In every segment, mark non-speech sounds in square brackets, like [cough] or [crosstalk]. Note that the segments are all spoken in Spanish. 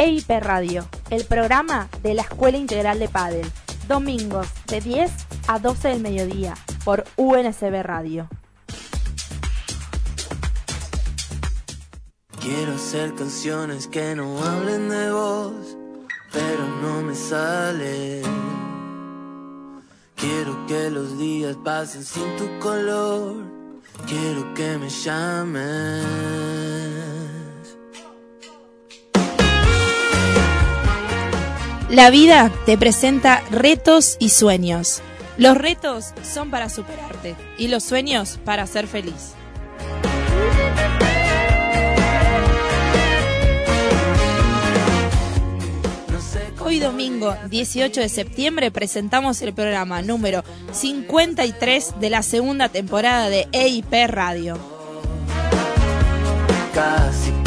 EIP Radio, el programa de la Escuela Integral de Padel. Domingos de 10 a 12 del mediodía por UNSB Radio. Quiero hacer canciones que no hablen de vos, pero no me sale. Quiero que los días pasen sin tu color. Quiero que me llames. La vida te presenta retos y sueños. Los retos son para superarte y los sueños para ser feliz. Hoy domingo 18 de septiembre presentamos el programa número 53 de la segunda temporada de EIP Radio. Casi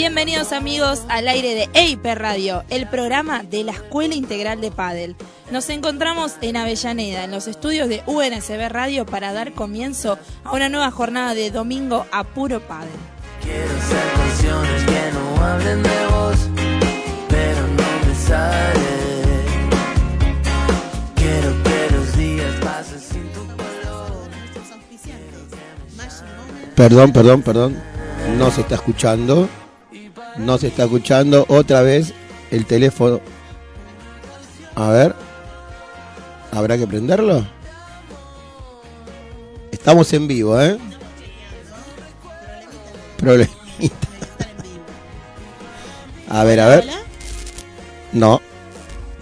Bienvenidos amigos al aire de EIP Radio, el programa de la Escuela Integral de Padel. Nos encontramos en Avellaneda, en los estudios de UNSB Radio, para dar comienzo a una nueva jornada de domingo a puro Padel. Quiero hacer canciones que no hablen de vos, pero no me sale. Quiero que los días pasen sin tu color. Perdón, perdón, perdón. No se está escuchando. No se está escuchando. Otra vez el teléfono. A ver. ¿Habrá que prenderlo? Estamos en vivo, ¿eh? Problemita. [laughs] A ver, a ver. No,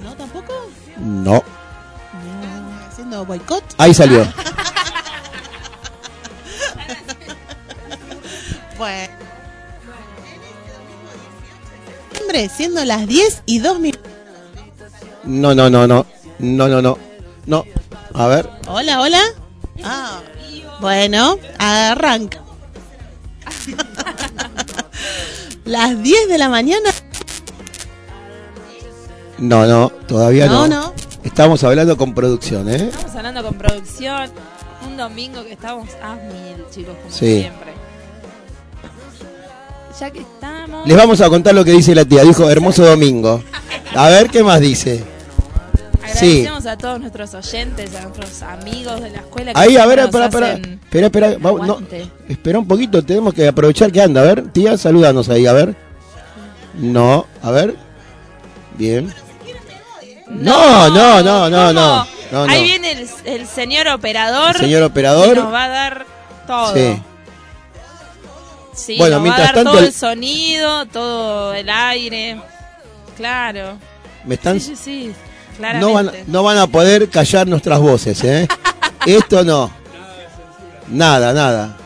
¿No tampoco? no. No. Haciendo boicot. Ahí salió. [laughs] Bueno. Siendo las 10 y 2 minutos. No, no, no, no. No, no, no. No. A ver. Hola, hola. Ah, bueno, arranca. [laughs] las 10 de la mañana. No, no. Todavía no. No, no. Estamos hablando con producción, ¿eh? Estamos hablando con producción, un domingo que estamos a mil, chicos, como Sí. siempre. Ya que estamos... Les vamos a contar lo que dice la tía. Dijo, hermoso domingo. A ver, ¿qué más dice? Sí. Agradecemos a todos nuestros oyentes, a nuestros amigos de la escuela. que Ahí, a ver, espera, espera. Espera, no, espera un poquito. Tenemos que aprovechar que anda. A ver, tía, salúdanos ahí. A ver. No, a ver. Bien. No, no, no, no, no. no, no. Ahí viene el, el señor operador. El señor que operador. nos va a dar todo. Sí. Sí, Bueno, nos mientras va a dar tanto todo el- el sonido, todo el aire. Claro. Me están. Sí, sí, sí. No van, no van a poder callar nuestras voces, ¿eh? [laughs] Esto no. Nada, nada.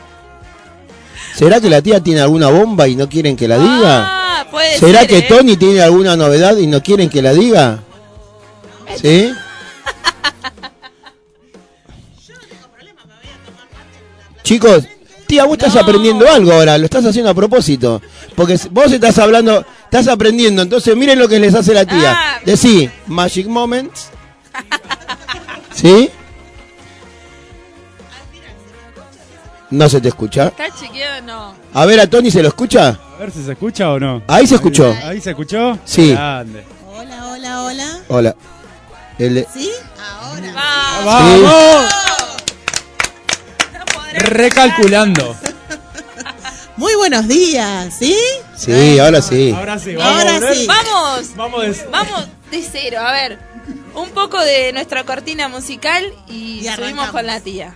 ¿Será que la tía tiene alguna bomba y no quieren que la diga? Ah, puede ¿Será ser, que ¿eh? Tony tiene alguna novedad y no quieren que la diga? ¿Sí? [laughs] Chicos, tía, vos estás No. aprendiendo algo ahora, lo estás haciendo a propósito. Porque vos estás hablando, estás aprendiendo, entonces miren lo que les hace la tía. Ah. Decí, Magic Moments. [laughs] ¿Sí? No se te escucha. Está chequeado, no. A ver, a Tony se lo escucha. A ver si se escucha o no. Ahí se escuchó. Ahí se escuchó. Sí. Grande. Hola, hola, hola. Hola. El de- ¿Sí? Ahora. Vamos. ¡Vamos! Recalculando. Muy buenos días, ¿sí? Sí, ahora sí. Ahora sí, vamos. Ahora sí. Vamos. Vamos de- Vamos de cero. A ver. Un poco de nuestra cortina musical y, Y subimos con la tía.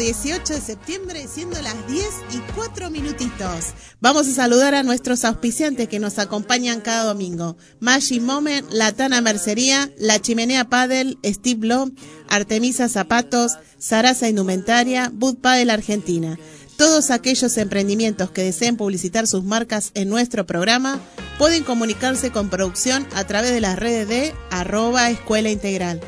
18 de septiembre, siendo las 10 y 4 minutitos. Vamos a saludar a nuestros auspiciantes que nos acompañan cada domingo. Magic Moment, Latana Mercería, La Chimenea Padel, Steve Law, Artemisa Zapatos, Sarasa Indumentaria, Bud Padel Argentina. Todos aquellos emprendimientos que deseen publicitar sus marcas en nuestro programa pueden comunicarse con producción a través de las redes de arroba escuela integral.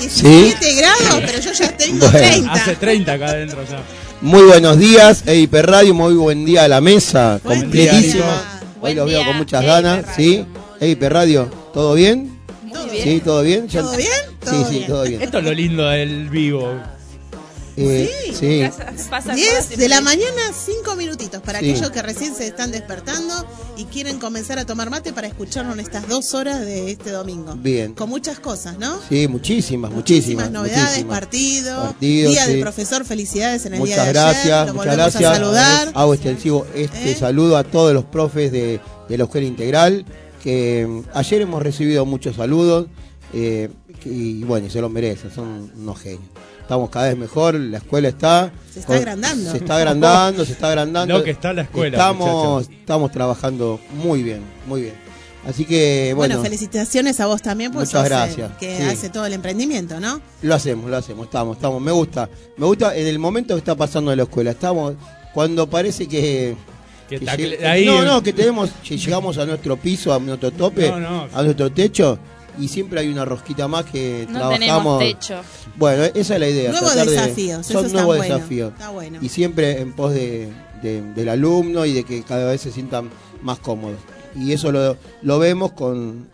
Dice 17 grados, pero yo ya tengo Bueno. 30. Hace 30 acá adentro ya. Muy buenos días, EIP Radio, muy buen día a la mesa, Buen completísima. día. Hoy los veo día, con muchas EIP ganas, Radio. ¿sí? EIP Radio, ¿todo bien? Muy bien. ¿Sí, todo bien? ¿Todo bien? Sí, Todo sí, bien. todo bien. Esto es lo lindo del vivo. Eh, sí. Pasa- pasa 10 cosas de la mañana, 5 minutitos para Sí. aquellos que recién se están despertando y quieren comenzar a tomar mate para escucharnos en estas dos horas de este domingo. Bien. Con muchas cosas, ¿no? Sí, muchísimas, muchísimas. novedades, muchísimas. partido, Partidos, día sí. del profesor, felicidades en el Muchas día de gracias, ayer, lo muchas gracias. a saludar. Hago extensivo este ¿Eh? saludo a todos los profes de, de la Escuela Integral, que mm, ayer hemos recibido muchos saludos, eh, y bueno, y se los merecen, son unos genios. Estamos cada vez mejor, la escuela está... Se está agrandando. Se está agrandando, se está agrandando. Lo que está la escuela, Estamos, estamos trabajando muy bien, muy bien. Así que, Bueno, bueno, felicitaciones a vos también, porque Muchas gracias, que sí. hace todo el emprendimiento, ¿no? Lo hacemos, lo hacemos, estamos, estamos. Me gusta, me gusta en el momento que está pasando en la escuela. Estamos cuando parece que, Que ahí- no, no, que tenemos, que llegamos a nuestro piso, a nuestro tope, No, no. a nuestro techo y siempre hay una rosquita más que No tenemos trabajamos. techo. Bueno, esa es la idea. Nuevos de- desafíos, son nuevos bueno, desafíos. está bueno. Y siempre en pos de, de- del alumno y de que cada vez se sientan más cómodos. Y eso lo, lo vemos con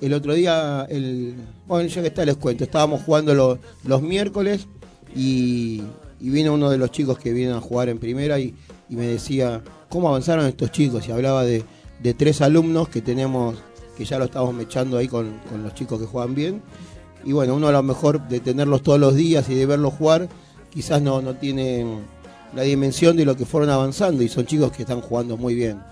el otro día, el, bueno, ya que está les cuento, estábamos jugando lo- los miércoles y, y vino uno de los chicos que vienen a jugar en primera y, y me decía, ¿cómo avanzaron estos chicos? Y hablaba de, de tres alumnos que tenemos, que ya lo estamos mechando ahí con, los chicos que juegan bien. Y bueno, uno a lo mejor de tenerlos todos los días y de verlos jugar, quizás no, no tienen la dimensión de lo que fueron avanzando y son chicos que están jugando muy bien.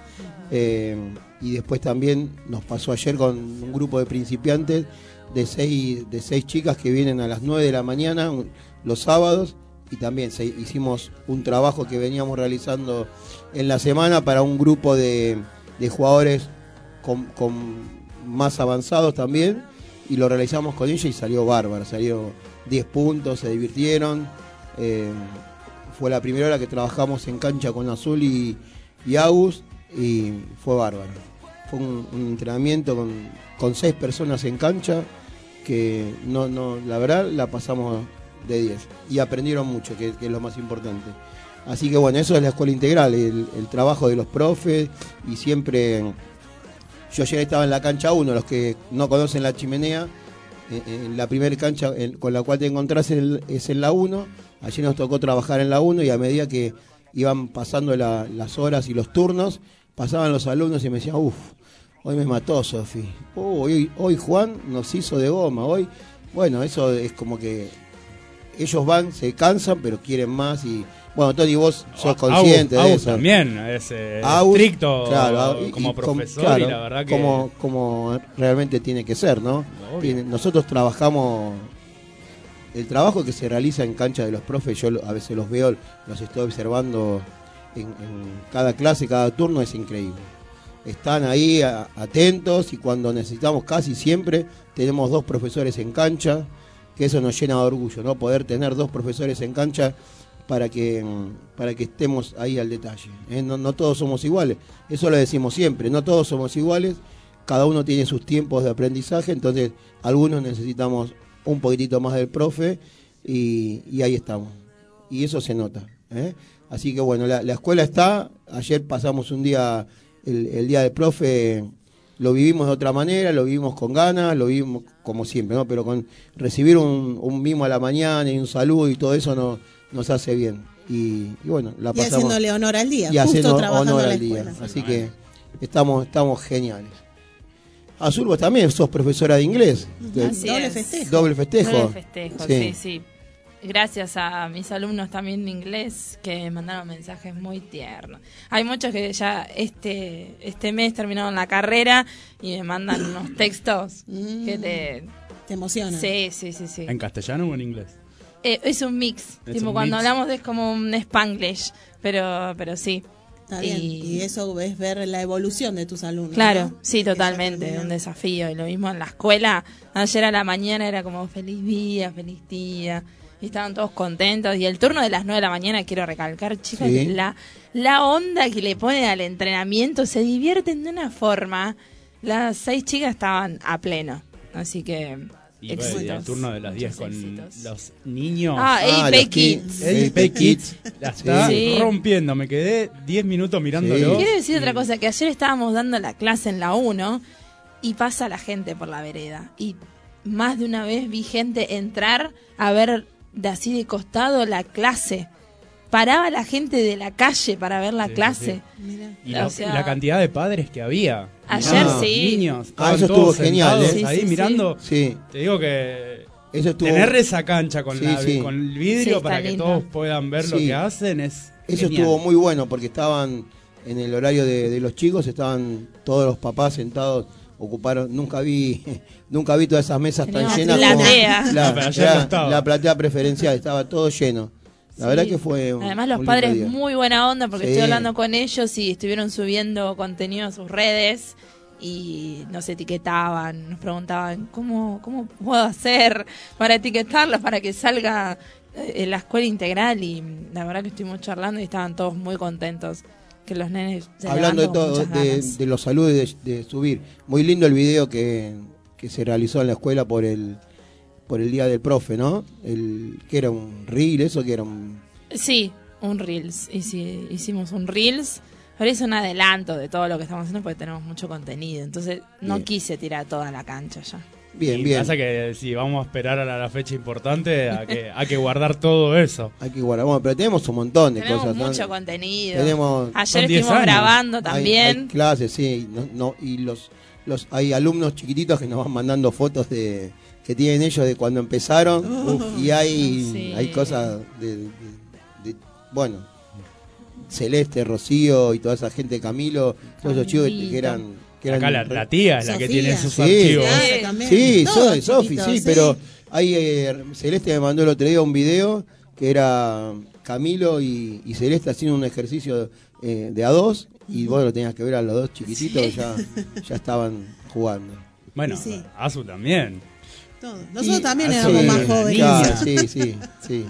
Eh, y después también nos pasó ayer con un grupo de principiantes de seis, de seis chicas que vienen a las 9 de la mañana los sábados y también hicimos un trabajo que veníamos realizando en la semana para un grupo de, de jugadores con más avanzados también y lo realizamos con ella y salió bárbaro, salió 10 puntos, se divirtieron. eh, fue la primera hora que trabajamos en cancha con Azul y, y Agus y fue bárbaro. Fue un, entrenamiento con, con seis personas en cancha que no, no, la verdad la pasamos de 10 y aprendieron mucho, que, que es lo más importante. Así que bueno, eso es la escuela integral, el, el trabajo de los profes y siempre yo ayer estaba en la cancha 1, los que no conocen la chimenea, eh, en la primera cancha en- con la cual te encontrás en- es en la 1. Ayer nos tocó trabajar en la 1 y a medida que iban pasando la- las horas y los turnos, pasaban los alumnos y me decían, uff, hoy me mató Sofi. Uh, hoy, hoy Juan nos hizo de goma. Hoy, bueno, eso es como que ellos van, se cansan, pero quieren más y bueno, Tony, vos sos consciente de eso. también es eh, estricto claro, y- como profesor claro, y la verdad que como, como realmente tiene que ser, ¿no? Tiene- nosotros trabajamos el trabajo que se realiza en cancha de los profes, yo a veces los veo, los estoy observando en, en cada clase, cada turno, es increíble. Están ahí a- atentos y cuando necesitamos casi siempre tenemos dos profesores en cancha, que eso nos llena de orgullo, ¿no? Poder tener dos profesores en cancha para que, mm, para que estemos ahí al detalle. ¿eh? No, todos somos iguales, eso lo decimos siempre, no todos somos iguales, cada uno tiene sus tiempos de aprendizaje, entonces algunos necesitamos un poquitito más del profe y, ahí estamos. Y eso se nota. ¿eh? Así que bueno, la, la escuela está, ayer pasamos un día, el, el día del profe, lo vivimos de otra manera, lo vivimos con ganas, lo vivimos como siempre, ¿no? pero con recibir un, un mimo a la mañana y un saludo y todo eso no, nos hace bien. Y, y bueno, la Y pasamos haciéndole honor al día, y justo trabajando honor en la al día. escuela. Así que estamos, estamos geniales. Azul, vos también sos profesora de inglés. Así Doble es. festejo. Doble festejo. Doble festejo, Sí. sí. sí, Gracias a mis alumnos también de inglés que mandaron mensajes muy tiernos. Hay muchos que ya este este mes terminaron la carrera y me mandan [coughs] unos textos Mm. que te... Te emociona. Sí, sí, sí, sí. en castellano o en inglés. Eh, es un mix. Es tipo, un cuando mix. hablamos es como un spanglish, pero, pero sí. Está bien. Y- Y eso es ver la evolución de tus alumnos. Claro, ¿no? sí, totalmente, un desafío. Y lo mismo en la escuela. Ayer a la mañana era como feliz día, feliz día. Y estaban todos contentos. Y el turno de las 9 de la mañana, quiero recalcar, chicos, Sí. que la, la onda que le ponen al entrenamiento, se divierten de una forma. Las seis chicas estaban a pleno. Así que, Y el turno de las 10 Muchos con éxitos. los niños. Ah, Ah, AP Kids. AP Kids la está Sí. rompiendo. Me quedé 10 minutos mirándolo. Quiero decir otra cosa, que ayer estábamos dando la clase en la 1 y pasa la gente por la vereda. Y más de una vez vi gente entrar a ver de así de costado la clase. Paraba la gente de la calle para ver la Sí, clase. sí. Y la, O sea- y la cantidad de padres que había. Ayer sí. Niños. Ah, eso estuvo genial, ¿eh? Ahí sí, sí. mirando. Sí, Te digo que eso estuvo. tener esa cancha con, Sí, la- sí. con el vidrio Sí, para que lindo. todos puedan ver lo que hacen es. Eso genial. estuvo muy bueno porque estaban en el horario de, de los chicos, estaban todos los papás sentados, ocuparon, nunca vi, [laughs] nunca vi todas esas mesas tan llenas platea. como la, No, la- la platea preferencial, estaba todo lleno. La Sí. verdad que fue un- Además los un padres día. muy buena onda porque Sí. estoy hablando con ellos y estuvieron subiendo contenido a sus redes y nos etiquetaban, nos preguntaban cómo, cómo puedo hacer para etiquetarlos para que salga eh, en la escuela integral y la verdad que estuvimos charlando y estaban todos muy contentos que los nenes se Hablando de todo, de, los saludos y de, de subir. Muy lindo el video que, que se realizó en la escuela por el por el día del profe, ¿no? El que era un reel, eso que era un Sí, un Reels. Hici- hicimos un Reels. Ahora es un adelanto de todo lo que estamos haciendo porque tenemos mucho contenido. Entonces no Bien. quise tirar toda la cancha ya. Bien, Y bien. Pasa que si vamos a esperar a la, la fecha importante, hay que, hay que guardar todo eso. [laughs] Hay que guardar, bueno, pero tenemos un montón de Tenemos cosas. mucho contenido. Tenemos Ayer Son 10 estuvimos años. grabando también. Hay, clases, sí. No, no, y los, los hay alumnos chiquititos que nos van mandando fotos de que tienen ellos de cuando empezaron. [gasps] Oh. y hay, Sí. hay cosas de, de- de- Bueno, Celeste, Rocío y toda esa gente, Camilo, todos esos chicos que eran. Que Acá la, la tía es la que tiene sus Sí. archivos. Sí. Claro, Sofi, sí, pero hay eh, Celeste me mandó el otro día un video que era Camilo y, y Celeste haciendo un ejercicio eh, de a dos y vos lo tenías que ver a los dos chiquititos ya ya estaban jugando. Bueno, sí. Azu también. Todos. Nosotros Y- también éramos sí, más jóvenes. claro, [laughs] sí, sí, sí.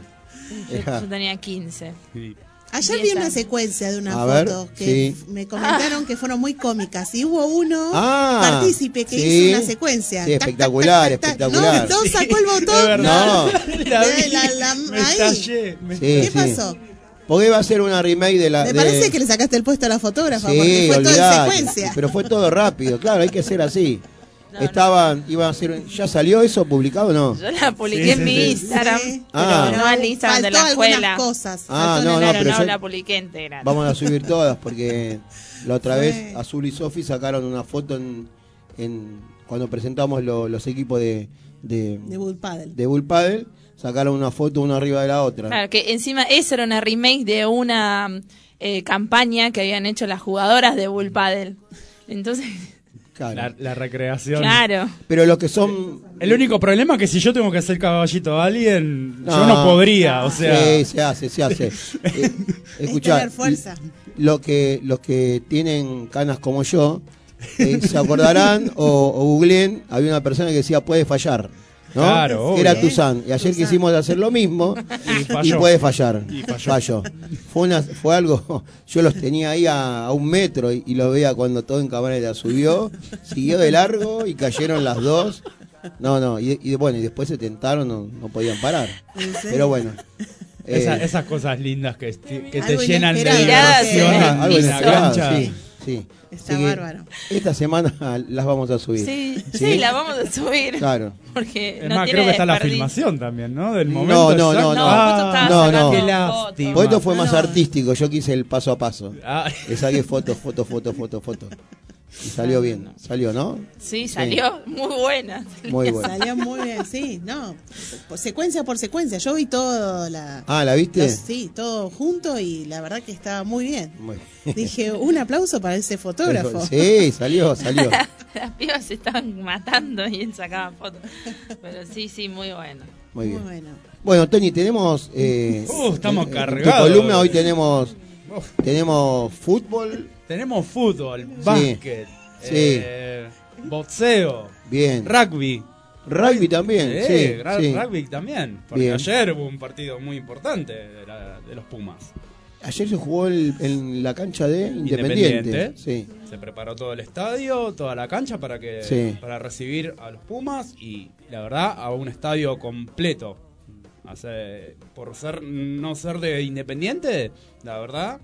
Yo, Era- yo tenía 15. Sí. Ayer vi una secuencia de una A ver, foto que sí. me comentaron que fueron muy cómicas. Y hubo uno Ah, partícipe que sí. hizo una secuencia. Sí, Tac, tac, espectacular, tac, tac, tac. espectacular. No, no sacó el [laughs] botón. No. [laughs] La la- la- me ahí. estallé, me Sí, ¿Qué sí. pasó? Porque iba a ser una remake de la Me de- parece que le sacaste el puesto a la fotógrafa porque Sí, fue todo en olvidate, secuencia. pero fue todo rápido, claro, hay que ser así. No, Estaban, iban a ser, ¿ya salió eso publicado o no? Yo la publiqué Sí, en sí, mi sí. Instagram, Sí. pero Ah. no al Instagram de la algunas escuela. cosas. Ah, no, Claro, pero no, yo- la publiqué entera. Vamos a subir [laughs] todas porque la otra vez Azul y Sofi sacaron una foto en, en- cuando presentamos lo- los equipos de, de, De Bull Paddle. de Bull Paddle, sacaron una foto una arriba de la otra. Claro, que encima eso era una remake de una eh, campaña que habían hecho las jugadoras de Bull Paddle. Entonces, Claro. La, la recreación. claro. Pero los que son... El único problema es que si yo tengo que hacer caballito a alguien, yo No. no podría, o sea. Sí, se hace, se hace. [laughs] Eh, escuchá, fuerza. Lo que, los que tienen canas como yo, eh, se acordarán o, o googleen, había una persona que decía puede fallar. ¿No? Claro, Que Era obvio. Tuzán. Y ayer Tuzán. quisimos hacer lo mismo Y puede fallar. Y falló. Fue, una, fue algo, [laughs] yo los tenía ahí a, a un metro y, y los veía cuando todo en cámara subió, siguió de largo y cayeron las dos. No, no, y, y bueno, y después se tentaron, no, no podían parar. Pero bueno. [laughs] eh, Esa- esas cosas lindas que, te- que te Algo llenan de diversión en la cancha. sí, sí. Está bárbaro. Esta semana [laughs] las vamos a subir. Sí, sí, la vamos a subir. Claro. [laughs] Porque Es no más, tiene creo que está la filmación también, ¿no? Del momento. no, exacto. no, No, no. estaba No, no. Qué lástima. Pues esto fue más No. artístico, yo quise el paso a paso. [laughs] Ah, Le saqué fotos, fotos, fotos, fotos, fotos. Y salió bien, salió, ¿no? Sí, salió muy buena. Muy bueno. Salió muy bien, sí, no. por secuencia por secuencia. Yo vi todo la. Ah, ¿la viste? los- sí, todo junto y la verdad que estaba muy bien. Muy Dije, un aplauso para ese fotógrafo. Sí, salió, salió. [laughs] Las pibas se estaban matando y él sacaba fotos. Pero sí, sí, muy bueno. Muy Muy bien. bueno. Bueno, Tony, tenemos... eh, Uh, estamos en- en cargados. Tu columna hoy tenemos, tenemos fútbol, tenemos fútbol, básquet, Sí. eh, boxeo, bien. rugby. Rugby también, Sí, sí, ra- sí. rugby también. Porque Bien. ayer hubo un partido muy importante de, la- de los Pumas. Ayer se jugó el- en la cancha de Independiente. Independiente. Sí. Se preparó todo el estadio, toda la cancha para que Sí. para recibir a los Pumas y la verdad a un estadio completo. Hace- por ser no ser de Independiente, la verdad.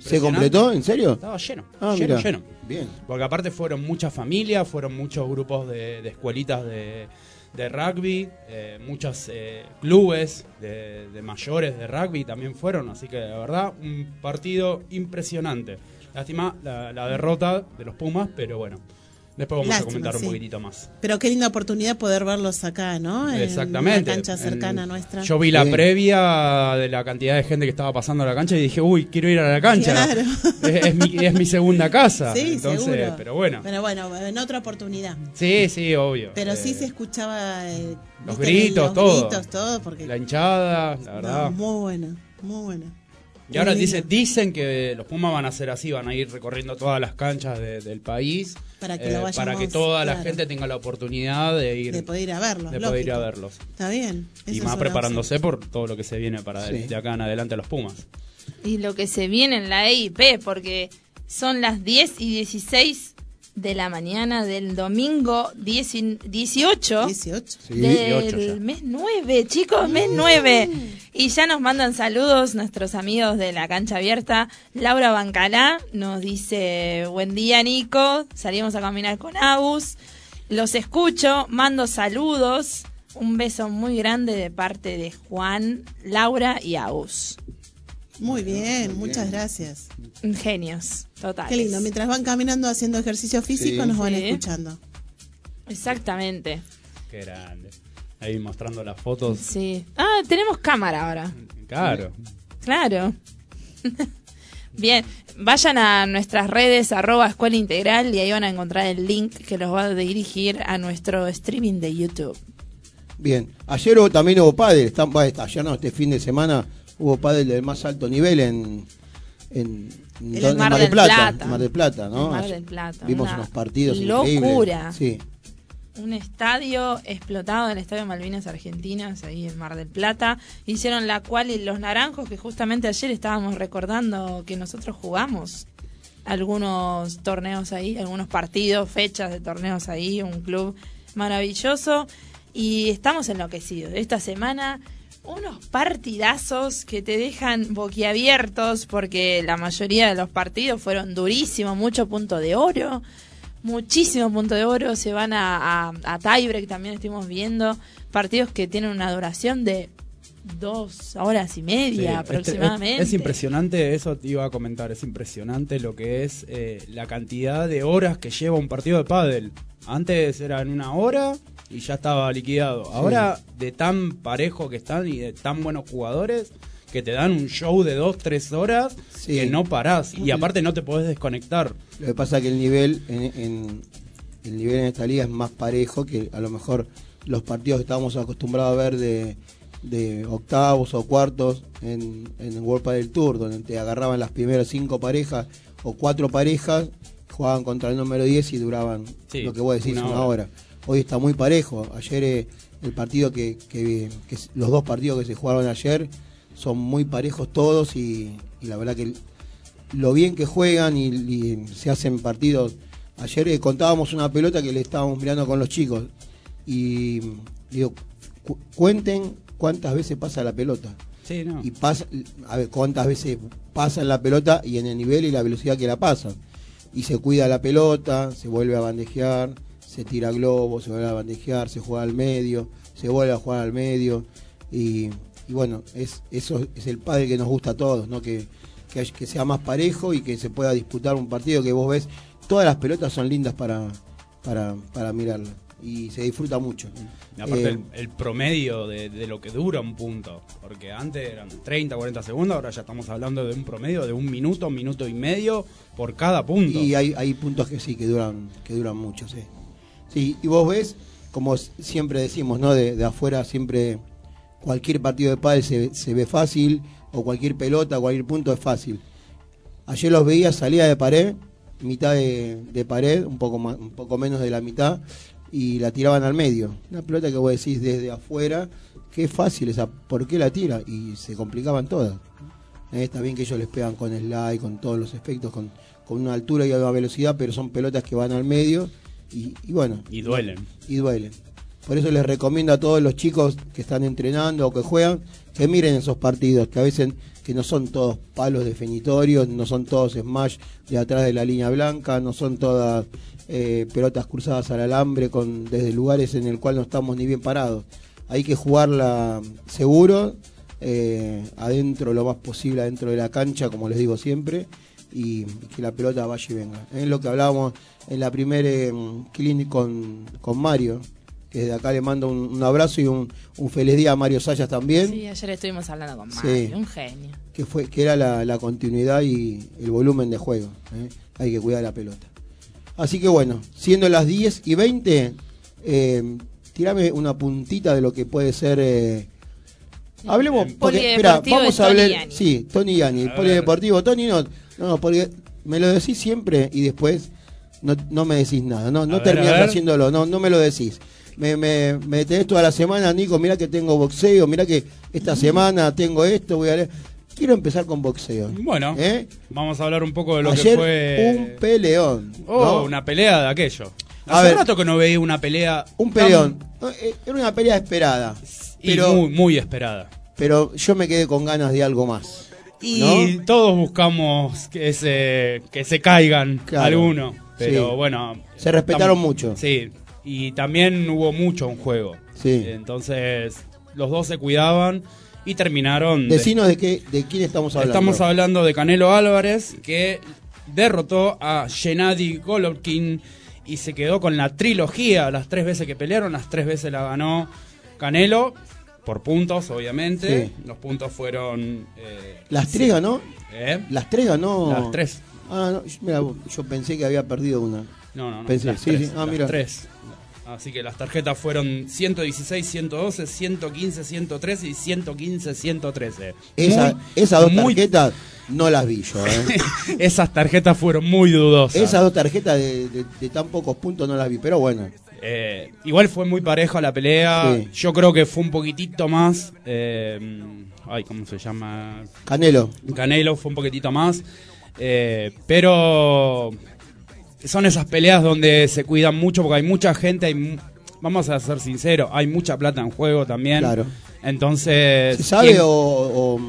¿Se completó? ¿En serio? Estaba lleno, Ah, lleno, lleno. Bien. Porque aparte fueron muchas familias, fueron muchos grupos de, de escuelitas de, de rugby, eh, muchos eh, clubes de, de mayores de rugby también fueron, así que la verdad un partido impresionante. Lástima la, la derrota de los Pumas, pero bueno, después vamos Lástima, a comentar sí. un poquitito más. Pero qué linda oportunidad poder verlos acá, ¿no? En Exactamente. una cancha cercana En- nuestra. Yo vi la Sí. previa de la cantidad de gente que estaba pasando a la cancha y dije, uy, quiero ir a la cancha. Claro. Es, es mi, es mi segunda casa. Sí, Entonces, seguro. pero bueno. Pero bueno, en otra oportunidad. Sí, sí, obvio. Pero sí Eh, se escuchaba eh, los gritos, los todo. gritos, todo, porque La hinchada, la no, verdad. muy buena, muy buena. Y ahora dice, dicen que los Pumas van a ser así, van a ir recorriendo todas las canchas de- del país. eh, Para que lo vayamos, para que toda la gente tenga la oportunidad de ir, de poder ir a verlos. de poder ir a verlos. Está bien. Y más preparándose por todo lo que se viene para de acá en adelante a los Pumas. Y lo que se viene en la EIP, porque son las 10 y 16 de la mañana del domingo 10 y- 18 opción. 18. Sí. 18 ya. del mes 9, chicos, mes 9. Y ya nos mandan saludos nuestros amigos de la cancha abierta. Laura Bancalá nos dice, buen día Nico, salimos a caminar con Agus. Los escucho, mando saludos. Un beso muy grande de parte de Juan, Laura y Agus. Muy bien, muchas gracias. Genios, total. Qué lindo. Mientras van caminando haciendo ejercicio físico, Sí. nos van Sí. escuchando. Exactamente. Qué grande. Ahí mostrando las fotos. Sí. Ah, tenemos cámara ahora. Claro. Claro. [laughs] Bien, vayan a nuestras redes arroba escuela integral y ahí van a encontrar el link que los va a dirigir a nuestro streaming de YouTube. Bien. Ayer hubo- también hubo pádel. Están, ayer no, este fin de semana hubo pádel del más alto nivel en, en, Mar del Plata. Plata. Mar del Plata, ¿no? Mar del Plata, Vimos unos partidos locura. increíbles. Sí. Un estadio explotado, el Estadio Malvinas Argentinas, ahí en Mar del Plata. Hicieron la cual y los naranjos, que justamente ayer estábamos recordando que nosotros jugamos algunos torneos ahí, algunos partidos, fechas de torneos ahí, un club maravilloso. Y estamos enloquecidos. Esta semana unos partidazos que te dejan boquiabiertos porque la mayoría de los partidos fueron durísimos, mucho punto de oro, muchísimo punto de oro, se van a, a, a tiebreak también estuvimos viendo, partidos que tienen una duración de dos horas y media Sí, este- aproximadamente. Es, es impresionante, eso te iba a comentar, es impresionante lo que es eh, la cantidad de horas que lleva un partido de pádel. Antes era en una hora y ya estaba liquidado. Ahora de tan parejo que están y de tan buenos jugadores que te dan un show de dos, tres horas Sí. que no parás y aparte no te podés desconectar. Lo que pasa es que el nivel en, en- el nivel en esta liga es más parejo que a lo mejor los partidos que estábamos acostumbrados a ver de, de octavos o cuartos en, en el World Padel Tour, donde te agarraban las primeras cinco parejas o cuatro parejas, jugaban contra el número 10 y duraban Sí, lo que vos decís, una una, hora. hora. Hoy está muy parejo. Ayer eh, el partido que, que- que s- los dos partidos que se jugaron ayer son muy parejos todos y, y la verdad que lo bien que juegan y, y se hacen partidos. Ayer eh, contábamos una pelota que le estábamos mirando con los chicos y digo, cu- cuenten cuántas veces pasa la pelota Sí, no. y pasa, a ver cuántas veces pasa la pelota y en el nivel y la velocidad que la pasan. Y se cuida la pelota, se vuelve a bandejear, se tira globo, se vuelve a bandejear, se juega al medio, se vuelve a jugar al medio. Y, y bueno, es, eso es el padre que nos gusta a todos, ¿no? Que, que, sea más parejo y que se pueda disputar un partido que vos ves. Todas las pelotas son lindas para, para, para mirarla y se disfruta mucho. Aparte Eh, el, el promedio de, de lo que dura un punto, porque antes eran 30, 40 segundos, ahora ya estamos hablando de un promedio de un minuto, minuto y medio por cada punto. Y hay, hay puntos que sí, que duran, que duran mucho, sí. Sí, y vos ves, como siempre decimos, ¿no? De, de afuera siempre cualquier partido de pádel se, se ve fácil, o cualquier pelota, cualquier punto es fácil. Ayer los veía, salía de pared, mitad de, de pared, un poco más, un poco menos de la mitad, y la tiraban al medio. Una pelota que vos decís desde afuera, qué fácil esa, ¿por qué la tira? Y se complicaban todas. Eh, está bien que ellos les pegan con slide, con todos los efectos, con, con una altura y una velocidad, pero son pelotas que van al medio y, y bueno. Y duelen. Y duelen. Por eso les recomiendo a todos los chicos que están entrenando o que juegan que miren esos partidos, que a veces que no son todos palos definitorios, no son todos smash de atrás de la línea blanca, no son todas eh, pelotas cruzadas al alambre con desde lugares en el cual no estamos ni bien parados. Hay que jugarla seguro, eh, adentro lo más posible, adentro de la cancha, como les digo siempre, y, que la pelota vaya y venga. Es lo que hablábamos en la primera eh, clinic con, con Mario, que desde acá le mando un, un abrazo y un, un, feliz día a Mario Sayas también. Sí, ayer estuvimos hablando con Mario, sí. un genio. Que, fue, que era la, la, continuidad y el volumen de juego. ¿eh? Hay que cuidar la pelota. Así que bueno, siendo las 10 y 20, eh, tirame una puntita de lo que puede ser... Eh, hablemos, porque, espera, vamos a hablar... Sí, Tony Yani, el polideportivo. Tony no, no, porque me lo decís siempre y después no, no me decís nada, no, no terminas haciéndolo, no, no me lo decís me, me, me tenés toda la semana, Nico, mira que tengo boxeo, mira que esta semana tengo esto, voy a leer. Quiero empezar con boxeo. Bueno, ¿eh? vamos a hablar un poco de lo Ayer, que fue. Un peleón. Oh, ¿no? una pelea de aquello. Hace a ver, rato que no veía una pelea. Un peleón. Tan... Era una pelea esperada. Pero, muy, muy esperada. Pero yo me quedé con ganas de algo más. Y ¿no? todos buscamos que se, que se caigan claro, algunos. Pero sí. bueno. Se respetaron mucho. Sí, y también hubo mucho en juego. Sí. Entonces, los dos se cuidaban y terminaron. Decinos de, de, qué, de quién estamos hablando. Estamos hablando de Canelo Álvarez, que derrotó a Gennady Golovkin y se quedó con la trilogía. Las tres veces que pelearon, las tres veces la ganó Canelo. Por puntos, obviamente. Sí. Los puntos fueron. Eh, ¿Las tres ganó? ¿Eh? ¿Las tres ganó? Las tres. Ah, no, mira, yo pensé que había perdido una. No, no, no. Pensé, las sí, tres, sí. Ah, las mira. tres. Así que las tarjetas fueron 116, 112, 115, 113 y 115, 113. Esa, muy, esas dos muy... tarjetas no las vi yo. ¿eh? [laughs] esas tarjetas fueron muy dudosas. Esas dos tarjetas de, de, de, tan pocos puntos no las vi, pero bueno. Eh, igual fue muy pareja la pelea. Sí. Yo creo que fue un poquitito más. Eh, ay, ¿cómo se llama? Canelo. Canelo fue un poquitito más. Eh, pero son esas peleas donde se cuidan mucho porque hay mucha gente, hay, vamos a ser sinceros, hay mucha plata en juego también. Claro. Entonces... ¿Se sabe ¿quién... o, o,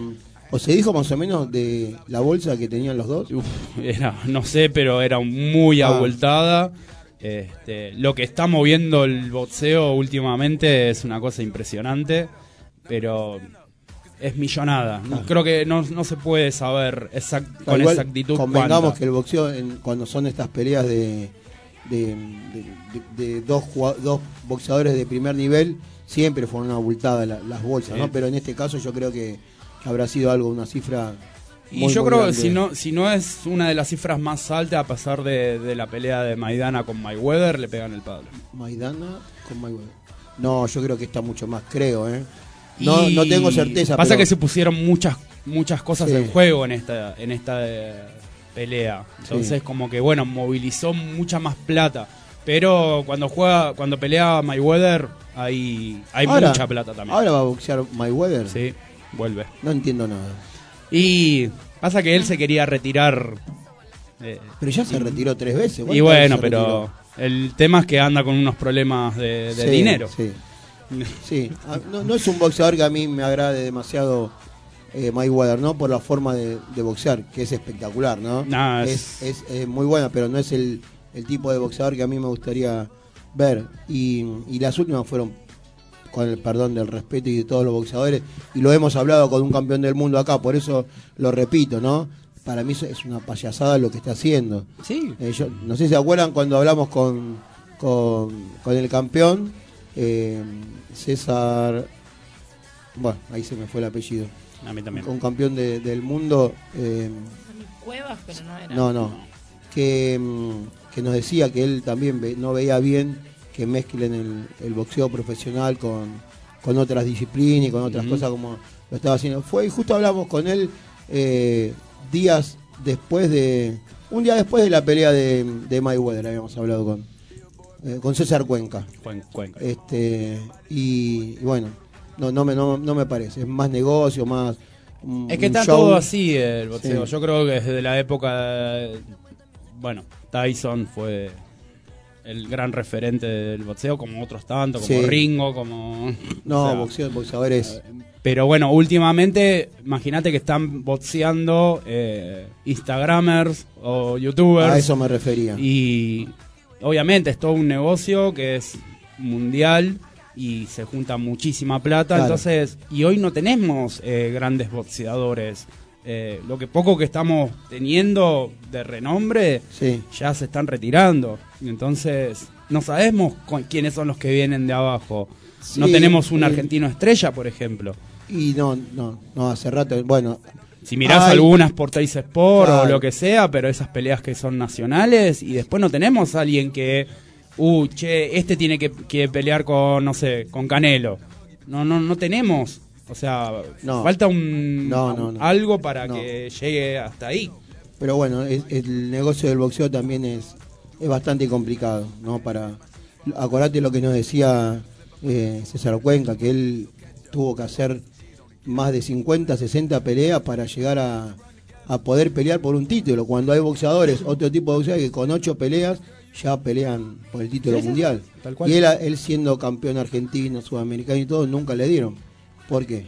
o, se dijo más o menos de la bolsa que tenían los dos? Uf, era, no sé, pero era muy ah. abultada. Este, lo que está moviendo el boxeo últimamente es una cosa impresionante, pero es millonada. Creo que no, no, se puede saber exact, con Igual, exactitud. Convengamos cuánta. que el boxeo, en, cuando son estas peleas de, de, de, de dos, dos, boxeadores de primer nivel, siempre fueron abultadas la, las bolsas, sí. ¿no? Pero en este caso yo creo que, que habrá sido algo, una cifra. Y muy, yo muy creo que si no, si no es una de las cifras más altas a pasar de, de la pelea de Maidana con Mayweather, le pegan el palo. Maidana con Mayweather. No, yo creo que está mucho más, creo, ¿eh? No, no tengo certeza. Pasa pero... que se pusieron muchas muchas cosas Sí. en juego en esta en esta eh, pelea. Entonces Sí. como que bueno, movilizó mucha más plata. Pero cuando juega, cuando pelea Mayweather, hay, hay Ahora- mucha plata también. Ahora va a boxear Mayweather. Sí, vuelve. No entiendo nada. Y pasa que él se quería retirar. eh, Pero ya se retiró tres veces. y ¿cuántas bueno, pero el tema es que anda con unos problemas de, de Sí, dinero. Sí. [laughs] Sí. Ah, No, no es un boxeador que a mí me agrade demasiado eh, Mayweather, ¿no? Por la forma de, de boxear, que es espectacular, ¿no? Nah, es, es, es muy buena, pero no es el, el tipo de boxeador que a mí me gustaría ver. Y, y las últimas fueron, con el perdón del respeto y de todos los boxeadores, y lo hemos hablado con un campeón del mundo acá, por eso lo repito, ¿no? Para mí es una payasada lo que está haciendo. Sí. Eh, yo, no sé si se acuerdan cuando hablamos con, con, con el campeón, eh, César. Bueno, ahí se me fue el apellido. A mí también. Un campeón de- del mundo. eh, Cuevas, pero no era. no, no. Que, mm, que nos decía que él también ve- no veía bien que mezclen el, el boxeo profesional con, con otras disciplinas y con otras cosas como lo estaba haciendo. Fue y justo hablamos con él eh, días después de. Un día después de la pelea de, de Mayweather, habíamos hablado con, eh, con César Cuenca. Cuen- Cuenca. Este, y, y bueno, no, no, me, no, no me parece. Es más negocio, más. un- Es que está show. todo así el boxeo. Sí. Yo creo que desde la época. Bueno, Tyson fue el gran referente del boxeo, como otros tantos, como Sí. Ringo, como. No, o sea, boxeo, boxeadores. Pero bueno, últimamente, imagínate que están boxeando eh, Instagramers o YouTubers. A eso me refería. Y obviamente es todo un negocio que es mundial y se junta muchísima plata. Claro. Entonces, y hoy no tenemos eh, grandes boxeadores. Eh, lo que poco que estamos teniendo de renombre Sí. ya se están retirando. Entonces, no sabemos cu- quiénes son los que vienen de abajo. no tenemos un eh, argentino estrella, por ejemplo. Y no, no, no, hace rato, bueno, Si mirás algunas por Teis Sport o lo que sea, pero esas peleas que son nacionales y después no tenemos a alguien que, uh, che, este tiene que, que pelear con, no sé, con Canelo. No, no, no tenemos. O sea, No. falta un No, no, no. algo para que llegue hasta ahí. pero bueno, es- el negocio del boxeo también es, es bastante complicado, ¿no? Para, acordate lo que nos decía eh, César Cuenca, que él tuvo que hacer más de 50, 60 peleas para llegar a, a poder pelear por un título, cuando hay boxeadores, otro tipo de boxeadores que con ocho peleas ya pelean por el título sí, mundial. tal cual. Y él, él siendo campeón argentino, sudamericano y todo, nunca le dieron. ¿Por qué?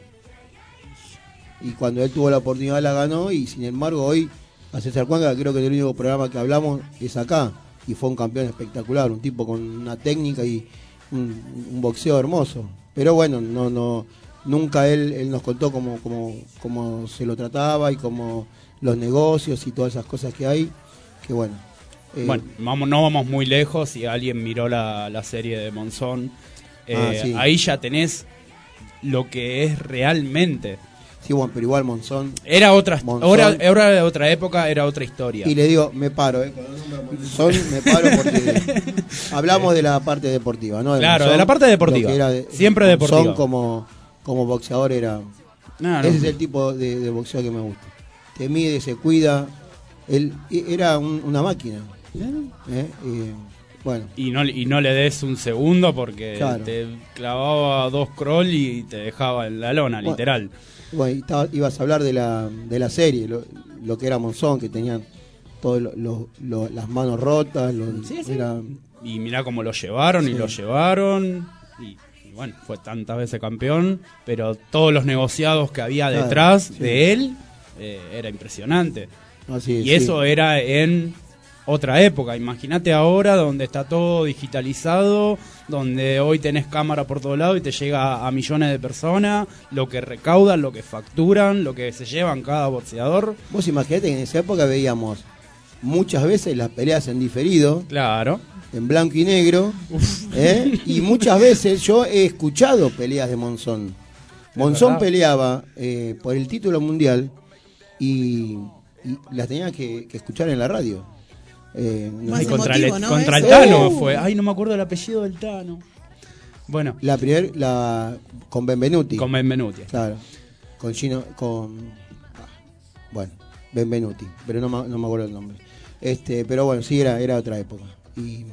Y cuando él tuvo la oportunidad la ganó y sin embargo hoy a César Cuenca creo que el único programa que hablamos es acá y fue un campeón espectacular, un tipo con una técnica y un, un boxeo hermoso. Pero bueno, no no nunca él, él nos contó cómo, cómo, cómo se lo trataba y cómo los negocios y todas esas cosas que hay, que bueno. eh, Bueno, vamos, no vamos muy lejos. Si alguien miró la, la serie de Monzón, eh, Ah, sí. ahí ya tenés lo que es realmente. Sí, bueno, pero igual Monzón. Era otra, Monzón. ahora, ahora de otra época, era otra historia. Y le digo, me paro, ¿eh? Monzón, me paro porque [laughs] hablamos de la parte deportiva, ¿no? Claro, Monzón, de la parte deportiva. de- Siempre Monzón deportiva. como, como boxeador era... No, no. Ese es el tipo de, de boxeo que me gusta. Te mide, se cuida. Él era un- una máquina. ¿eh? Y, bueno, Y no, y no le des un segundo porque Claro. te clavaba dos crawl y te dejaba en la lona, Bueno. literal. Bueno y estaba- ibas a hablar de la, de la serie, lo, lo que era Monzón, que tenían todas las manos rotas. lo- Sí, sí. era- Y mirá cómo lo llevaron y lo llevaron. Y, y bueno, fue tantas veces campeón, pero todos los negociados que había Claro, detrás sí. de él eh, era impresionante. así, Y sí. eso era en otra época. Imagínate ahora donde está todo digitalizado, donde hoy tenés cámara por todo lado y te llega a millones de personas, lo que recaudan, lo que facturan, lo que se llevan cada boxeador. Vos imaginate que en esa época veíamos muchas veces las peleas en diferido, Claro. en blanco y negro, ¿eh? y muchas veces yo he escuchado peleas de Monzón. Monzón peleaba eh, por el título mundial y, y las tenía que, que escuchar en la radio. Eh, no Más Ay, sé, contra emotivo, el, ¿no? contra el Eso. Tano Uh. fue. Ay, no me acuerdo el apellido del Tano. Bueno, la primer, la con Benvenuti. con Benvenuti. Claro. Con Gino, con ah, bueno, Benvenuti, pero no, me- no me acuerdo el nombre. Este, pero bueno, sí era, era otra época. Y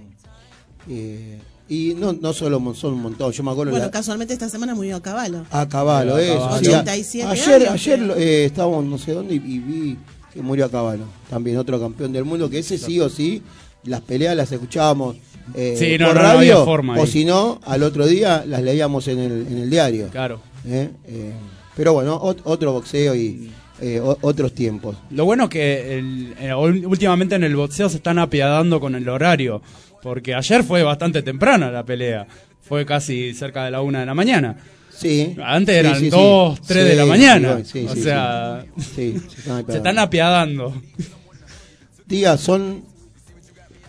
eh, y no, no solo Monzón, un montón. Yo me acuerdo Bueno, la- casualmente esta semana murió a caballo. a caballo, A eso. caballo. sí, a- 87 ayer, años, ayer eh, estábamos no sé dónde y, y vi que murió a caballo. También otro campeón del mundo, que ese sí o sí, las peleas las escuchábamos eh, Sí, no, por no, radio, forma o si no, al otro día las leíamos en el, en el diario. Claro. ¿eh? Eh, pero bueno, ot- otro boxeo y eh, otros tiempos. Lo bueno es que el- eh, últimamente en el boxeo se están apiadando con el horario. Porque ayer fue bastante temprana la pelea. Fue casi cerca de la una de la mañana. Sí. Antes Sí, eran sí, sí. dos, tres de Sí, la mañana. sí, sí, o sí, sea, sí. Sí, se están [laughs] se están apiadando. Tía, son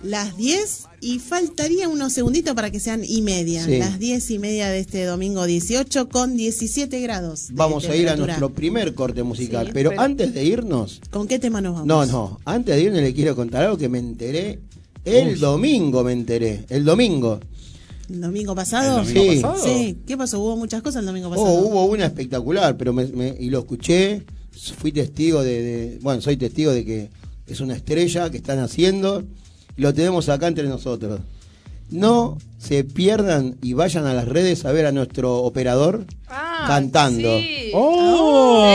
Las 10 y faltaría unos segunditos para que sean y media. Sí. Las 10 y media de este domingo 18 con 17 grados. Vamos a ir a nuestro primer corte musical, Sí, pero pero- antes de irnos, ¿Con qué tema nos vamos? no, no, antes de irnos le quiero contar algo que me enteré el domingo me enteré, el domingo. ¿El domingo pasado? ¿El domingo Sí. pasado? Sí. ¿Qué pasó? ¿Hubo muchas cosas el domingo pasado? Oh, hubo una espectacular, pero me, me- y lo escuché, fui testigo de, de- bueno, soy testigo de que es una estrella que están haciendo, y lo tenemos acá entre nosotros. No se pierdan y vayan a las redes a ver a nuestro operador, Ah, cantando. sí. ¡Oh!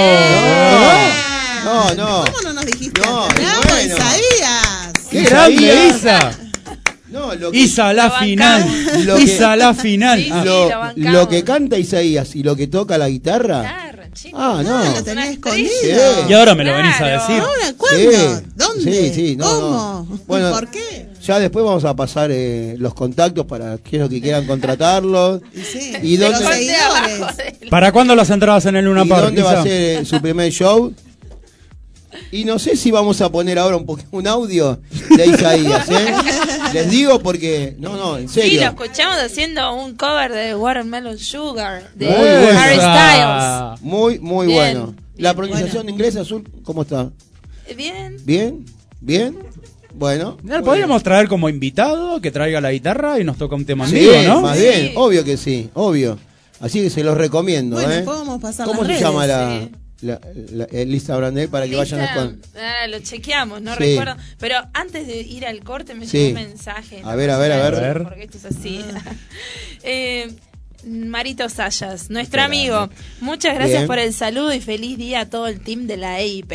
No, no. ¿Cómo no nos dijiste? No, bueno. Isaías. ¡Qué grande. Isa! No, lo que, Isa la Lo final. Lo [laughs] que- Isa la final. Sí, Ah, sí. lo, lo bancamos. lo que canta Isaías y lo que toca la guitarra. Ah, no. Ah, lo tenés escondido. Sí. Y ahora me lo venís a decir. ¿Ahora cuándo? Sí. ¿Dónde? Sí, sí, no, ¿Cómo? no. Bueno, ¿Por qué? Ya después vamos a pasar eh, los contactos para aquellos que quieran contratarlos. Y sí, ¿Y de dónde- los ¿Para cuándo las entradas en el Luna ¿Y Park? dónde va a ser eh, su primer show? Y no sé si vamos a poner ahora un, un audio de Isaías, ¿eh? [laughs] Les digo porque, no, no, en Sí, lo serio. escuchamos haciendo un cover de Watermelon Sugar de Muy bueno. Harry Styles. Muy, muy Bien, bueno. La bien, pronunciación inglesa azul, ¿cómo está? Bien. ¿Bien? ¿Bien? Bueno. Podríamos traer como invitado que traiga la guitarra y nos toca un tema Sí, ¿no? más Sí. bien, obvio que sí, obvio. Así que se los recomiendo, Bueno, ¿eh? podemos pasar ¿Cómo las se redes, llama la, sí. La- la- el Instagram de él para que vayan a ah, lo chequeamos, no Sí. recuerdo. Pero antes de ir al corte me Sí. llegó un mensaje. A ver, a ver, a ver. Porque esto es así. [laughs] Eh, Marito Sayas, nuestro amigo. Muchas gracias Bien. por el saludo y feliz día a todo el team de la EIP.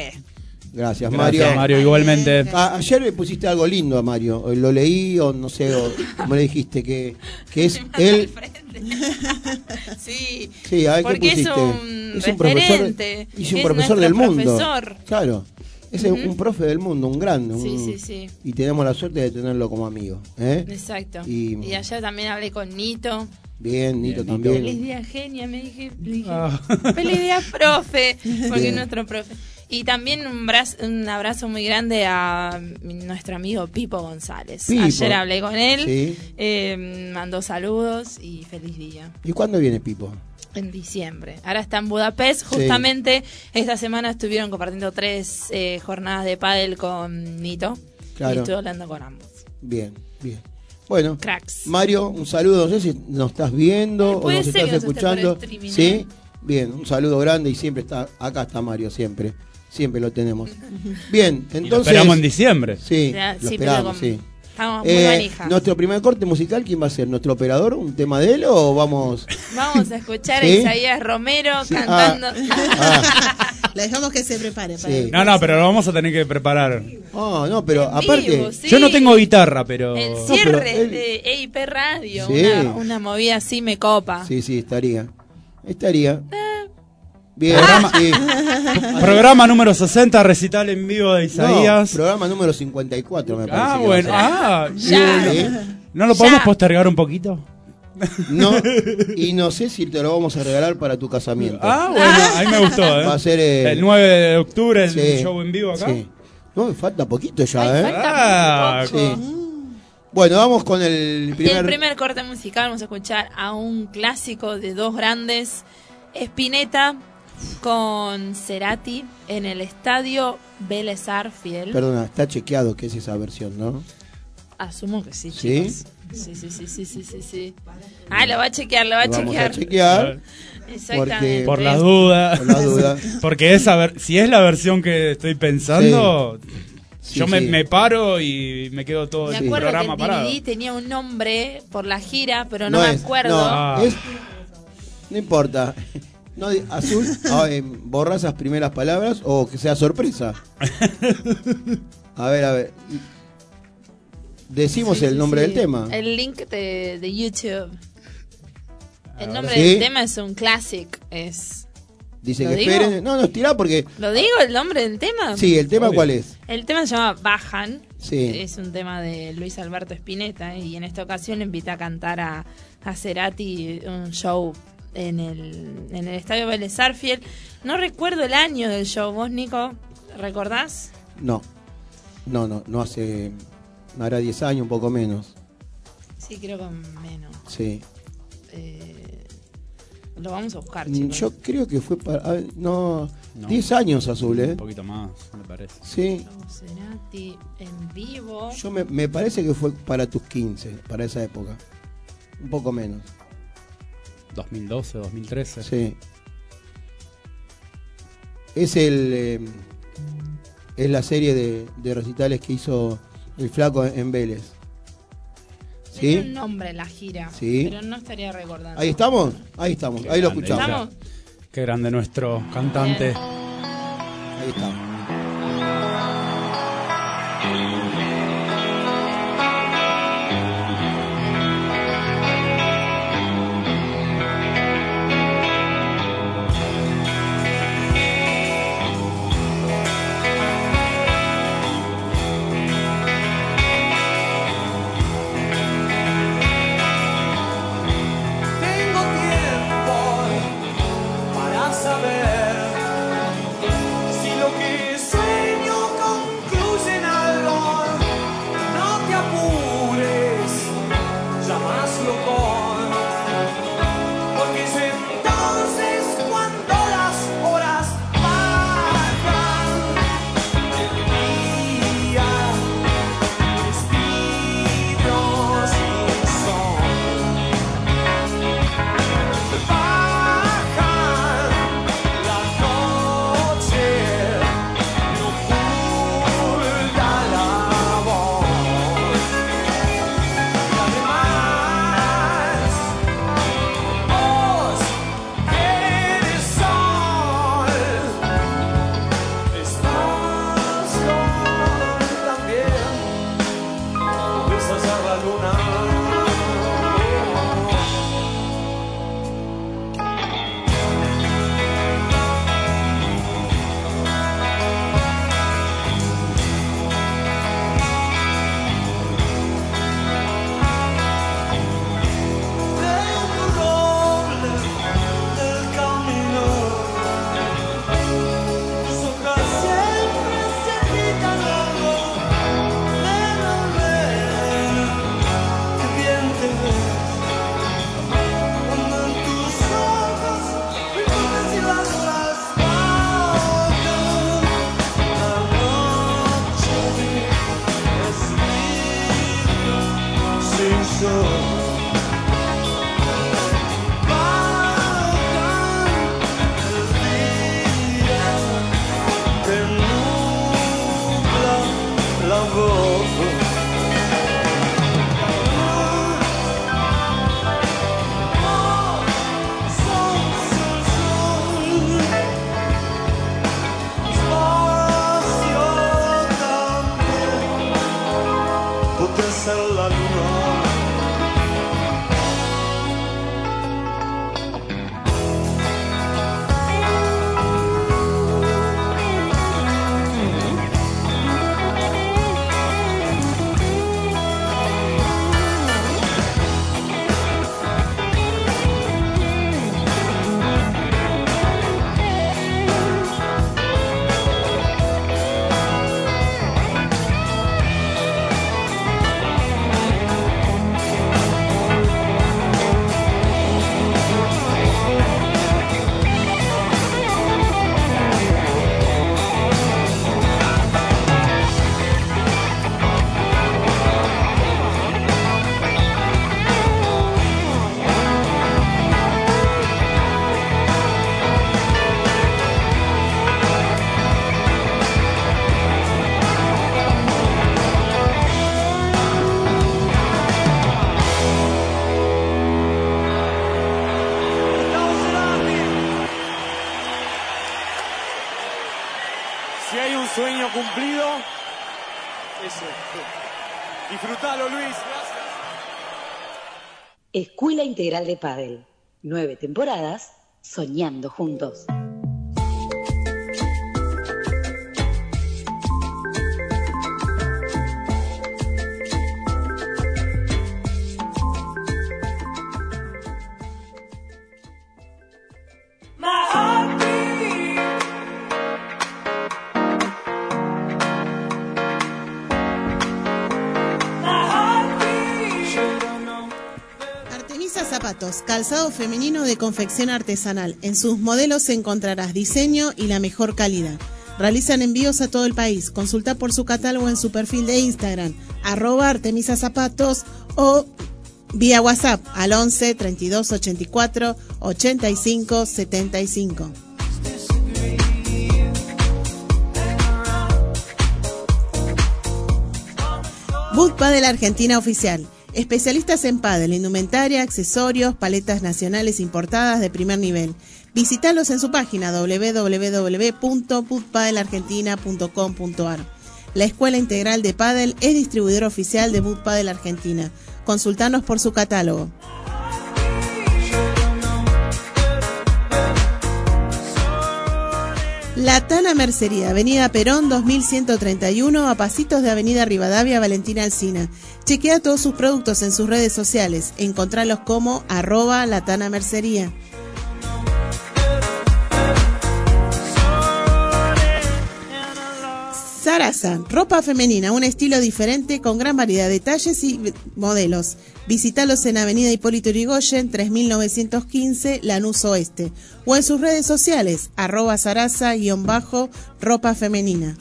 Gracias, Gracias, Mario. Mario. igualmente. Ah, ayer me pusiste algo lindo a Mario. Lo leí o no sé, o como le dijiste, que, que es [laughs] él. [laughs] sí. Sí, a ver qué es pusiste. un es un profesor, es un es profesor del mundo. profesor. Claro. Es un profe del mundo, un grande. Sí, un- sí, sí. Y tenemos la suerte de tenerlo como amigo. ¿eh? Exacto. Y- Y, ayer también hablé con Nito. Bien, Nito Bien, también. Feliz día, genia, me dije. le dije, Ah. Feliz día, profe. [laughs] Porque Bien. es nuestro profe. Y también un, brazo- un abrazo muy grande a nuestro amigo Pipo González. Pipo. Ayer hablé con él, Sí. eh, mandó saludos y feliz día. ¿Y cuándo viene Pipo? En diciembre. Ahora está en Budapest. Justamente esta semana estuvieron compartiendo tres eh, jornadas de pádel con Nito. Claro. Y estuve hablando con ambos. Bien, bien. Bueno, Cracks. Mario, un saludo. No sé si nos estás viendo o nos ser estás escuchando. sí, ¿eh? bien, un saludo grande y siempre está, acá está Mario, siempre. Siempre lo tenemos. Bien, Y lo entonces. esperamos en diciembre. Sí, Ya, lo sí, pero esperamos, con- sí. Estamos muy Eh, manija. nuestro primer corte musical, ¿quién va a ser? ¿Nuestro operador? ¿Un tema de él o vamos? Vamos a escuchar ¿Sí? a Isaías Romero Sí, cantando. Ah, [laughs] Le dejamos que se prepare. Para Sí. el- No, no, pero lo vamos a tener que preparar. oh, no, pero En aparte. vivo, sí. Yo no tengo guitarra, pero... El No, cierre pero él- de EIP Radio, Sí. una, una movida así me copa. Sí, sí, estaría. Estaría. Bien, Programa- sí. [laughs] Programa número 60, recital en vivo de No, Isaías. programa número 54, me parece. ah, que va a bueno. Ah, Ya. Sí. ¿No lo podemos Ya. postergar un poquito? No, [laughs] y no sé si te lo vamos a regalar para tu casamiento. Ah, bueno, a mí me gustó, ¿eh? Va a ser eh, El 9 de octubre, el sí, show en vivo acá. sí. No, falta poquito ya, Ay, ¿eh? falta Ah, muy poco. sí. Bueno, vamos con el primer. el primer corte musical vamos a escuchar a un clásico de dos grandes, Spinetta con Cerati en el estadio Vélez Arfiel. Perdona, está chequeado que es esa versión, ¿no? Asumo que sí, ¿Sí? chicos. Sí, sí, sí, sí, sí, sí, sí. Ah, lo va a chequear, lo va a Lo vamos a chequear. chequear Exactamente. Por la duda. por la duda. [laughs] Porque esa ver- si es la versión que estoy pensando, Sí, yo me, sí. me paro y me quedo todo Me el acuerdo que programa el parado. DVD tenía un nombre por la gira, pero no, me es, acuerdo. No, Ah. es- no importa. No, azul, [laughs] ah, eh, borra esas primeras palabras o que sea sorpresa. [laughs] A ver, a ver. Decimos Sí, el nombre sí. del tema. El link de, de YouTube. El nombre ¿Sí? del tema es un classic. Es. Dice ¿Lo que digo? esperen. No, no, estirá porque. ¿Lo digo el nombre del tema? Sí, el tema Obvio. cuál es. El tema se llama Bajan. Sí. Es un tema de Luis Alberto Spinetta. Y en esta ocasión invita a cantar a, a Cerati un show en el, en el estadio Vélez Arfiel. No recuerdo el año del show. ¿Vos, Nico? ¿Recordás? No. No, no, no hace. Hará 10 años, un poco menos. Sí, creo que menos. Sí. Eh, lo vamos a buscar, Mm, chicos. Yo creo que fue para. ah, No, No. 10 años azul, ¿eh? Un poquito más, me parece. Sí. En vivo. Yo me, me parece que fue para tus 15, para esa época. Un poco menos. 2012, 2013. Sí. Es el em, es la serie de, recitales que hizo el flaco en Vélez. ¿Sí? Tiene un nombre la gira, ¿Sí? pero no estaría recordando. Ahí estamos, ahí estamos, ahí lo escuchamos. ¿Estamos? Qué grande nuestro cantante. Ahí estamos. Escuela Integral de Padel. Nueve temporadas soñando juntos. calzado femenino de confección artesanal. En sus modelos encontrarás diseño y la mejor calidad. Realizan envíos a todo el país. Consulta por su catálogo en su perfil de Instagram, arroba Artemisa Zapatos o vía WhatsApp al 11 32 84 85 75. Buspa de la Argentina Oficial Especialistas en pádel, indumentaria, accesorios, paletas nacionales importadas de primer nivel. Visítalos en su página www.putpadelargentina.com.ar. La Escuela Integral de Padel es distribuidor oficial de Boot Padel Argentina. Consultanos por su catálogo. La Tana Mercería, Avenida Perón 2131, a pasitos de Avenida Rivadavia Valentina Alcina. Chequea todos sus productos en sus redes sociales. Encontralos como arroba La Mercería. Sarasa, ropa femenina, un estilo diferente con gran variedad de talles y modelos. Visítalos en Avenida Hipólito Yrigoyen, 3915, Lanús Oeste. O en sus redes sociales, arroba sarasa-ropa femenina.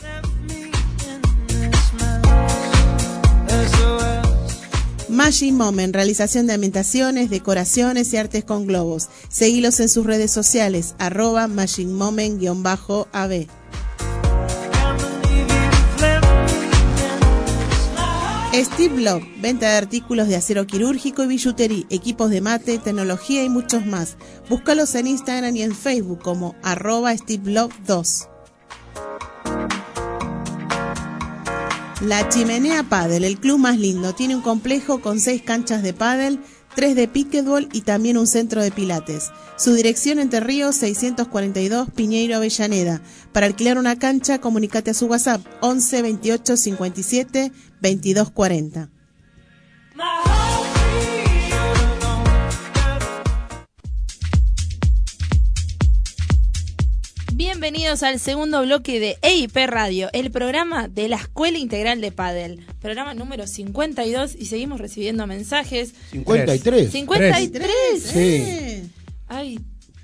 Magic Moment, realización de ambientaciones, decoraciones y artes con globos. Seguilos en sus redes sociales, arroba Magic Steve Love, venta de artículos de acero quirúrgico y billutería, equipos de mate, tecnología y muchos más. Búscalos en Instagram y en Facebook como arroba Steve Love 2. La Chimenea Padel, el club más lindo, tiene un complejo con seis canchas de pádel 3 de piquetbol y también un centro de pilates. Su dirección Entre Ríos 642 Piñeiro Avellaneda. Para alquilar una cancha, comunícate a su WhatsApp 11 28 57 22 40. Bienvenidos al segundo bloque de EIP Radio, el programa de la Escuela Integral de Padel. Programa número 52 y seguimos recibiendo mensajes. 53. 53. Sí. Eh, Ay,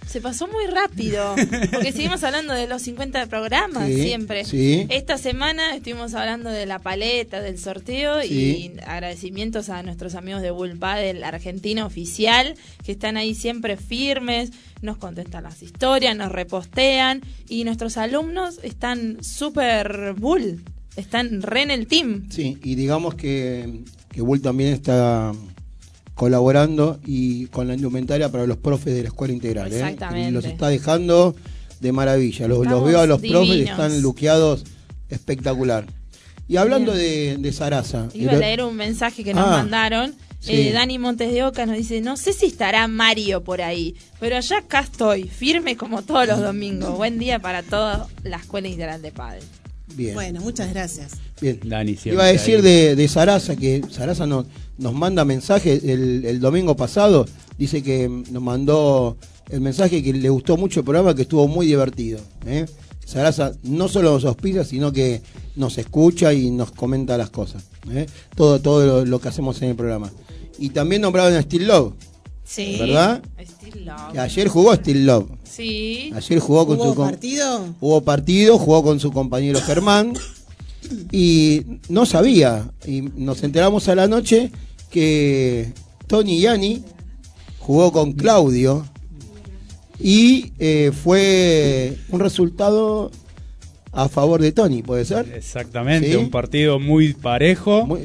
se pasó muy rápido. Porque seguimos hablando de los 50 programas Sí, siempre. sí. Esta semana estuvimos hablando de la paleta, del sorteo Sí. y agradecimientos a nuestros amigos de Bull Padel Argentina Oficial que están ahí siempre firmes, nos contestan las historias, nos repostean y nuestros alumnos están súper bull, están re en el team. Sí, y digamos que, que Bull también está colaborando y con la indumentaria para los profes de la escuela integral. ¿eh? Exactamente. Y Los está dejando de maravilla. Los, veo a los profes y divinos. están luqueados espectacular. Y hablando de, de Sarasa. Iba a leer un mensaje que nos Ah, mandaron. sí. Eh, Dani Montes de Oca nos dice, no sé si estará Mario por ahí, pero allá acá estoy, firme como todos los domingos. Buen día para toda la Escuela Integral de Padres. Bien, Bueno, muchas gracias. bien. Dani siempre Iba a decir de, de Sarasa, que Sarasa nos, nos manda mensaje el, el domingo pasado, dice que nos mandó el mensaje que le gustó mucho el programa, que estuvo muy divertido. ¿eh? Sarasa no solo nos auspicia, sino que nos escucha y nos comenta las cosas. ¿eh? Todo, todo lo, lo que hacemos en el programa. Y también nombraron a Steel Love. Sí. ¿Verdad? Still love. que Ayer jugó Steel Love. Sí. Ayer jugó con ¿Hubo su partido? Hubo partido, jugó con su compañero Germán y no sabía. Y nos enteramos a la noche que Tony Yani jugó con Claudio y eh, fue un resultado a favor de Tony, ¿puede ser? Exactamente, ¿Sí? un partido muy parejo. Muy-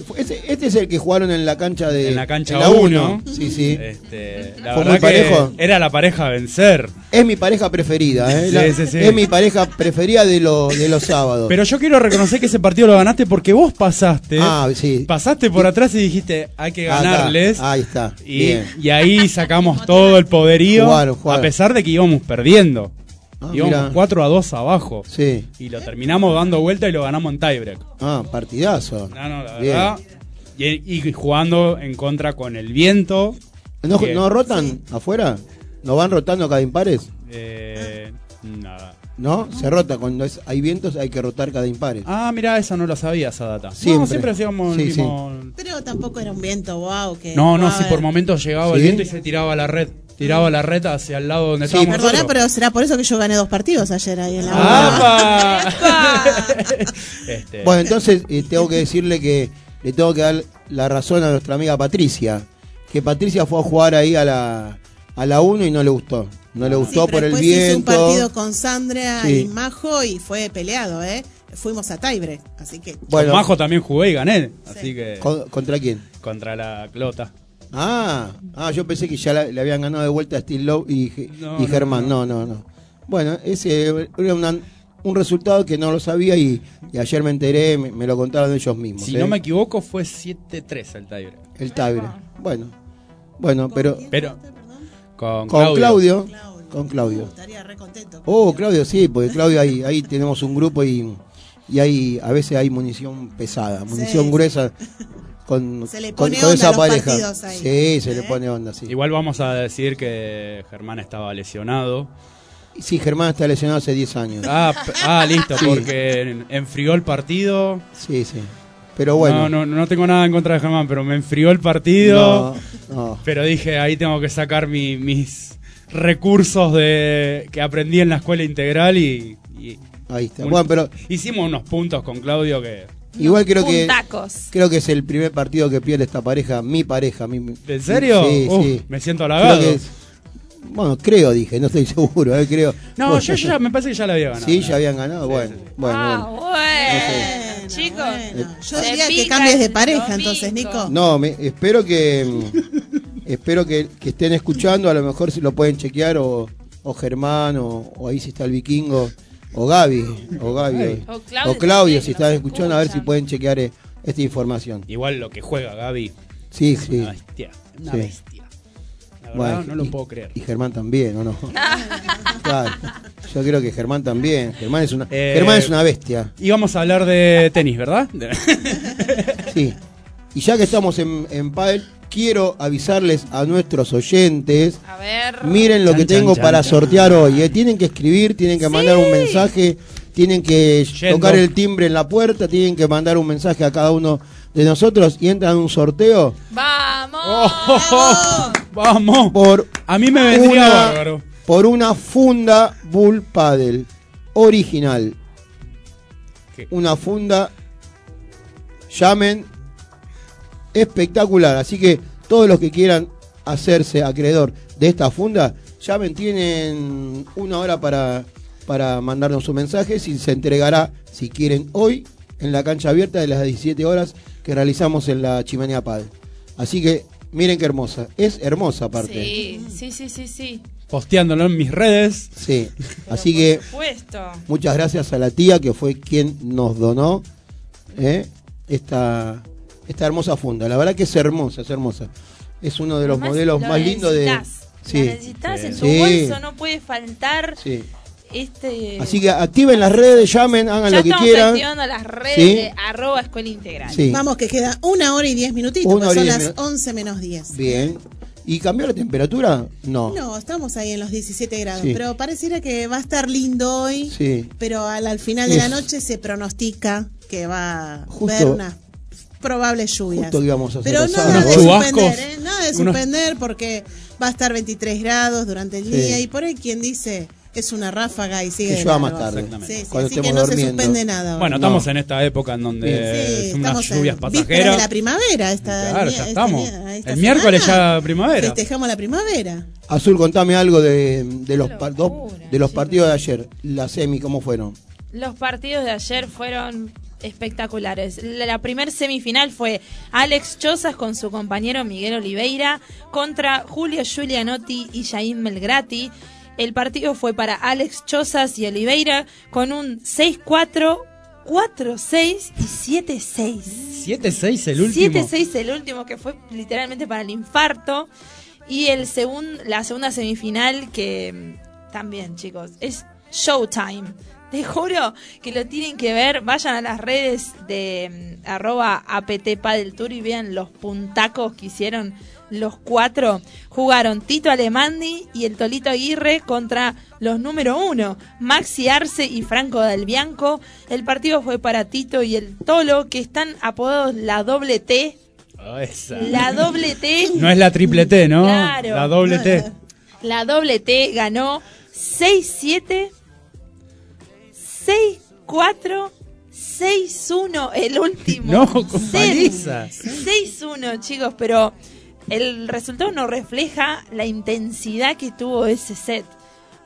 este es el que jugaron en la cancha de en la cancha en la 1. uno. Sí, sí. Este, la Fue muy parejo. era la pareja a vencer. Es mi pareja preferida, ¿eh? Sí, La- sí, sí. Es mi pareja preferida de, lo- de los sábados. Pero yo quiero reconocer que ese partido lo ganaste porque vos pasaste. Ah, sí. Pasaste por atrás y dijiste, hay que Acá, ganarles. Ahí está. Y, ahí sacamos todo el poderío. Jugaron, jugaron. A pesar de que íbamos perdiendo. Ah, íbamos mira. 4 a 2 abajo. Sí. Y lo terminamos dando vuelta y lo ganamos en tiebreak. Ah, partidazo. No, no, la Bien. verdad. Y, y jugando en contra con el viento. ¿No. ¿No rotan afuera? ¿No van rotando cada impares? Eh, nada. ¿No? Se rota. Cuando es, hay vientos hay que rotar cada impares. Ah, mira, esa no la sabía, esa data. Siempre. No, siempre hacíamos el Sí, sí. mismo- Pero tampoco era un viento, wow. Que No, no, si por momentos llegaba el ¿Sí? viento y se tiraba a la red. Tiraba la red hacia el lado donde Sí, estábamos Perdona, nosotros. pero será por eso que yo gané dos partidos ayer ahí en la ¡Apa! [laughs] [laughs] Este, Bueno, entonces eh, tengo que decirle que le tengo que dar la razón a nuestra amiga Patricia. Que Patricia fue a jugar ahí a la a la 1 y no le gustó. No le gustó por el después hice un viento. partido con Sandra Sí. y Majo y fue peleado, ¿eh? Fuimos a tiebreak, así que... con Bueno, Majo también jugué y gané. Así que. ¿con- ¿contra quién? Contra la Clota. Ah, ah, yo pensé que ya la- le habían ganado de vuelta a Steve Lowe y, Ge- No, y no, Germán. No, no, no. Bueno, ese era una- un resultado que no lo sabía y, y ayer me enteré, me, me lo contaron ellos mismos. Si ¿eh? no me equivoco, fue 7-3 el tiebreak. El Tabre. Bueno, bueno, pero Pero con, con Claudio, Claudio. con Claudio. Estaría re contento. Oh, Claudio, sí, porque Claudio ahí, ahí tenemos un grupo y, y hay, a veces hay munición pesada, munición Sí. gruesa [laughs] con, Se le con, pone con onda esa a los pareja. partidos ahí. Sí, se le ¿Eh? pone onda, sí. Igual vamos a decir que Germán estaba lesionado. Sí, Germán está lesionado hace 10 años. Ah, ah listo, Sí. porque en- enfrió el partido. Sí, sí. Pero bueno. No, no, no tengo nada en contra de Germán, pero me enfrió el partido. no, no. Pero dije, ahí tengo que sacar mi- mis recursos de que aprendí en la escuela integral y, y Ahí está. un- Bueno, pero hicimos unos puntos con Claudio que... igual creo que Puntacos. creo que es el primer partido que pierde esta pareja, mi pareja. Mi, ¿En serio? Sí, Uf, sí. Me siento Creo halagado. que es- bueno, creo, dije, no estoy [laughs] seguro, eh, creo. No, Bueno, yo ya me parece que ya la había ganado. Sí, ya habían ganado. bueno, bueno, ah, bueno. chicos. bueno. Yo diría que cambies de pareja entonces, Nico. No, me, espero que [laughs] espero que, que estén escuchando, a lo mejor si lo pueden chequear o, o Germán o, o ahí si está el vikingo o Gaby o Gaby O Claudio o Claudio también, si nos están escuchando a ver si pueden chequear eh, esta información. Igual lo que juega Gaby, Sí, sí. una bestia. Una Sí. bestia. La verdad, Bueno, no lo y- puedo creer. Y Germán también, ¿o no? [laughs] Claro. Yo creo que Germán también. Germán es una Eh, Germán es una bestia. Y vamos a hablar de tenis, ¿verdad? Sí. Y ya que estamos en, en pádel, quiero avisarles a nuestros oyentes A ver. Miren lo Chan, que chan, tengo chan, para chan. sortear hoy. eh. Tienen que escribir, tienen que mandar un mensaje, tienen que Yendo. tocar el timbre en la puerta, tienen que mandar un mensaje a cada uno de nosotros y entran en un sorteo ¡Vamos! Oh, ¡Vamos! por A mí me vendría una, bárbaro. por una funda Bull Paddle original. ¿Qué? Una funda, llamen, espectacular. Así que todos los que quieran hacerse acreedor de esta funda, llamen, tienen una hora para, para mandarnos un mensaje. Si se entregará, si quieren, hoy en la cancha abierta de las 17 horas que realizamos en la Chimenea Pad. Así que miren qué hermosa. Es hermosa aparte. Sí, sí, sí, sí, sí. Posteándolo en mis redes. Sí. Así que Por supuesto. muchas gracias a la tía que fue quien nos donó ¿eh? esta, esta hermosa funda. La verdad que es hermosa, es hermosa. Es uno de los Además, modelos lo más lindos de... necesitas. Sí, Lo necesitas en tu Sí. bolso, no puede faltar sí. este... Así que activen las redes, llamen, hagan ya lo que estamos quieran. activando las redes Sí. de arroba escuela integral. Sí. Vamos, que queda una hora y diez minutitos, son diez las. 11 menos 10. Bien. ¿Y cambió la temperatura? No. No, estamos ahí en los 17 grados, Sí. pero pareciera que va a estar lindo hoy, Sí. pero al, al final de la noche se pronostica que va a haber probables lluvias. Justo que íbamos a hacer Pero nada de suspender, ¿eh? nada de suspender porque va a estar 23 grados durante el Sí. día y por ahí quien dice es una ráfaga y sigue Que llueva más tarde. Sí, sí, Cuando así que no durmiendo. se suspende nada. hoy. Bueno, No. estamos en esta época en donde Sí, son unas lluvias en pasajeras. de la primavera. Esta, Claro, ya esta- estamos. esta El miércoles ya primavera. Festejamos la primavera. Azul, contame algo de, de los, dos- de los partidos de ayer. La semi, ¿cómo fueron? Los partidos de ayer fueron espectaculares. La, la primer semifinal fue Alex Chozas con su compañero Miguel Oliveira contra Julio Giulianotti y Jaime Melgrati. El partido fue para Alex Chozas y Oliveira con un 6-4, 4-6 y 7-6. 7-6 el último. 7-6 el último que fue literalmente para el infarto. Y el segun- la segunda semifinal que mm, también, chicos, es Showtime. [laughs] Te juro que lo tienen que ver. Vayan a las redes de mm, arroba apt Padel Tour y vean los puntacos que hicieron los cuatro. Jugaron Tito Alemandi y el Tolito Aguirre contra los número uno, Maxi Arce y Franco Del Bianco. El partido fue para Tito y el Tolo, que están apodados la doble T. Ah, esa. La doble T. No es la triple T, ¿no? Claro. La doble T. La doble T ganó 6-7, 6-4, 6-1 el último. [laughs] No, con set. paliza. 6-1, chicos, pero el resultado no refleja la intensidad que tuvo ese set.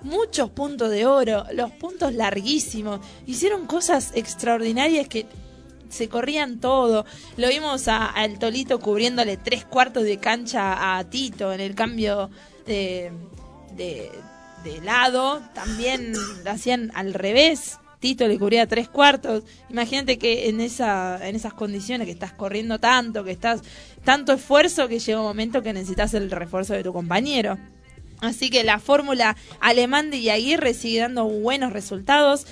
Muchos puntos de oro, los puntos larguísimos. Hicieron cosas extraordinarias que se corrían todo. Lo vimos a- al Tolito cubriéndole tres cuartos de cancha a Tito en el cambio de, de, de lado. También lo hacían al revés. Tito le cubría tres cuartos. Imagínate que en esa en esas condiciones que estás corriendo tanto, que estás tanto esfuerzo que llega un momento que necesitas el refuerzo de tu compañero. Así que la fórmula alemán de Aguirre sigue dando buenos resultados.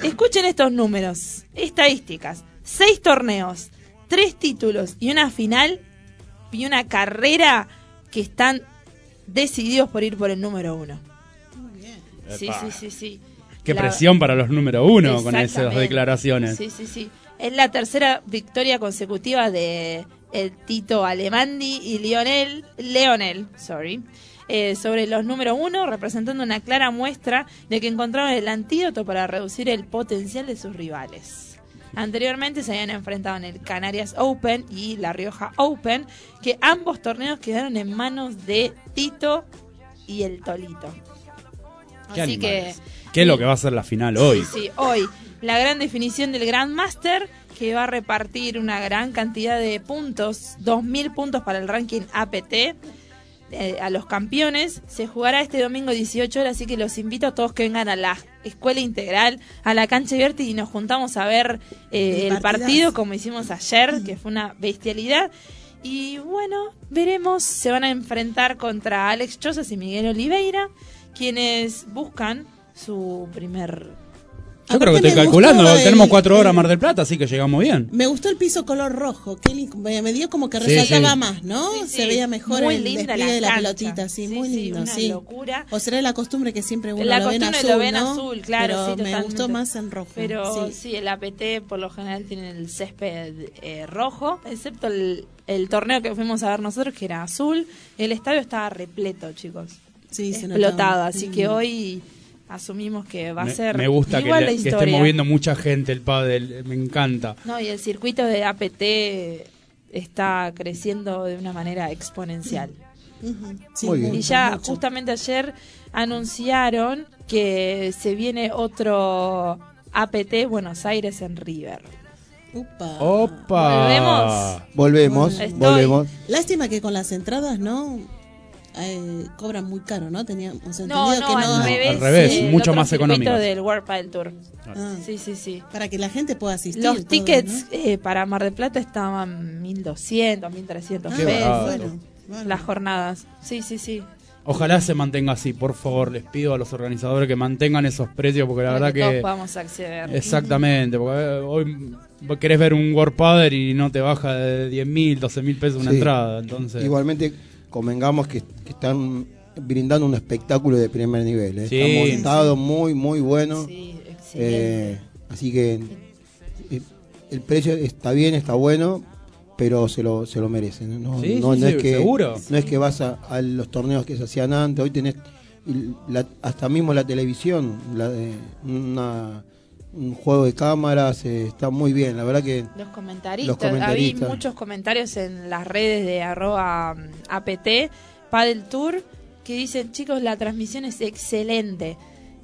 Escuchen estos números, estadísticas. Seis torneos, tres títulos y una final y una carrera que están decididos por ir por el número uno. Sí, sí, sí, sí. Qué La- presión para los número uno con esas declaraciones. Sí, sí, sí. Es la tercera victoria consecutiva de el Tito Alemandi y Lionel, Leonel, sorry, eh, sobre los número uno, representando una clara muestra de que encontraron el antídoto para reducir el potencial de sus rivales. Anteriormente se habían enfrentado en el Canarias Open y la Rioja Open, que ambos torneos quedaron en manos de Tito y el Tolito. Así que. ¿Qué es lo que va a ser la final hoy? Sí, sí, hoy. La gran definición del Grandmaster, que va a repartir una gran cantidad de puntos, 2.000 puntos para el ranking APT. eh, a los campeones se jugará este domingo 18 horas así que los invito a todos que vengan a la escuela integral a la cancha abierta y nos juntamos a ver eh, El partido como hicimos ayer que fue una bestialidad y bueno veremos se van a enfrentar contra Alex Chozas y Miguel Oliveira quienes buscan su primer Yo creo que estoy calculando, el- tenemos cuatro horas Mar del Plata, así que llegamos bien. Me gustó el piso color rojo, qué lindo, me dio como que resaltaba sí. más, ¿no? Sí, Se veía mejor Muy el despliegue la de la cancha. pelotita, sí, Sí, muy sí, lindo, una sí. locura. O será la costumbre que siempre uno la lo ve en costumbre azul, lo ven ¿no? azul, claro, Pero sí, me totalmente. gustó más en rojo. Pero sí. sí. el APT por lo general tiene el césped eh, rojo, excepto el, el torneo que fuimos a ver nosotros, que era azul. El estadio estaba repleto, chicos. Sí, se explotado. notaba. Así Mm. que hoy asumimos que va a Me, ser me gusta que, le- la que esté moviendo mucha gente el pádel, me encanta. No, y el circuito de APT está creciendo de una manera exponencial. Sí, Muy bien. Y ya mucho. justamente ayer anunciaron que se viene otro APT Buenos Aires en River. Upa. ¡Opa! Volvemos. Volvemos, Estoy- volvemos. Lástima que con las entradas, ¿no? Eh, cobran muy caro, ¿no? Teníamos entendido No, que no, no. al revés. al revés, mucho más económicas. del World Padel Tour. Ah, Sí, sí, sí. Para que la gente pueda asistir. Los todo, tickets ¿no? eh, para Mar del Plata estaban 1200, 1300 Ah, pesos. bueno, bueno. Las jornadas. Sí, sí, sí. Ojalá se mantenga así, por favor, les pido a los organizadores que mantengan esos precios, porque la para verdad que todos que... podamos acceder. Exactamente, porque eh, hoy querés ver un World Padel y no te baja de 10 mil, 12 mil pesos una Sí. entrada, entonces... Igualmente, convengamos que, que están brindando un espectáculo de primer nivel. ¿eh? Sí. Está montado muy, muy bueno. Sí, excelente. Eh, así que eh, el precio está bien, está bueno, pero se lo, se lo merecen. No, Sí, no, sí, no sí, es que, seguro. No es que vas a, a los torneos que se hacían antes, hoy tenés la- hasta mismo la televisión, la, eh, una- un juego de cámaras, eh, está muy bien. La verdad que Los comentaristas, Los comentaristas. Había muchos comentarios en las redes de arroba mm, APT, Padel Tour, que dicen, chicos, la transmisión es excelente.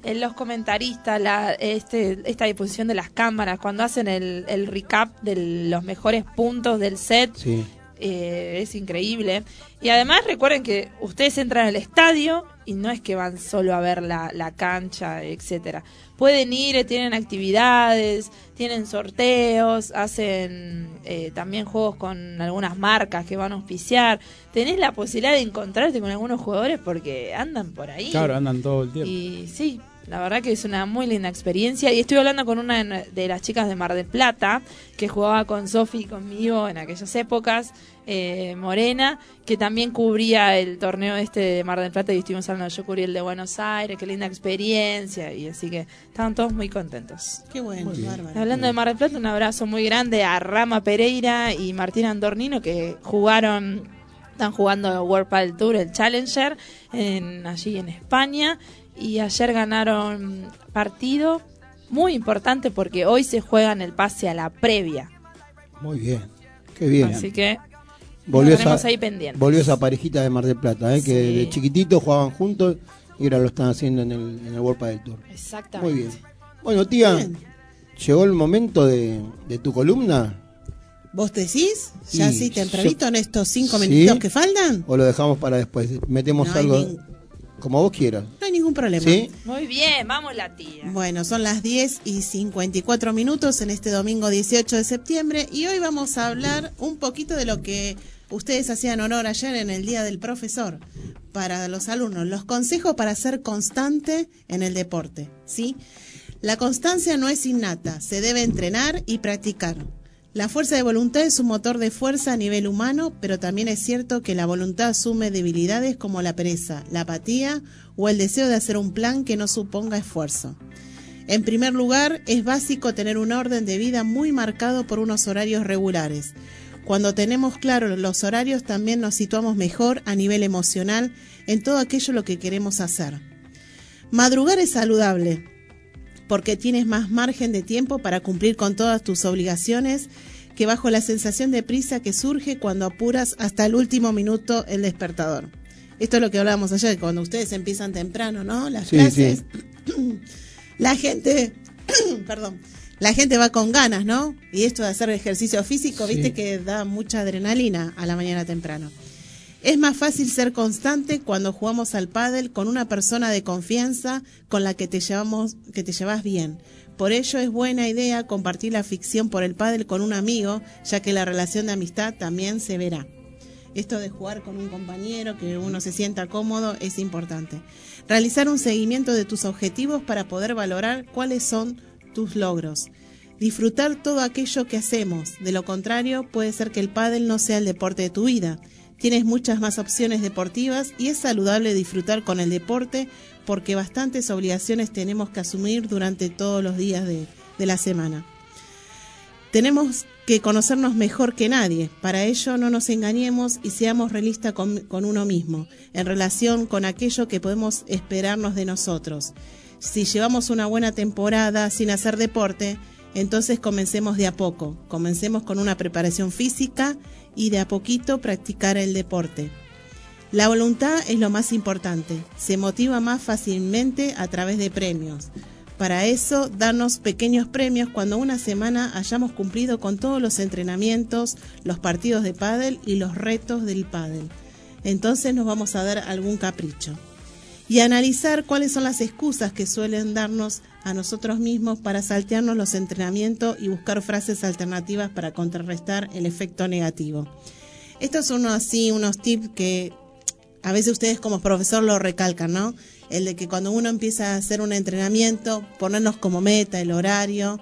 En los comentaristas, la, este, esta disposición de las cámaras, cuando hacen el, el recap de los mejores puntos del set, sí. eh, es increíble. Y además recuerden que ustedes entran al estadio y no es que van solo a ver la, la cancha, etcétera. Pueden ir, eh, tienen actividades, tienen sorteos, hacen eh, también juegos con algunas marcas que van a auspiciar. Tenés la posibilidad de encontrarte con algunos jugadores porque andan por ahí. Claro, andan todo el tiempo. Y sí, la verdad que es una muy linda experiencia. Y estoy hablando con una de las chicas de Mar del Plata, que jugaba con Sofi y conmigo en aquellas épocas, eh, Morena, que también cubría el torneo este de Mar del Plata y estuvimos hablando, yo cubrí el de Buenos Aires, qué linda experiencia. Y así que estaban todos muy contentos. Qué bueno, bárbaro. Hablando de Mar del Plata, un abrazo muy grande a Rama Pereira y Martín Andornino que jugaron, están jugando World Padel Tour, el Challenger, en, allí en España. Y ayer ganaron partido muy importante porque hoy se juegan el pase a la previa. Muy bien. Qué bien. Así que Volvió esa, ahí volvió esa parejita de Mar del Plata, ¿eh? que de chiquititos jugaban juntos y ahora lo están haciendo en el, en el World Padel Tour. Exactamente. Muy bien. Bueno, tía, Bien. llegó el momento de, de tu columna ¿Vos decís? ¿Ya Y así tempranito yo- en estos cinco Sí. minutitos que faltan? o lo dejamos para después. Metemos No algo como vos quieras. No hay ningún problema. ¿Sí? Muy bien, vamos la tía. Bueno, son las 10 y 54 minutos en este domingo 18 de septiembre y hoy vamos a hablar un poquito de lo que ustedes hacían honor ayer en el Día del Profesor para los alumnos, los consejos para ser constante en el deporte, ¿sí? La constancia no es innata, se debe entrenar y practicar. La fuerza de voluntad es un motor de fuerza a nivel humano, pero también es cierto que la voluntad asume debilidades como la pereza, la apatía o el deseo de hacer un plan que no suponga esfuerzo. En primer lugar, es básico tener un orden de vida muy marcado por unos horarios regulares. Cuando tenemos claros los horarios también nos situamos mejor a nivel emocional en todo aquello lo que queremos hacer. Madrugar es saludable porque tienes más margen de tiempo para cumplir con todas tus obligaciones que bajo la sensación de prisa que surge cuando apuras hasta el último minuto el despertador. Esto es lo que hablábamos ayer, cuando ustedes empiezan temprano, ¿no? Las Sí, clases. sí. [clears throat] La gente, [clears throat] perdón, la gente va con ganas, ¿no? Y esto de hacer ejercicio físico, Sí. viste que da mucha adrenalina a la mañana temprano. Es más fácil ser constante cuando jugamos al pádel con una persona de confianza con la que te llevamos, que te llevas bien. Por ello es buena idea compartir la ficción por el pádel con un amigo, ya que la relación de amistad también se verá. Esto de jugar con un compañero, que uno se sienta cómodo, es importante. Realizar un seguimiento de tus objetivos para poder valorar cuáles son tus logros. Disfrutar todo aquello que hacemos. De lo contrario, puede ser que el pádel no sea el deporte de tu vida. Tienes muchas más opciones deportivas y es saludable disfrutar con el deporte porque bastantes obligaciones tenemos que asumir durante todos los días de, de la semana. Tenemos que conocernos mejor que nadie. Para ello no nos engañemos y seamos realistas con, con uno mismo en relación con aquello que podemos esperarnos de nosotros. Si llevamos una buena temporada sin hacer deporte, entonces comencemos de a poco. Comencemos con una preparación física y de a poquito practicar el deporte. La voluntad es lo más importante. Se motiva más fácilmente a través de premios. Para eso, darnos pequeños premios cuando una semana hayamos cumplido con todos los entrenamientos, los partidos de pádel y los retos del pádel. Entonces nos vamos a dar algún capricho. Y analizar cuáles son las excusas que suelen darnos a nosotros mismos para saltearnos los entrenamientos y buscar frases alternativas para contrarrestar el efecto negativo. Estos son así unos tips que a veces ustedes como profesor lo recalcan, ¿no? El de que cuando uno empieza a hacer un entrenamiento, ponernos como meta el horario,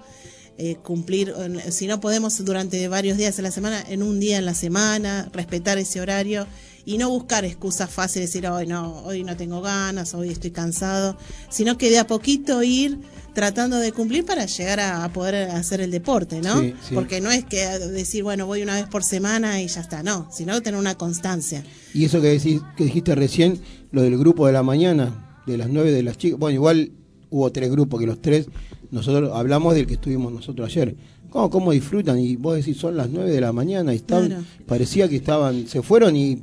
eh, cumplir, si no podemos durante varios días en la semana, en un día en la semana, respetar ese horario y no buscar excusas fáciles, decir, hoy no, hoy no tengo ganas, hoy estoy cansado, sino que de a poquito ir tratando de cumplir para llegar a, a poder hacer el deporte, ¿no? Sí, sí. Porque no es que decir, bueno, voy una vez por semana y ya está, no, sino tener una constancia. Y eso que, decís, que dijiste recién, lo del grupo de la mañana, de las nueve de las chicas. Bueno, igual hubo tres grupos que los tres, nosotros hablamos del que estuvimos nosotros ayer. ¿Cómo, cómo disfrutan? Y vos decís, son las nueve de la mañana y están, Claro. parecía que estaban, se fueron y...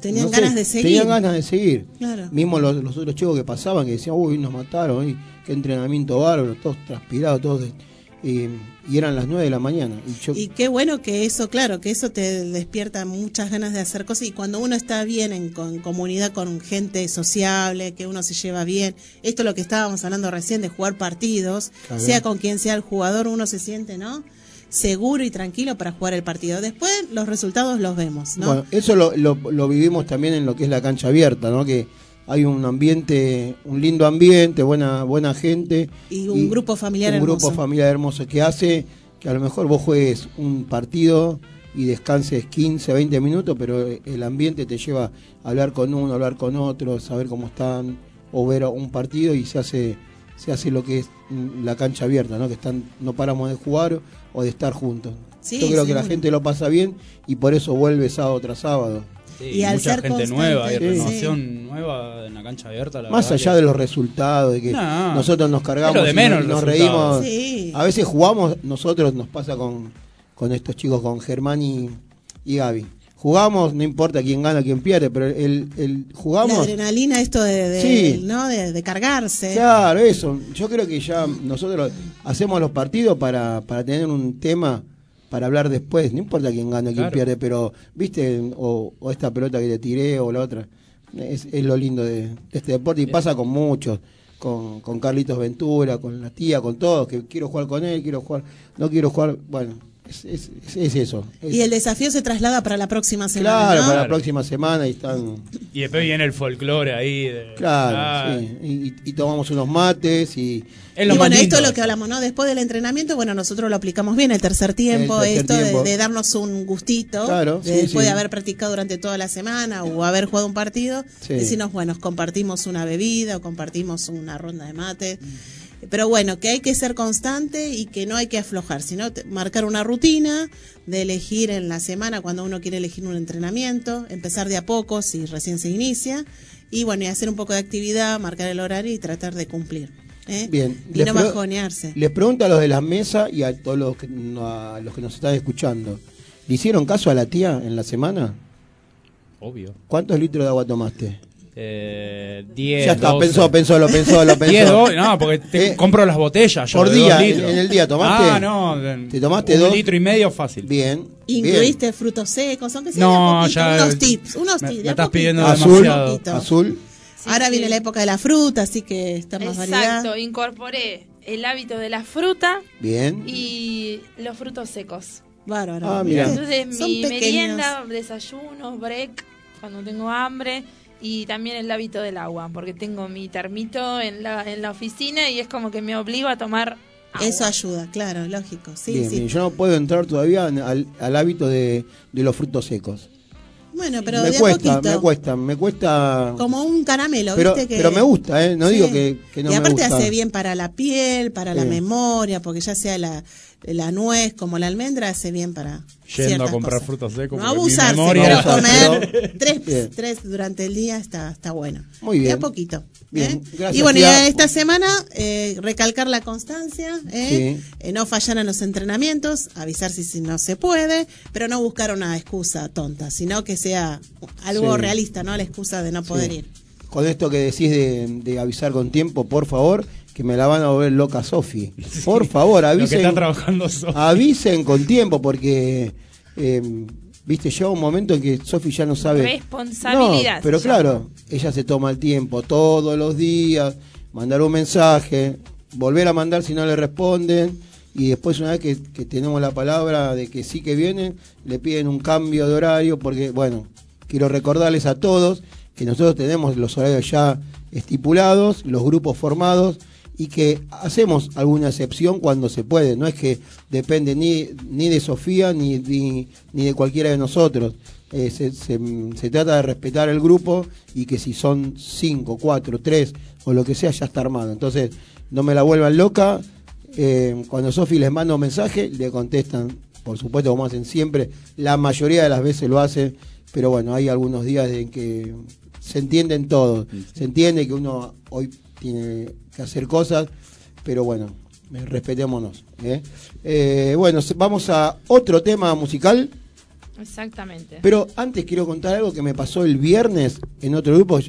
Tenían no sé, ganas de seguir. Tenían ganas de seguir. Claro. Mismo los, los otros chicos que pasaban, que decían, uy, nos mataron, uy, qué entrenamiento bárbaro, todos transpirados, todos... de- y, y eran las nueve de la mañana. Y yo, Y qué bueno que eso, claro, que eso te despierta muchas ganas de hacer cosas y cuando uno está bien en con comunidad con gente sociable, que uno se lleva bien, esto es lo que estábamos hablando recién de jugar partidos, Claro. sea con quien sea el jugador, uno se siente, ¿no? Seguro y tranquilo para jugar el partido. Después los resultados los vemos, ¿no? Bueno, eso lo, lo, lo vivimos también en lo que es la cancha abierta, ¿no? Que hay un ambiente, un lindo ambiente, buena buena gente. Y un grupo familiar Un hermoso. grupo familiar hermoso que hace que a lo mejor vos juegues un partido y descanses 15, 20 minutos, pero el ambiente te lleva a hablar con uno, hablar con otro, saber cómo están, o ver un partido y se hace se hace lo que es la cancha abierta, ¿no? Que están no paramos de jugar o de estar juntos. Sí, Yo creo que la gente lo pasa bien y por eso vuelve sábado tras sábado. Sí, Y al mucha ser gente constante, nueva, hay sí. renovación nueva en la cancha abierta. La Más verdad allá que- de los resultados, de que No, nosotros nos cargamos y nos, reímos. Sí. A veces jugamos, nosotros nos pasa con, con estos chicos, con Germán y, y Gaby. Jugamos, no importa quién gana, quién pierde, pero el, el La jugamos. adrenalina, esto de, de- Sí. ¿no? de, de cargarse. Claro, eso. Yo creo que ya nosotros, hacemos los partidos para, para tener un tema para hablar después. No importa quién gana o quién Claro. pierde, pero, viste, o, o esta pelota que te tiré o la otra. Es, es lo lindo de, de este deporte y pasa con muchos. Con, con Carlitos Ventura, con la tía, con todos, que quiero jugar con él, quiero jugar, no quiero jugar, bueno, es, es, es- es eso. Es- Y el desafío se traslada para la próxima semana. claro, ¿no? para la próxima semana y están, Y después viene el folclore ahí. de- claro, Ah, sí, y, tomamos unos mates y, Es lo y bueno, esto es lo que hablamos, ¿no? Después del entrenamiento, bueno, nosotros lo aplicamos bien el tercer tiempo, El tercer esto de- tiempo. De, darnos un gustito, Claro, de sí, después sí. de haber practicado durante toda la semana o haber jugado un partido, Sí. decirnos, bueno, compartimos una bebida o compartimos una ronda de mate. Pero bueno, que hay que ser constante y que no hay que aflojar, sino marcar una rutina de elegir en la semana cuando uno quiere elegir un entrenamiento, empezar de a poco si recién se inicia y bueno, y hacer un poco de actividad, marcar el horario y tratar de cumplir. ¿eh? Bien. Y Les no bajonearse. Les pregunto a los de la mesa y a todos los que, no- a los que nos están escuchando. ¿Le hicieron caso a la tía en la semana? Obvio. ¿Cuántos litros de agua tomaste? Eh, 10. ya está, 12. pensó, pensó, lo pensó, lo pensó. 10, do- no, porque te Eh, compro las botellas. Yo por día, en- el día, ¿tomaste? Ah, no. ¿Te tomaste un dos? litro y medio fácil. Bien. Incluiste frutos secos, aunque sea No, poquito, ya. unos tips, unos me, tips. me estás pidiendo bien. Azul, demasiado. Poquito. azul. Ahora Sí, viene sí. la época de la fruta, así que está más variedad. Exacto, incorporé el hábito de la fruta Bien. y los frutos secos. Bárbaro. Ah, mira. Entonces Son mi pequeños. merienda, desayuno, break, cuando tengo hambre y también el hábito del agua, porque tengo mi termito en la, en la oficina y es como que me obligo a tomar agua. Eso ayuda, claro, lógico. Sí, bien, sí. bien. Yo no puedo entrar todavía al, al hábito de, de los frutos secos. Bueno, pero me de a cuesta, poquito. me cuesta, me cuesta. Como un caramelo, Pero- ¿viste? Que... pero me gusta, ¿eh? No digo que- que no Y me aparte gusta. hace bien para la piel, para la memoria, porque ya sea la, la nuez como la almendra, hace bien para Yendo a comprar cosas. frutos secos. No abusarse, memoria- pero comer Bien. tres, tres durante el día está, está bueno. Muy bien. De a poquito. Bien, ¿eh? gracias, y bueno, ya esta semana eh, recalcar la constancia, ¿eh? Sí. Eh, no fallar en los entrenamientos, avisar si, si no se puede, pero no buscar una excusa tonta, sino que sea algo Sí. realista, ¿no? La excusa de no poder Sí. ir. Con esto que decís de, de avisar con tiempo, por favor, que me la van a volver loca Sofi. [laughs] Por favor, Lo que avisen. está trabajando Sofi. avisen con tiempo porque eh, viste llega un momento en que Sofi ya no sabe Responsabilidad No, pero claro ella se toma el tiempo todos los días mandar un mensaje volver a mandar si no le responden y después una vez que, que tenemos la palabra de que sí que vienen le piden un cambio de horario porque bueno quiero recordarles a todos que nosotros tenemos los horarios ya estipulados los grupos formados y que hacemos alguna excepción cuando se puede. No es que depende ni, ni de Sofía ni, ni, ni de cualquiera de nosotros. Eh, se, se- se trata de respetar el grupo y que si son cinco, cuatro, tres o lo que sea, ya está armado. Entonces, no me la vuelvan loca. Eh, cuando Sofi les manda un mensaje, le contestan, por supuesto, como hacen siempre. La mayoría de las veces lo hacen, pero bueno, hay algunos días en que se entienden todos. Se entiende que uno hoy tiene que hacer cosas, pero bueno, eh, respetémonos. ¿eh? Eh, bueno, vamos a otro tema musical, Exactamente. pero antes quiero contar algo que me pasó el viernes en otro grupo,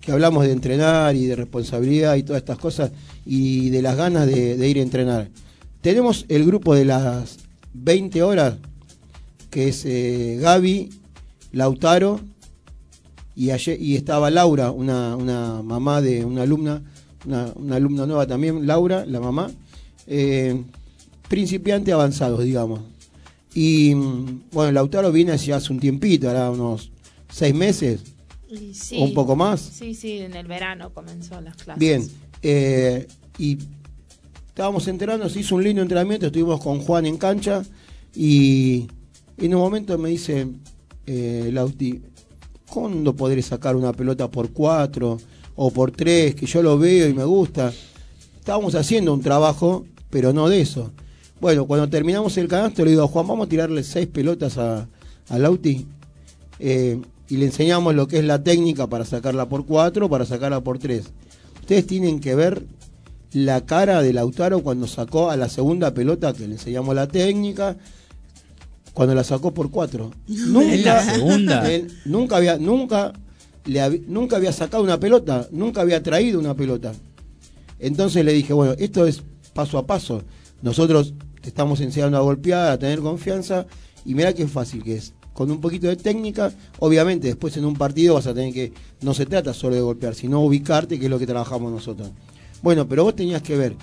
que hablamos de entrenar y de responsabilidad y todas estas cosas, y de las ganas de, de ir a entrenar. Tenemos el grupo de las 20 horas, que es eh, Gaby, Lautaro, y, ayer, y estaba Laura, una, una mamá de una alumna, una, una alumna nueva también, Laura, la mamá, eh, principiante avanzados, digamos. Y mm, bueno, Lautaro viene hace hace un tiempito, hará unos seis meses, Y sí. o un poco más. Sí, sí, en el verano comenzó las clases. Bien, eh, y estábamos entrenando, se hizo un lindo entrenamiento, estuvimos con Juan en cancha y en un momento me dice, eh, Lauti, ¿cuándo podré sacar una pelota por cuatro o por tres? Que yo lo veo y me gusta. Estábamos haciendo un trabajo, pero no de eso. Bueno, cuando terminamos el canasto le digo a Juan, vamos a tirarle seis pelotas a, a Lauti. Eh, y le enseñamos lo que es la técnica para sacarla por cuatro, para sacarla por tres. Ustedes tienen que ver la cara de Lautaro cuando sacó a la segunda pelota, que le enseñamos la técnica, cuando la sacó por cuatro. Nunca, ¿En la [laughs] segunda? él nunca había, nunca, le hab- nunca había sacado una pelota, nunca había traído una pelota. Entonces le dije, bueno, esto es paso a paso. nosotros te estamos enseñando a golpear, a tener confianza, y mira qué fácil que es. Con un poquito de técnica, obviamente después en un partido vas a tener que, no se trata solo de golpear, sino ubicarte, que es lo que trabajamos nosotros. Bueno, pero vos tenías que ver,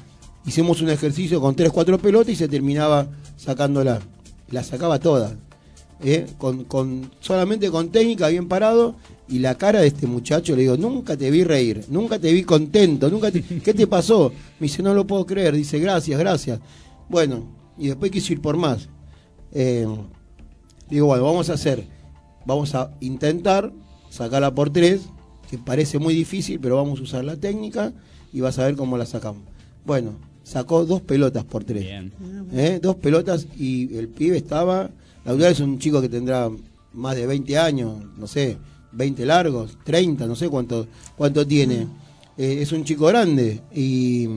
hicimos un ejercicio con 3, 4 pelotas y se terminaba sacándola. La sacaba toda. ¿eh? Con, con, solamente con técnica, bien parado, y la cara de este muchacho, le digo, nunca te vi reír, nunca te vi contento, nunca te- [laughs] ¿qué te pasó? Me dice, no lo puedo creer, dice, gracias, gracias. Bueno, y después quiso ir por más. Eh, digo, bueno, vamos a hacer, vamos a intentar sacarla por tres, que parece muy difícil, pero vamos a usar la técnica y vas a ver cómo la sacamos. Bueno, sacó dos pelotas por tres. Bien. ¿eh? Dos pelotas y el pibe estaba. La verdad es un chico que tendrá más de 20 años, no sé, 20 largos, 30, no sé cuánto, cuánto tiene. Eh, es un chico grande y,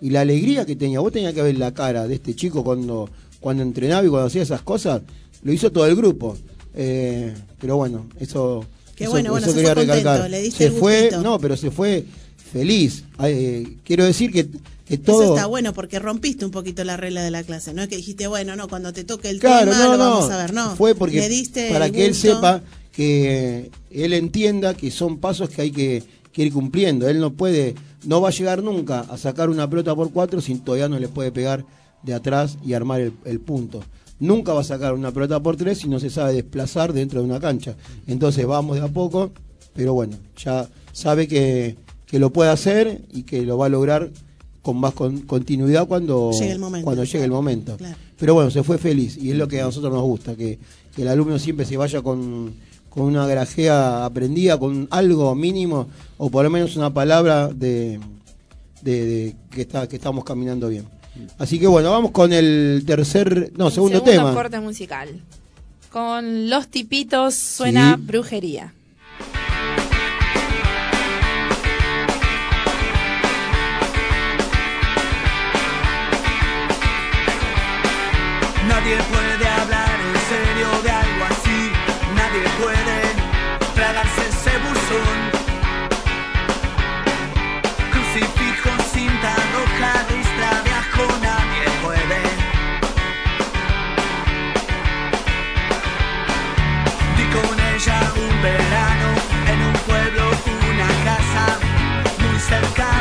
y la alegría que tenía, vos tenías que ver la cara de este chico cuando, cuando entrenaba y cuando hacía esas cosas, lo hizo todo el grupo. Eh, pero bueno, eso, Qué eso, bueno, bueno, eso se quería fue contento, recalcar. le diste se el fue, no, pero se fue feliz. Eh, quiero decir que, que todo... Eso está bueno porque rompiste un poquito la regla de la clase. No es que dijiste, bueno, no, cuando te toque el Claro, tema no, lo no. vamos a ver. No, Fue porque le diste para que él sepa que él entienda que son pasos que hay que, que ir cumpliendo. Él no puede, no va a llegar nunca a sacar una pelota por cuatro si todavía no le puede pegar de atrás y armar el, el punto. Nunca va a sacar una pelota por tres si no se sabe desplazar dentro de una cancha. Entonces vamos de a poco, pero bueno, ya sabe que, que lo puede hacer y que lo va a lograr con más con- continuidad cuando Llegue el momento. Cuando llegue el momento. Claro. Pero bueno, se fue feliz y es lo que a nosotros nos gusta, que, que el alumno siempre se vaya con, con una grajea aprendida, con algo mínimo o por lo menos una palabra de, de- de que, está, que estamos caminando bien. Así que bueno, vamos con el tercer, no, segundo, tema. corte musical. Con los tipitos suena Sí. brujería. Nadie puede hablar en serio de algo así. Nadie puede tragarse ese buzón. Crucifijo, cinta roja, ristra de ajo. Nadie puede. Di con ella un verano en un pueblo, una casa muy cerca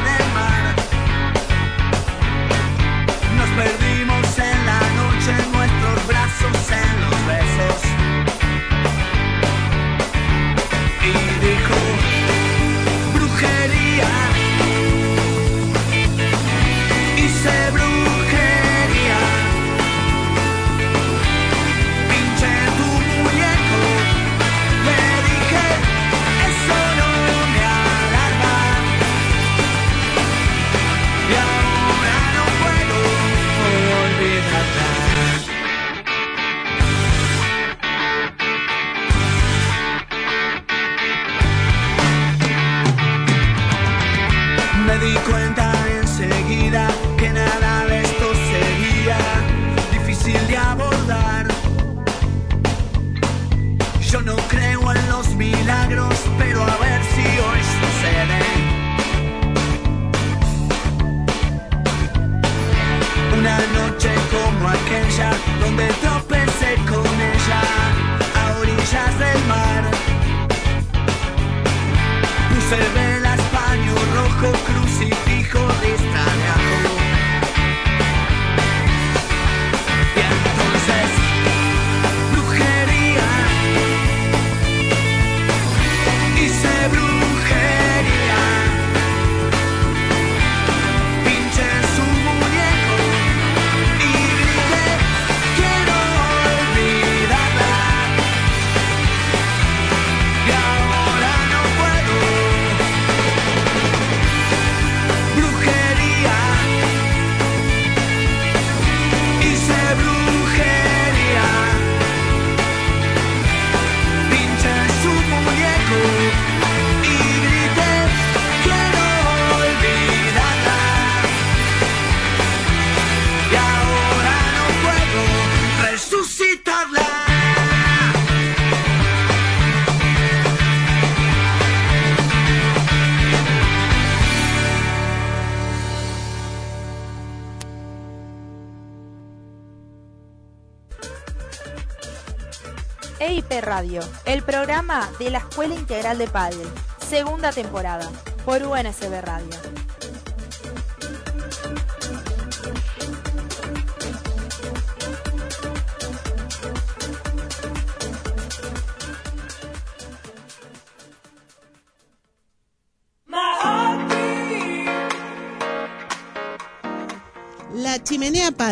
de la Escuela Integral de Padel, segunda temporada, por UNSB Radio.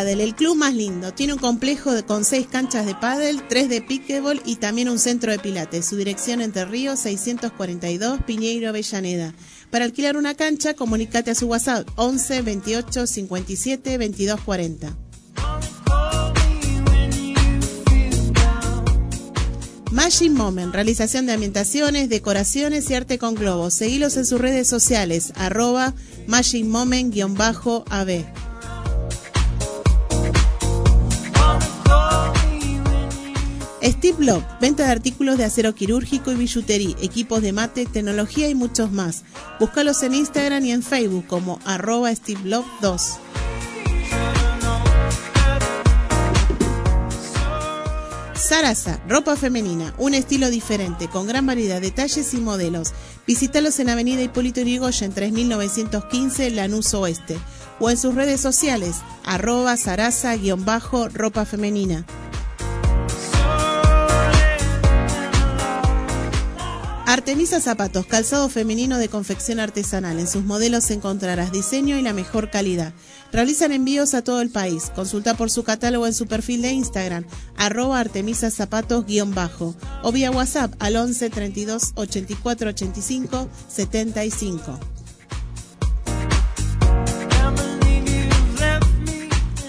Padel, el club más lindo. Tiene un complejo con seis canchas de pádel, tres de pickleball y también un centro de pilates. Su dirección Entre Ríos 642 Piñeiro Avellaneda. Para alquilar una cancha, comunícate a su WhatsApp 11 28 57 22 40. Magic Moment, realización de ambientaciones, decoraciones y arte con globos. Seguilos en sus redes sociales, arroba Magic Moment-AB. Steve Love, venta de artículos de acero quirúrgico y billutería, equipos de mate, tecnología y muchos más. Búscalos en Instagram y en Facebook como arroba Steve Love 2. Sarasa, ropa femenina, un estilo diferente, con gran variedad de talles y modelos. Visítalos en Avenida Hipólito Yrigoyen 3915 Lanús Oeste o en sus redes sociales, arroba sarasa-ropa femenina. Artemisa Zapatos, calzado femenino de confección artesanal. En sus modelos encontrarás diseño y la mejor calidad. Realizan envíos a todo el país. Consulta por su catálogo en su perfil de Instagram, arroba Artemisa Zapatos bajo, o vía WhatsApp al 11 32 84 85 75.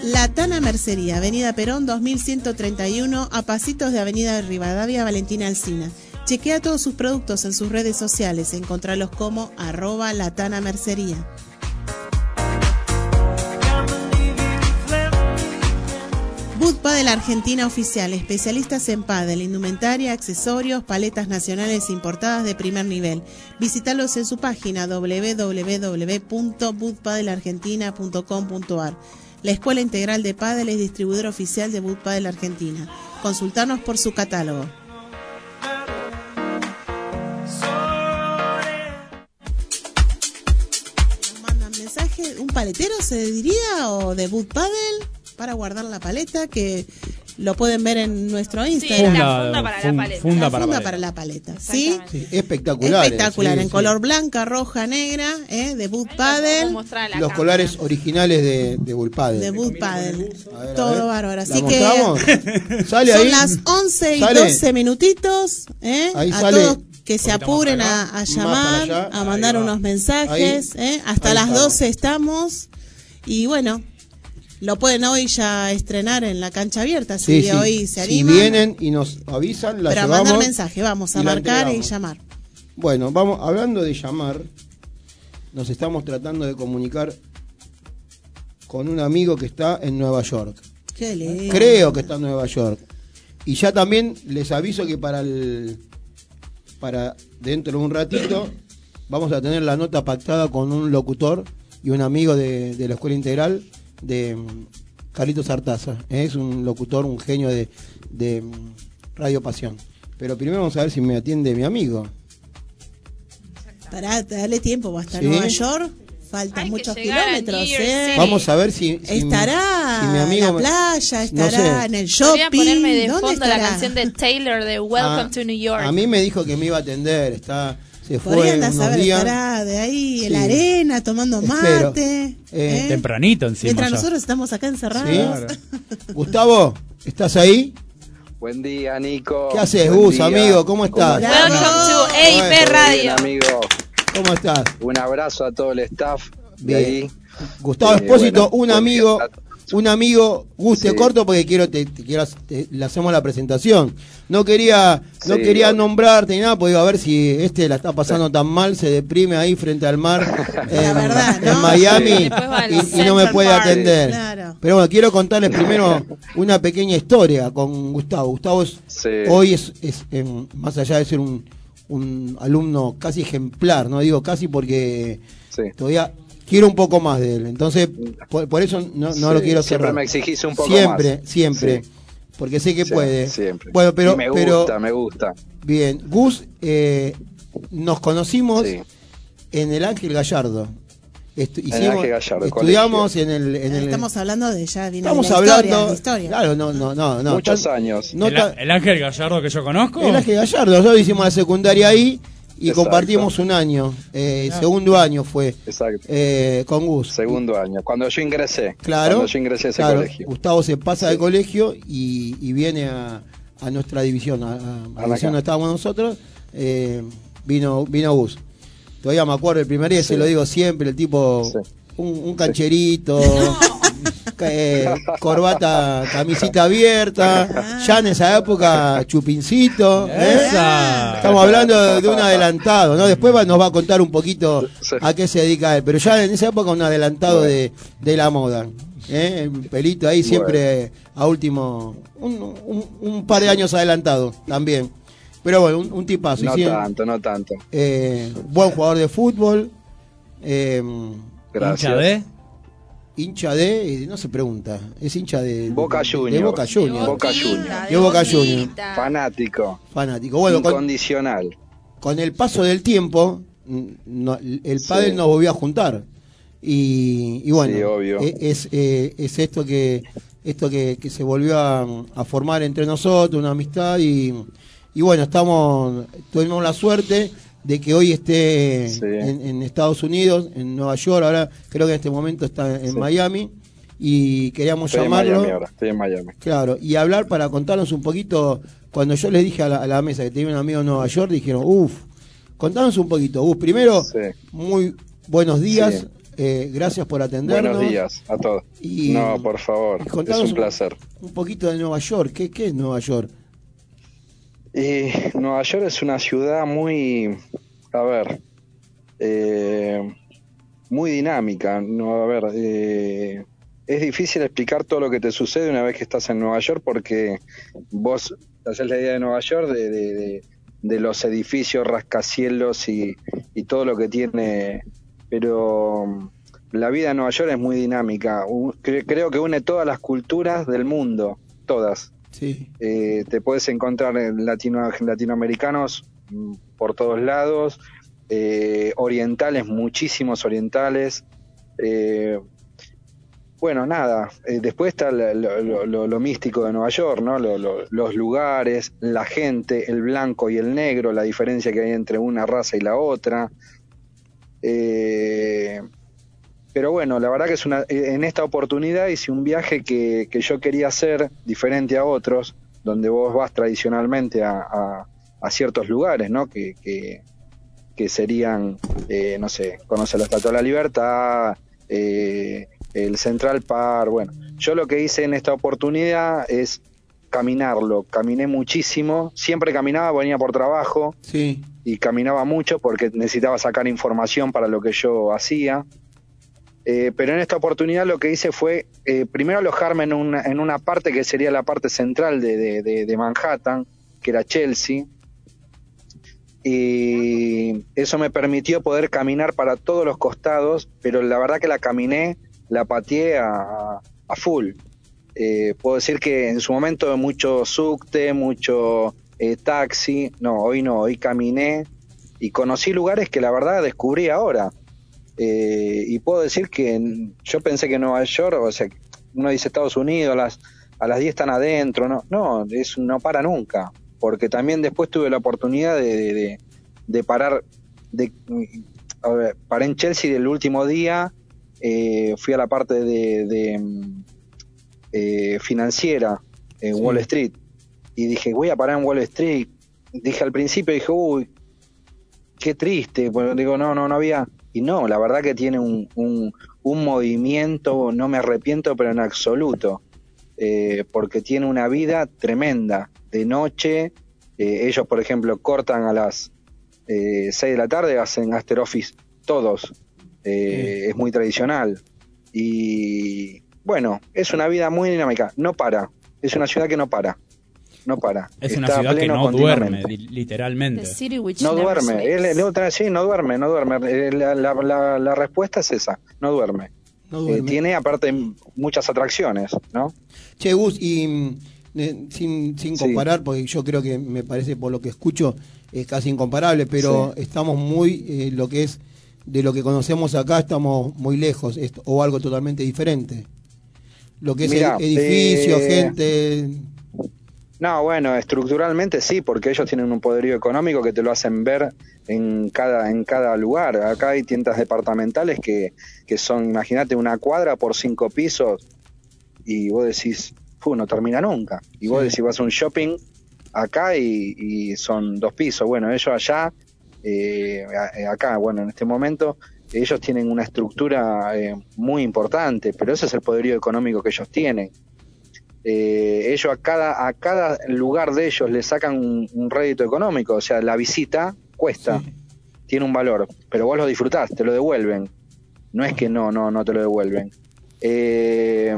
La Tana Mercería, Avenida Perón 2131, a pasitos de Avenida Rivadavia Valentina Alcina. Chequea todos sus productos en sus redes sociales, encontralos como arroba latana mercería. Boot Padel Argentina Oficial, especialistas en pádel, indumentaria, accesorios, paletas nacionales importadas de primer nivel. Visítalos en su página www.bootpadelargentina.com.ar. La Escuela Integral de Padel es distribuidor oficial de Boot Padel Argentina. Consultarnos por su catálogo. Paletero se diría o de Boot Paddle para guardar la paleta que lo pueden ver en nuestro Instagram. la funda para la paleta. Funda La para funda paleta. para la paleta, ¿sí? Sí, espectacular. Espectacular, sí, en sí. color blanca, roja, negra, ¿eh? de Boot Paddle. Los cámara. colores originales de, de. De Boot Paddle. A ver, a Todo bárbaro. ¿La Así que? [laughs] Sale son ahí. las 11 y Sale. 12 minutitos. ¿eh? Ahí a sale. todos que se apuren a, a llamar, allá. a mandar unos mensajes. Ahí. ¿eh? Hasta Ahí las estamos. 12 estamos. Y bueno, lo pueden hoy ya estrenar en la cancha abierta. Si Sí, sí. hoy se si animan. vienen y nos avisan, la pero a llevamos. mandar mensaje, vamos a marcar y llamar. Bueno, vamos, hablando de llamar, nos estamos tratando de comunicar con un amigo que está en Nueva York. Qué lindo. Creo que está en Nueva York. Y ya también les aviso que para el para dentro de un ratito vamos a tener la nota pactada con un locutor y un amigo de, de la Escuela Integral de mm, Carlitos Artaza. Es un locutor, un genio de, de mm, Radio Pasión. Pero primero vamos a ver si me atiende mi amigo. Pará, dale tiempo, va a estar Sí. Nueva York. Faltan Hay muchos kilómetros, ¿eh? Vamos a ver si, si- Estará si mi amigo en la playa, no estará sé. en el shopping. ponerme de ¿Dónde fondo la estará? canción de Taylor de Welcome Ah, to New York. A mí me dijo que me iba a atender, está se fue Podría andar a unos saber, días. estará de ahí en la arena tomando mate. Eh, ¿eh? Tempranito encima. Mientras ya. nosotros estamos acá encerrados. Sí. [laughs] Gustavo, ¿estás ahí? Buen día, Nico. ¿Qué haces, Gus, amigo? ¿Cómo estás? Welcome to EIP Bueno, Bien, Radio. amigo. ¿Cómo estás? Un abrazo a todo el staff de Bien. ahí. Gustavo Eh, Espósito, bueno, un amigo, un amigo, Gus, te Sí. corto porque quiero, te, te quiero, te- le hacemos la presentación. No quería, no Sí, quería nombrarte ni nada, porque digo, a ver si este la está pasando tan mal, se deprime ahí frente al mar [laughs] en, verdad, ¿no? en Miami Sí. Y, y no me puede Park. atender. Claro. Pero bueno, quiero contarles primero una pequeña historia con Gustavo. Gustavo es, Sí. hoy es, es, más allá de ser un, un alumno casi ejemplar, no digo casi porque Sí. todavía quiero un poco más de él. Entonces, por, por eso no, no Sí, lo quiero siempre cerrar. me exigís un poco Siempre, más. siempre. Sí. porque sé que puede. Siempre. Bueno, pero, Y me pero gusta, me gusta. bien, Gus, eh, nos conocimos en el Ángel Gallardo. Estu- En Ángel Gallardo, estudiamos en el, en el Estamos hablando de ya estamos de la hablando, historia, de historia. claro, no, no, no, no, Muchos tan- años. no el, Ángel Gallardo que yo conozco. el Ángel Gallardo, nosotros hicimos la secundaria ahí y Exacto. compartimos un año, eh, segundo año fue Exacto. eh, con Gus. Segundo año. Cuando yo ingresé. Claro, Cuando yo ingresé a ese claro, colegio. Gustavo se pasa Sí. de colegio y, y viene a, a nuestra división, a, a- a la Acá. división donde estábamos nosotros, eh, vino, vino Gus. Todavía me acuerdo el primer día, se lo digo siempre, el tipo, Sí. un, un cancherito, [laughs] ca- eh, corbata, camisita abierta, ya en esa época chupincito. ¿eh? Estamos hablando de un adelantado, ¿no? Después va- nos va a contar un poquito Sí. a qué se dedica él, pero ya en esa época un adelantado Bueno. de, de la moda. ¿eh? El pelito ahí siempre a último, un, un- un par de años adelantado también. Pero bueno, un, un tipazo. No sí, tanto, no tanto. eh, buen jugador de fútbol, eh, Gracias. Hincha de- hincha de, no se pregunta, es hincha de Boca Juniors. De Boca Juniors. Boca Juniors. De Boca Juniors. Fanático. Fanático. Bueno, con, incondicional. con el paso del tiempo, no- el Sí. padre nos volvió a juntar. Y, y bueno, Sí, obvio. e- es, eh, es esto que esto que, que se volvió a, a formar entre nosotros, una amistad. Y, y bueno, estamos tuvimos la suerte de que hoy esté Sí. en, en Estados Unidos, en Nueva York, ahora creo que en este momento está en Sí. Miami. Y queríamos Estoy en llamarlo. Miami ahora. Estoy en Miami. Claro, y hablar para contarnos un poquito, cuando yo les dije a la, a la mesa que tenía un amigo en Nueva York, dijeron, uff, contanos un poquito. Gus, primero, Sí. muy buenos días, eh, gracias por atendernos. Buenos días a todos. Y- no, por favor. Es un placer. Un poquito de Nueva York, ¿qué, qué es Nueva York? Nueva York es una ciudad muy, a ver, eh, muy dinámica. No, a ver, eh, es difícil explicar todo lo que te sucede una vez que estás en Nueva York porque vos haces la idea de Nueva York de, de- los edificios, rascacielos y, y todo lo que tiene, pero um, la vida en Nueva York es muy dinámica. Creo que une todas las culturas del mundo, todas. Eh, te puedes encontrar en latino, latinoamericanos mm, por todos lados, eh, orientales, muchísimos orientales. eh, bueno, nada, después está lo, lo- místico de Nueva York, ¿no? Lo- lo- los lugares, la gente, el blanco y el negro, la diferencia que hay entre una raza y la otra. Eh, pero bueno, la verdad que es una, eh, en esta oportunidad hice un viaje que, que yo quería hacer diferente a otros, donde vos vas tradicionalmente a, a- a ciertos lugares, ¿no? Que, que, que serían, eh, no sé, conocer la Estatua de la Libertad, eh, el Central Park, bueno. Yo lo que hice en esta oportunidad es caminarlo, caminé muchísimo, siempre caminaba, venía por trabajo, sí, y caminaba mucho porque necesitaba sacar información para lo que yo hacía. Eh, pero en esta oportunidad lo que hice fue eh, primero alojarme en una, en una parte que sería la parte central de, de- de- Manhattan, que era Chelsea. Y eso me permitió poder caminar para todos los costados, pero la verdad que la caminé, la pateé a, a full. Eh, puedo decir que en su momento mucho subte, mucho taxi, no, hoy no, hoy caminé y conocí lugares que la verdad descubrí ahora. Eh, y puedo decir que yo pensé que Nueva York, o sea, uno dice Estados Unidos, a las, a las 10 están adentro, no, no, es, no para nunca, porque también después tuve la oportunidad de, de, de- de parar, de, a ver, paré en Chelsea del último día, eh, fui a la parte de, de, mm, eh, financiera en Sí. Wall Street y dije, voy a parar en Wall Street. Dije al principio, dije, uy, qué triste. Bueno, digo, no, no, no había. Y no, la verdad que tiene un, un, un movimiento, no me arrepiento, pero en absoluto. Eh, porque tiene una vida tremenda. De noche, eh, ellos, por ejemplo, cortan a las eh, 6 de la tarde, hacen after office todos. Eh, Es muy tradicional. Y bueno, es una vida muy dinámica. No para. Es una ciudad que no para. No para. Es una ciudad que no duerme, literalmente. No duerme. sleeps. Él- le otra- sí, no duerme, no duerme. Eh, La, la- la- la respuesta es esa, no duerme. no Eh, tiene aparte muchas atracciones, ¿no? Che, Gus, y mm, eh, sin, sin Sí. comparar, porque yo creo que me parece por lo que escucho es casi incomparable, pero Sí. estamos muy, eh, lo que es de lo que conocemos acá, estamos muy lejos, esto- o algo totalmente diferente. Lo que es Mirá, ed- edificio, eh, gente, No, bueno, estructuralmente sí, porque ellos tienen un poderío económico que te lo hacen ver en cada, en cada lugar. Acá hay tiendas departamentales que, que son, imagínate, una cuadra por cinco pisos y vos decís, no termina nunca. Y vos Sí. decís, vas a un shopping acá y, y son dos pisos. Bueno, ellos allá, eh, a- acá, bueno, en este momento, ellos tienen una estructura eh, muy importante, pero ese es el poderío económico que ellos tienen eh, ellos a cada, a cada lugar de ellos le sacan un, un rédito económico, o sea, la visita cuesta, Sí. tiene un valor, pero vos lo disfrutás, te lo devuelven. No es que no, no, no te lo devuelven. Eh,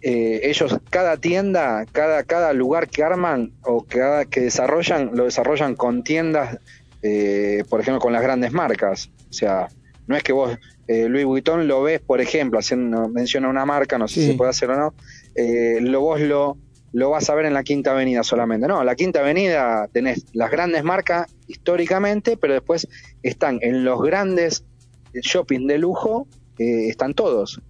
eh, ellos, cada tienda, cada, cada lugar que arman o cada, que desarrollan, lo desarrollan con tiendas, eh, por ejemplo, con las grandes marcas. O sea, no es que vos, eh, Louis Vuitton, lo ves, por ejemplo, haciendo, menciona una marca, no sé Sí. si se puede hacer o no, eh, lo, vos lo, lo vas a ver en la Quinta Avenida solamente. No, la Quinta Avenida tenés las grandes marcas históricamente, pero después están en los grandes shopping de lujo, eh, están todos.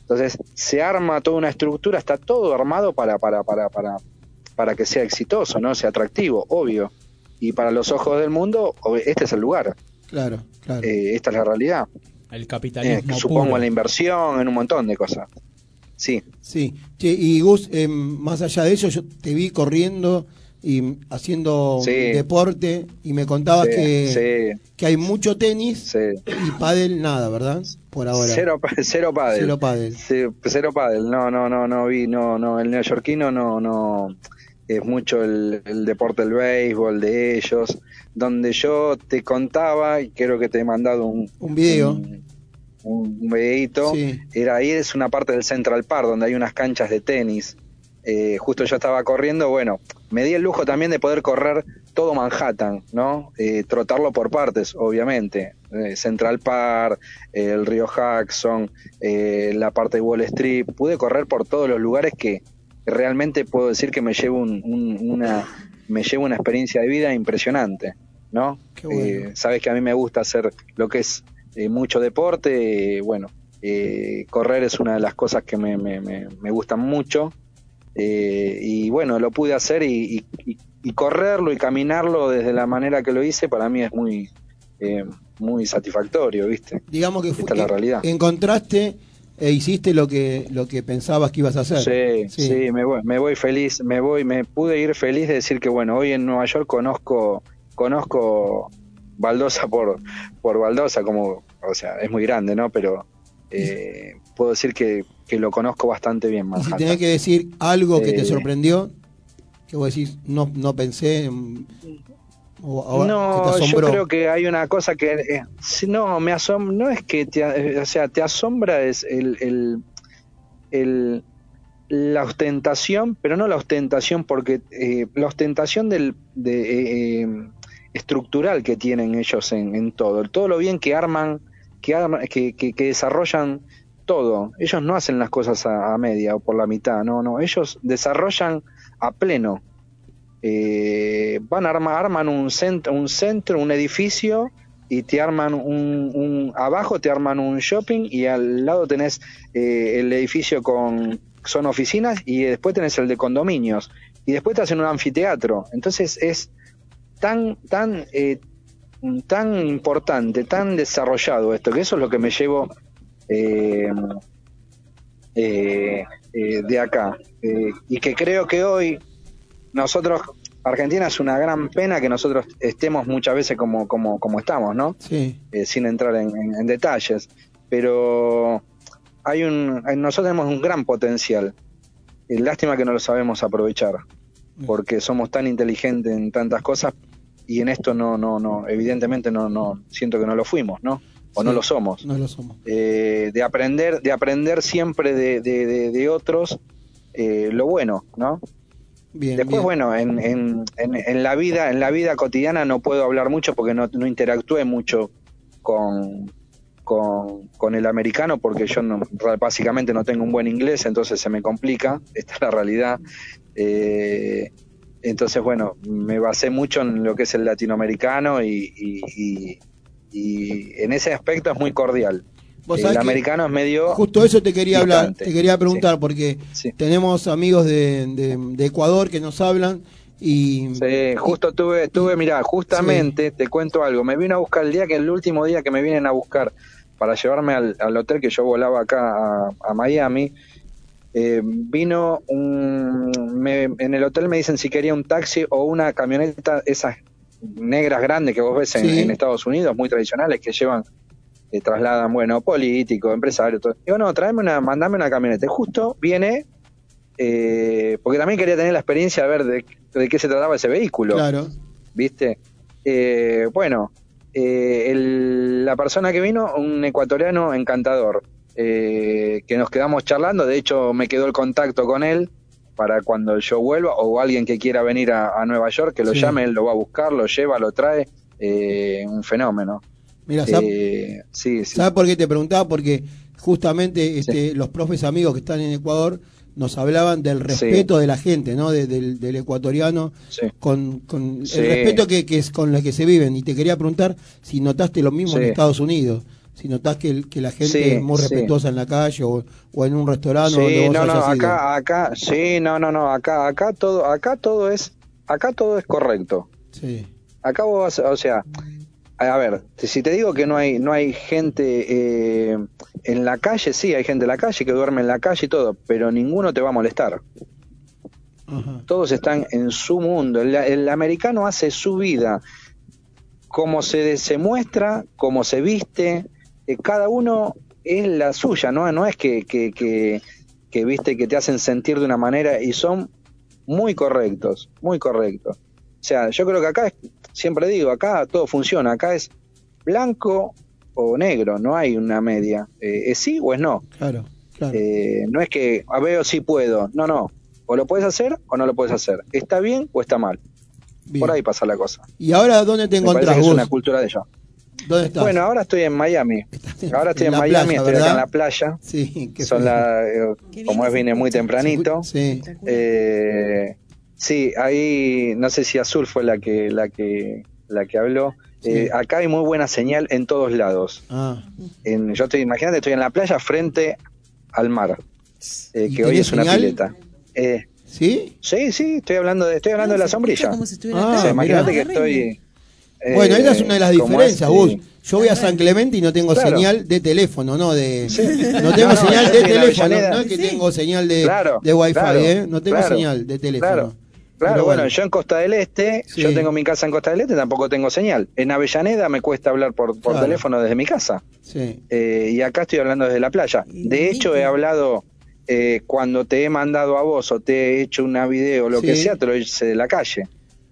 Entonces se arma toda una estructura, está todo armado para, para, para, para, para que sea exitoso, ¿no? Sea atractivo, obvio. Y para los ojos del mundo, este es el lugar, claro, claro. eh, esta es la realidad. El Eh, capitalismo supongo puro. en la inversión, en un montón de cosas. Sí, Sí, Che, y Gus, eh, más allá de eso, yo te vi corriendo y haciendo Sí. deporte y me contabas sí, que, sí, que hay mucho tenis sí. y pádel nada, ¿verdad? Por ahora. Cero, cero pádel. Cero pádel. Cero pádel. No, no, no, no vi, no, no, el neoyorquino no, no, es mucho el, el deporte del béisbol de ellos, donde yo te contaba, y creo que te he mandado un, Un video. un, un videíto, Sí. era ahí, es una parte del Central Park, donde hay unas canchas de tenis. Eh, justo yo estaba corriendo, bueno, me di el lujo también de poder correr todo Manhattan, ¿no? Eh, trotarlo por partes, obviamente. Eh, Central Park, eh, el río Jackson, eh, la parte de Wall Street. Pude correr por todos los lugares que realmente puedo decir que me llevo un- un- una me llevo una experiencia de vida impresionante, ¿no? Qué bueno. Eh, sabes que a mí me gusta hacer lo que es eh, mucho deporte, bueno, eh, correr es una de las cosas que me, me, me, me gustan mucho. Y bueno, lo pude hacer y, y- y- y correrlo y caminarlo desde la manera que lo hice, para mí es muy, muy satisfactorio, ¿viste? Digamos que Esta es la realidad. encontraste e hiciste lo que lo que pensabas que ibas a hacer. Sí, Sí. sí, me voy, me voy feliz, me voy, me pude ir feliz de decir que bueno, hoy en Nueva York conozco, conozco Baldosa por, por Baldosa, como, o sea, es muy grande, ¿no? Pero eh, puedo decir que, que lo conozco bastante bien, Y si Manhattan. tenés que decir algo que te Eh, sorprendió, que vos decís, no, no pensé, en- o, te No, yo creo que hay una cosa que eh, si no me asombra, no es que te, eh, o sea, te asombra es el, el, el- la ostentación, pero no la ostentación porque eh, la ostentación del de, estructural que tienen ellos en, en todo, todo lo bien que arman, que, arma- que, que, que desarrollan todo. Ellos no hacen las cosas a, a media o por la mitad, no, no, ellos desarrollan a pleno eh, van a arman un centro, un centro, un edificio y te arman un, abajo te arman un shopping y al lado tenés eh, el edificio con son oficinas y después tenés el de condominios y después te hacen un anfiteatro. Entonces es tan tan eh, tan importante, tan desarrollado esto que eso es lo que me llevo eh, eh, de acá y que creo que hoy nosotros, Argentina es una gran pena que nosotros estemos muchas veces como, como, como estamos, ¿no? Sí, Eh, sin entrar en, en- en detalles, pero hay un, nosotros tenemos un gran potencial. Eh, lástima que no lo sabemos aprovechar, porque somos tan inteligentes en tantas cosas y en esto no, no, no, evidentemente no, no, siento que no lo fuimos, ¿no? O no lo somos no lo somos. eh, de aprender de aprender siempre de, de- de- de otros eh, lo bueno no Bien, después bien. bueno en, en, en, en la vida en la vida cotidiana no puedo hablar mucho porque no, no interactué mucho con con, con el americano porque yo no, básicamente no tengo un buen inglés, entonces se me complica, [laughs] esta es la realidad. Eh, entonces, bueno, me basé mucho en lo que es el latinoamericano y, y- y- y en ese aspecto es muy cordial. El americano es medio... Justo eso te quería hablar, te quería preguntar, porque Sí. tenemos amigos de, de- de Ecuador que nos hablan y... Sí, justo tuve, tuve, mira, justamente te cuento algo. Me vino a buscar el día que el último día que me vienen a buscar para llevarme al, al hotel que yo volaba acá a, a Miami. eh, vino un, me- en el hotel me dicen si quería un taxi o una camioneta, esas negras grandes que vos ves en Estados Unidos, muy tradicionales, que llevan, trasladan, bueno, políticos, empresarios, todo. Digo, no, tráeme una, mandame una camioneta. Y justo viene, eh, porque también quería tener la experiencia de ver de, de qué se trataba ese vehículo. Claro, ¿viste? Eh, bueno, eh, el- la persona que vino, un ecuatoriano encantador, eh, que nos quedamos charlando, de hecho me quedó el contacto con él para cuando yo vuelva o alguien que quiera venir a, a Nueva York, que lo Sí. llame, él lo va a buscar, lo lleva, lo trae, eh, un fenómeno. Mira, ¿sabes Eh, sí, sí. ¿sabes por qué te preguntaba? Porque justamente este, los profes amigos que están en Ecuador nos hablaban del respeto de la gente, ¿no? De- del, del ecuatoriano, Sí. con, el respeto que, que es con el que se viven. Y te quería preguntar si notaste lo mismo en. Estados Unidos. Si notás que, la gente es muy respetuosa en la calle o, o en un restaurante donde vos no, no, ido. acá, sí, no, no, no, acá, acá todo, acá todo es, acá todo es correcto. Sí, Acá vos, vas- o sea, a ver, si te digo que no hay, no hay gente eh, en la calle, sí, hay gente en la calle que duerme en la calle y todo, pero ninguno te va a molestar. Todos están en su mundo. El, el americano hace su vida, como se, se muestra, como se viste, eh, cada uno es la suya, ¿no? No es que, que, que, que, viste que te hacen sentir de una manera y son muy correctos, muy correctos. O sea, yo creo que acá, es- siempre digo, acá todo funciona, acá es blanco o negro, no hay una media. Eh, es sí o es no. Claro, claro. Eh, no es que a ver si puedo, no, no. O lo puedes hacer o no lo puedes hacer. ¿Está bien o está mal? Bien. Por ahí pasa la cosa. ¿Y ahora dónde te Me parece encontrás que es una cultura de ellos. ¿Dónde estás? Bueno, ahora estoy en Miami. [laughs] Ahora estoy en Miami, playa, estoy acá en la playa. Sí, que Son la, eh, como es, vine muy tempranito. Sí, Eh, sí, ahí no sé si Azul fue la que la que la que habló. Eh, acá hay muy buena señal en todos lados. ah, En, yo estoy, imagínate, estoy en la playa frente al mar, eh, ¿Y que hoy es una pileta. Eh, ¿Sí? sí, sí, estoy hablando de, estoy hablando de la sombrilla. Como si estuviera Ah. O sea, imagínate que estoy. eh, Bueno, esa es una de las diferencias, es, Gus. Yo voy a San Clemente y no tengo Claro. señal de teléfono, no de Sí. no tengo No, señal de teléfono, no es que Sí. tengo señal de, Claro, de wifi, claro, ¿eh? No tengo claro, señal de teléfono. Claro, Pero bueno, yo en Costa del Este, Sí. yo tengo mi casa en Costa del Este, tampoco tengo señal. En Avellaneda me cuesta hablar por, por Claro. teléfono desde mi casa. Sí. Eh, y acá estoy hablando desde la playa. De hecho, he hablado eh, cuando te he mandado a vos o te he hecho una video o lo que sea, te lo hice de la calle.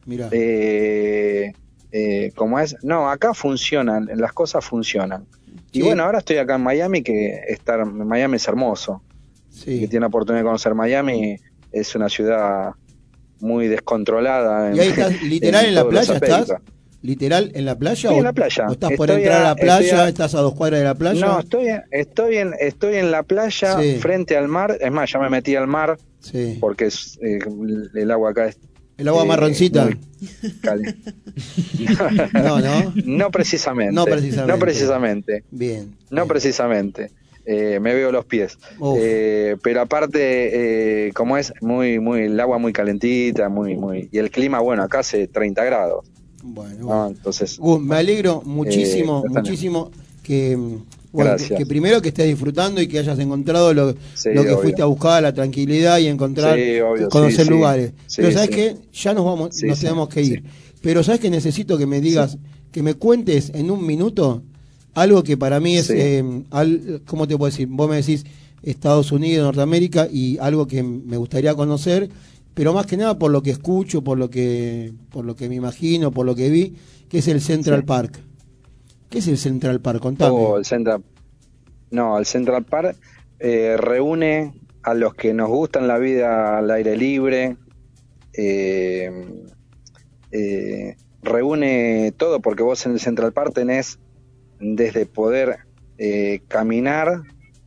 Mira. Eh, eh, ¿Cómo es? No, acá funcionan, las cosas funcionan. Y bueno, ahora estoy acá en Miami, que estar Miami es hermoso. sí. Que tiene la oportunidad de conocer Miami, es una ciudad muy descontrolada. Y ahí estás [laughs] literal en la playa estás? ¿Literal en la playa? Estoy o, en la playa. o estás por Estoy entrar a, la playa? a- ¿Estás a dos cuadras de la playa? No, estoy en, estoy en, estoy en la playa Sí. frente al mar. Es más, ya me metí al mar Sí. porque es, eh, el agua acá es ¿El agua eh, marroncita? [laughs] No, no. [laughs] no precisamente. No precisamente. No precisamente. Bien. No bien. precisamente. Eh, me veo los pies. Eh, pero aparte, eh, como es muy, muy, el agua muy calentita, muy, muy, y el clima, bueno, acá hace 30 grados, Bueno, ¿no? bueno. Entonces, Gus, me alegro muchísimo, Eh, muchísimo que, bueno, que, primero que estés disfrutando y que hayas encontrado lo, Sí, lo que obvio. fuiste a buscar, la tranquilidad y encontrar, Sí, obvio, conocer sí, lugares. Pero sabes que ya nos vamos, nos tenemos que ir. Pero sabes que necesito que me digas, que me cuentes en un minuto algo que para mí es, Sí. eh, al- ¿cómo te puedo decir? Vos me decís Estados Unidos, Norteamérica y algo que me gustaría conocer, pero más que nada por lo que escucho, por lo que, por lo que me imagino, por lo que vi, que es el Central Sí. Park. ¿Qué es el Central Park? Contame. Oh, el Central, no, el Central Park eh, reúne a los que nos gustan la vida al aire libre, eh, eh, reúne todo, porque vos en el Central Park tenés desde poder eh, caminar,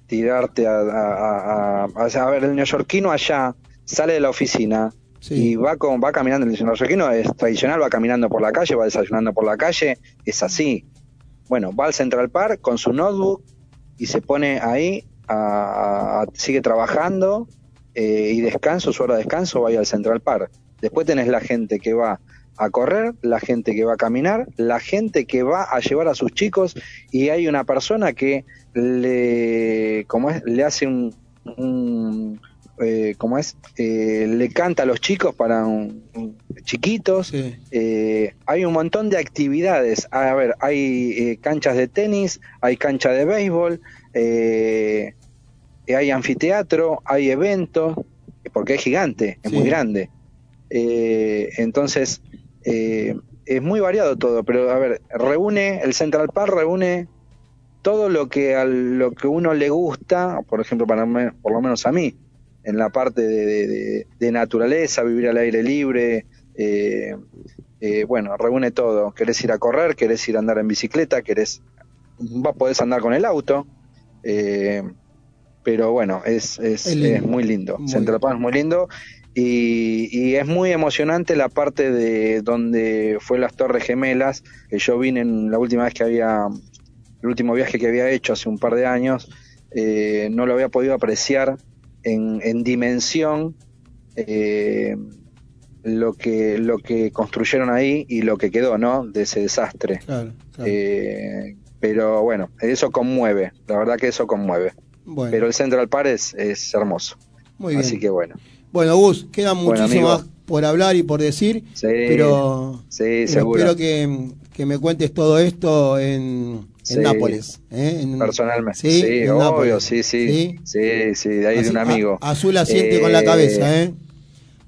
tirarte a, a- a- ver, el neoyorquino allá sale de la oficina y va con, va caminando, el neoyorquino es tradicional, va caminando por la calle, va desayunando por la calle, es así. Bueno, va al Central Park con su notebook y se pone ahí, sigue trabajando eh, y descanso, su hora de descanso, vaya al Central Park. Después tenés la gente que va a correr, la gente que va a caminar, la gente que va a llevar a sus chicos y hay una persona que le, ¿cómo es? le hace un, un, eh, ¿cómo es? Eh, le canta a los chicos para un- un- chiquitos. Eh, hay un montón de actividades. A ver, hay eh, canchas de tenis, hay cancha de béisbol, eh, hay anfiteatro, hay eventos, porque es gigante, es Sí. muy grande. Entonces, eh, es muy variado todo, pero a ver, reúne, el Central Park reúne todo lo que a lo que uno le gusta, por ejemplo, para me- por lo menos a mí, en la parte de, de- de- de naturaleza, vivir al aire libre, eh, eh, bueno, reúne todo. Querés ir a correr, querés ir a andar en bicicleta, querés, va, podés andar con el auto, eh, pero bueno, es, es, Es muy lindo. Muy Central Park es muy lindo y, y es muy emocionante la parte de donde fue las Torres Gemelas, que yo vine en la última vez que había, el último viaje que había hecho hace un par de años, eh, no lo había podido apreciar en, en dimensión eh, lo que lo que construyeron ahí y lo que quedó, ¿no? De ese desastre. Claro, claro. Eh, pero bueno, eso conmueve, la verdad que eso conmueve. Bueno. Pero el Central Park es, es hermoso. Muy bien. Así que bueno. Bueno, Gus, queda Bueno, muchísimo más por hablar y por decir, Sí, pero, sí, pero seguro. espero que, que me cuentes todo esto en, en Sí. Nápoles. ¿eh? En- Personalmente. Sí, Sí, en obvio, Nápoles. sí, sí. Sí, sí, de ahí Así- de un amigo. a- Azul asiente con la cabeza, ¿eh?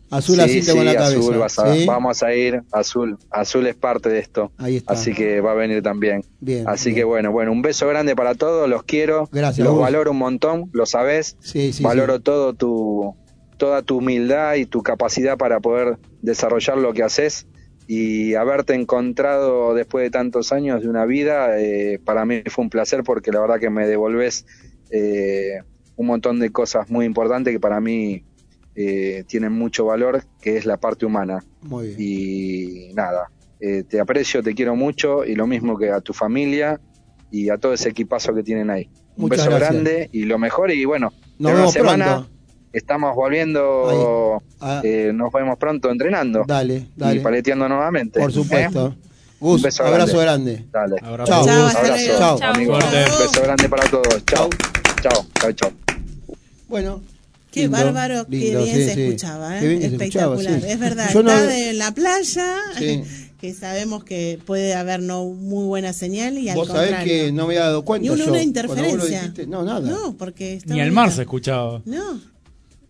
Azul sí, asiente con sí, la cabeza. Azul, vas a- ¿sí? vamos a ir, Azul, Azul es parte de esto. Ahí está. Así que va a venir también. Bien, Así bien. que bueno, bueno, un beso grande para todos, los quiero, Gracias, los valoro un montón, lo sabés, Sí, sí, valoro sí. todo tu toda tu humildad y tu capacidad para poder desarrollar lo que haces y haberte encontrado después de tantos años de una vida, eh, para mí fue un placer porque la verdad que me devolvés eh, un montón de cosas muy importantes que para mí eh, tienen mucho valor, que es la parte humana. Muy bien. Y nada, eh, te aprecio, te quiero mucho y lo mismo que a tu familia y a todo ese equipazo que tienen ahí. Un Muchas beso gracias. grande y lo mejor y bueno, Nos vemos semana pronto. Estamos volviendo, Ah. eh, nos vemos pronto entrenando Dale, dale. y paleteando nuevamente. Por supuesto. ¿eh? Gus, Un beso abrazo grande. Dale. Abrazo. Abrazo. Suerte. Un beso grande para todos. Chao. Chao, chao, chao. Bueno. Qué lindo, bárbaro, qué lindo, bien sí, escuchaba, ¿eh? Qué bien se espectacular. escuchaba, sí. Es verdad, Yo no- está de la playa, Sí. [laughs] que sabemos que puede haber no muy buena señal y al Vos sabés contrario. que no me había dado cuenta Ni una, yo. una interferencia. dijiste, no, nada. No, porque está Ni el bonita. mar se escuchaba. No,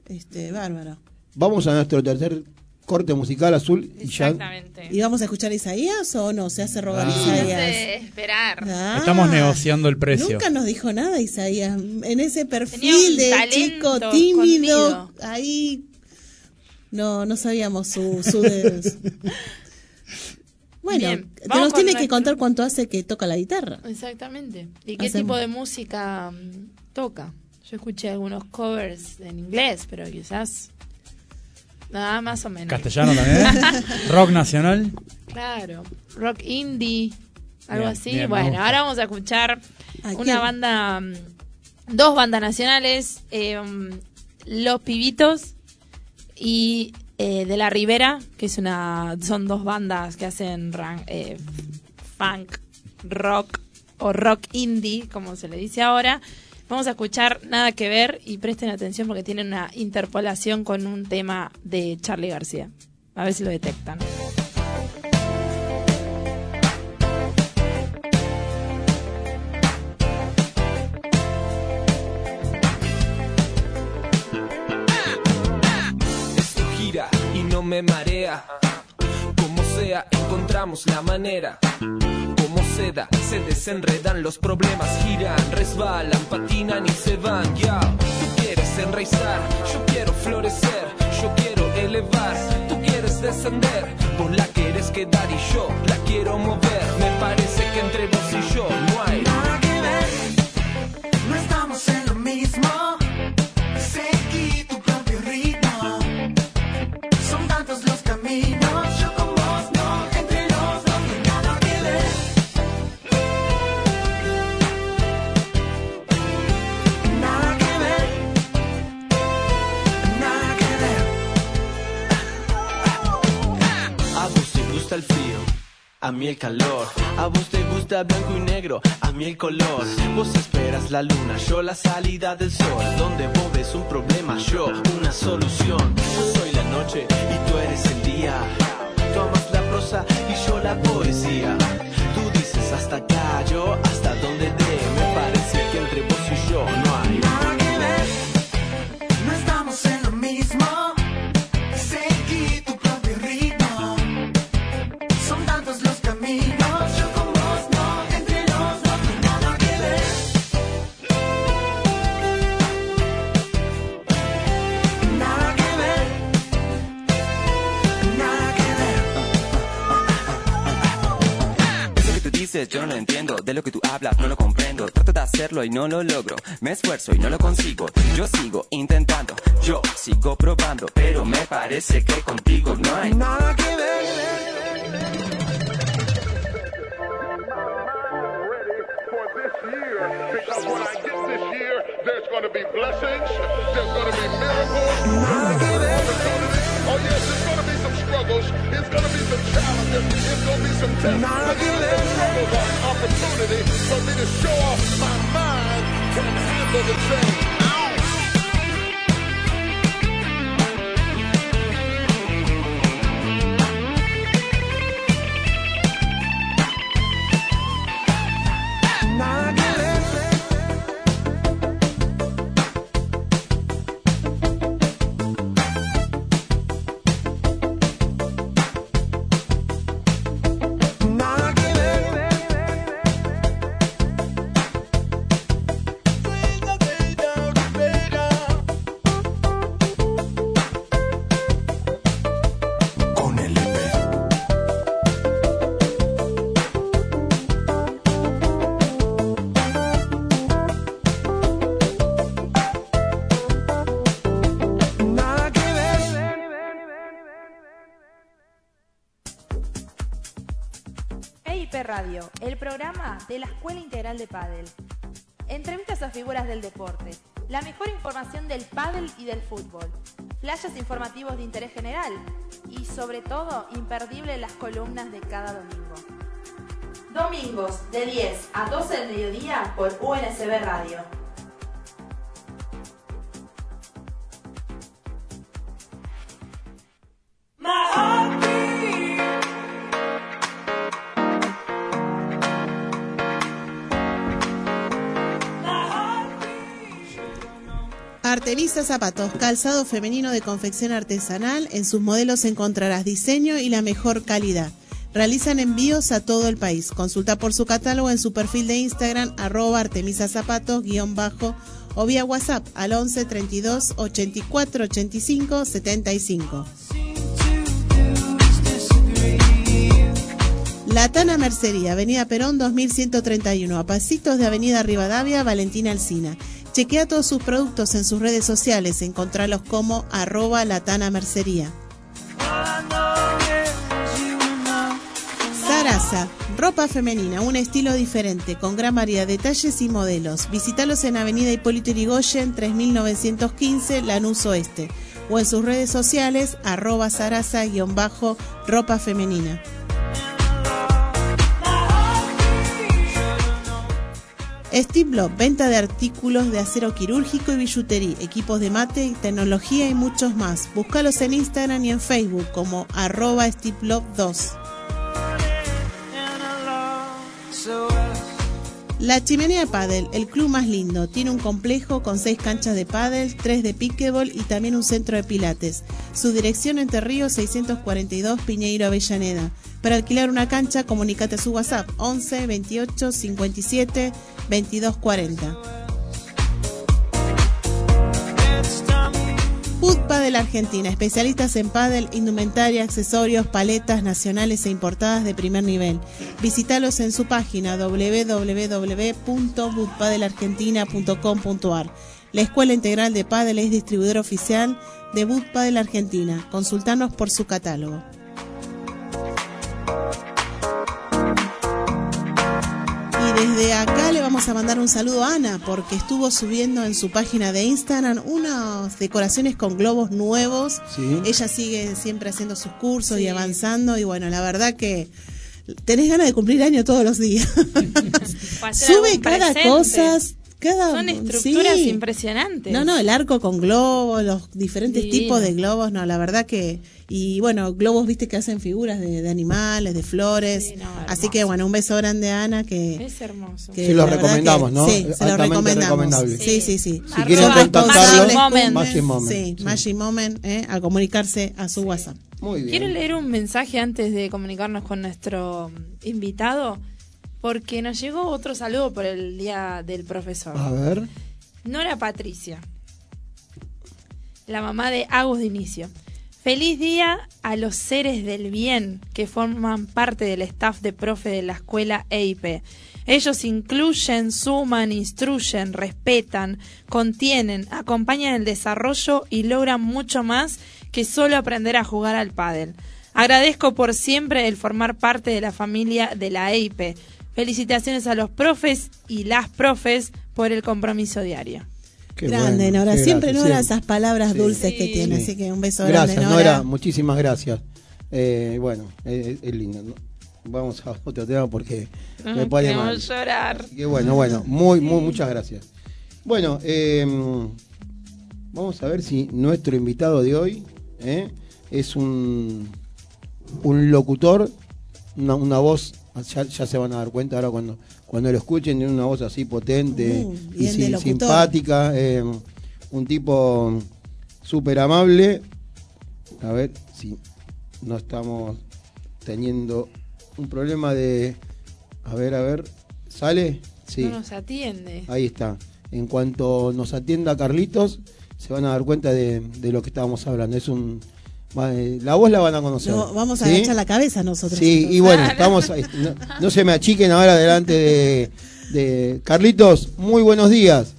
este, bárbaro. Vamos a nuestro tercer corte musical azul y ya. Exactamente. ¿Y vamos a escuchar a Isaías o no? ¿Se hace rogar Ah. No Isaías? sé, esperar. Ah, Estamos negociando el precio. Nunca nos dijo nada Isaías. En ese perfil de chico tímido, ahí no no sabíamos su, su de- [laughs] Bueno, Bien, te nos tiene que contar cuánto hace que toca la guitarra. Exactamente. ¿Y qué Hacemos. tipo de música mm, toca? Yo escuché algunos covers en inglés, pero quizás nada más o menos. Castellano también. [laughs] Rock nacional. Claro, rock indie, algo Bien, así. bien, bueno, ahora vamos a escuchar ¿A una quién? banda, mm, dos bandas nacionales, eh, Los Pibitos y eh, De la Ribera, que es una, son dos bandas que hacen ran- eh, funk, rock o rock indie, como se le dice ahora. Vamos a escuchar Nada que ver y presten atención porque tienen una interpolación con un tema de Charlie García. A ver si lo detectan. Esto gira y no me marea. Como sea, encontramos la manera. Como seda, se desenredan los problemas, giran, resbalan, patinan y se van. Ya, tú quieres enraizar, yo quiero florecer, yo quiero elevar, tú quieres descender, vos la quieres quedar y yo la quiero mover. Me parece que entre vos y yo no hay nada que ver. gusta A mí el calor, a vos te gusta blanco y negro, a mí el color. Vos esperas la luna, yo la salida del sol. Donde vos ves un problema, yo una solución. Yo soy la noche y tú eres el día. Tú amas la prosa y yo la poesía. Tú dices hasta acá, yo hasta donde dé. Dices yo no lo entiendo, de lo que tú hablas no lo comprendo. Trato de hacerlo y no lo logro, me esfuerzo y no lo consigo. Yo sigo intentando, yo sigo probando, pero me parece que contigo no hay nada que ver. Struggles, going to be some challenges, going to be some tests. But these struggles are an opportunity for me to show off my mind can handle the change. El programa de la Escuela Integral de Padel. Entrevistas a figuras del deporte, la mejor información del pádel y del fútbol, flashes informativos de interés general y sobre todo imperdible las columnas de cada domingo. Domingos de 10 a 12 del mediodía por UNSB Radio. Artemisa Zapatos, calzado femenino de confección artesanal. En sus modelos encontrarás diseño y la mejor calidad. Realizan envíos a todo el país. Consulta por su catálogo en su perfil de Instagram, arroba Artemisa Zapatos, guion bajo, o vía WhatsApp al 11 32 84 85 75. La Tana Mercería, Avenida Perón 2131, a pasitos de Avenida Rivadavia, Valentina Alsina. Chequea todos sus productos en sus redes sociales, encontralos como arroba latana mercería. Sarasa, ropa femenina, un estilo diferente, con gran variedad de talles y modelos. Visítalos en Avenida Hipólito Yrigoyen, 3915, Lanús Oeste, o en sus redes sociales, arroba sarasa-ropa femenina. Steve venta de artículos de acero quirúrgico y billutería, equipos de mate, tecnología y muchos más. Búscalos en Instagram y en Facebook como arroba Steve Block 2. La Chimenea de Padel, el club más lindo. Tiene un complejo con seis canchas de pádel, tres de pickleball y también un centro de pilates. Su dirección Entre Ríos 642 Piñeiro Avellaneda. Para alquilar una cancha, comunícate a su WhatsApp 11 28 57 22 40. Pud Padel Argentina, especialistas en pádel, indumentaria, accesorios, paletas nacionales e importadas de primer nivel. Visítalos en su página www.budpadelargentina.com.ar. La Escuela Integral de Padel es distribuidor oficial de Bud Padel Argentina. Consultanos por su catálogo. Desde acá le vamos a mandar un saludo a Ana porque estuvo subiendo en su página de Instagram unas decoraciones con globos nuevos. Sí. Ella sigue siempre haciendo sus cursos y avanzando y bueno, la verdad que tenés ganas de cumplir año todos los días. [laughs] [laughs] Sube cada presente. cosa, cada Son estructuras sí. impresionantes. No, no, el arco con globos, los diferentes Divino. tipos de globos, no, la verdad que y bueno, globos, viste que hacen figuras de, de animales, de flores. Así que bueno, un beso grande a Ana que Es hermoso. que Se los recomendamos, que- ¿no? Sí, se los recomendamos. Sí, sí, sí. Si quieren contactarlo. Magic Moment. Sí, Sí. Magic Moment, eh, a comunicarse a su WhatsApp. Muy bien. Quiero leer un mensaje antes de comunicarnos con nuestro invitado, porque nos llegó otro saludo por el día del profesor. A ver. Nora Patricia, la mamá de Agus de Inicio. Feliz día a los seres del bien que forman parte del staff de profe de la escuela EIP. Ellos incluyen, suman, instruyen, respetan, contienen, acompañan el desarrollo y logran mucho más que solo aprender a jugar al pádel. Agradezco por siempre el formar parte de la familia de la EIP. Felicitaciones a los profes y las profes por el compromiso diario. Qué grande, bueno, Nora. Siempre gracias, Nora esas palabras Sí. dulces que tiene. Sí. Así que un beso Gracias, grande, Nora. Nora. Muchísimas gracias. Eh, bueno, es, es lindo. ¿no? Vamos a otro tema porque me Ay, pone mal. llorar. Qué bueno, bueno. Muy, muy, muchas gracias. Bueno, eh, vamos a ver si nuestro invitado de hoy eh, es un, un locutor, una, una voz, ya, ya se van a dar cuenta ahora cuando, cuando lo escuchen, tiene una voz así potente Uh, y si- simpática, eh, un tipo súper amable. A ver si no estamos teniendo un problema de... A ver, a ver, ¿sale? Sí. No nos atiende. Ahí está. En cuanto nos atienda Carlitos, se van a dar cuenta de, de lo que estábamos hablando. Es un la voz la van a conocer. No, vamos a ¿sí? agachar la cabeza nosotros. Sí, y bueno, [laughs] estamos ahí. No, no se me achiquen ahora delante de, de Carlitos. Muy buenos días.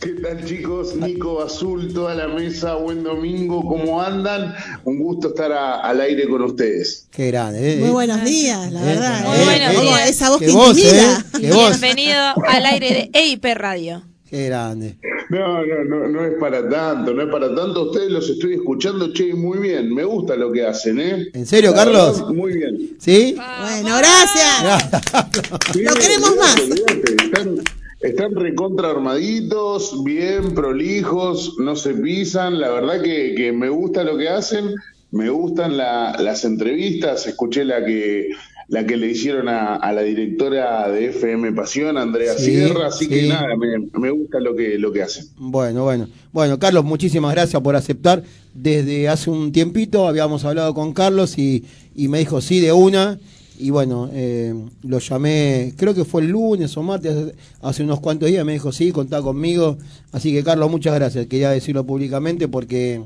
¿Qué tal chicos? Nico Azul, toda la mesa, buen domingo, ¿cómo andan? Un gusto estar a- al aire con ustedes. Qué grande. ¿eh? Muy buenos días, la Eh, verdad. Muy eh. buenos días. Esa voz que. ¿eh? Qué voz. Bienvenido al aire de EIP Radio. Qué grande. No, no, no, no es para tanto, no es para tanto. Ustedes los estoy escuchando, che, muy bien. Me gusta lo que hacen, ¿eh? ¿En serio, Carlos? verdad, Muy bien. ¿Sí? Bueno, gracias. [laughs] Sí, Lo queremos más. Están, están recontra armaditos, bien prolijos, no se pisan. La verdad que, que me gusta lo que hacen, me gustan la- las entrevistas. Escuché la que la que le hicieron a, a la directora de FM Pasión, Andrea Sí, Sierra, así que nada, me, me gusta lo que lo que hacen. Bueno, bueno. Bueno, Carlos, muchísimas gracias por aceptar. Desde hace un tiempito habíamos hablado con Carlos y, y me dijo sí de una. Y bueno, eh, lo llamé, creo que fue el lunes o martes, hace- hace unos cuantos días, me dijo sí, contá conmigo. Así que Carlos, muchas gracias. Quería decirlo públicamente porque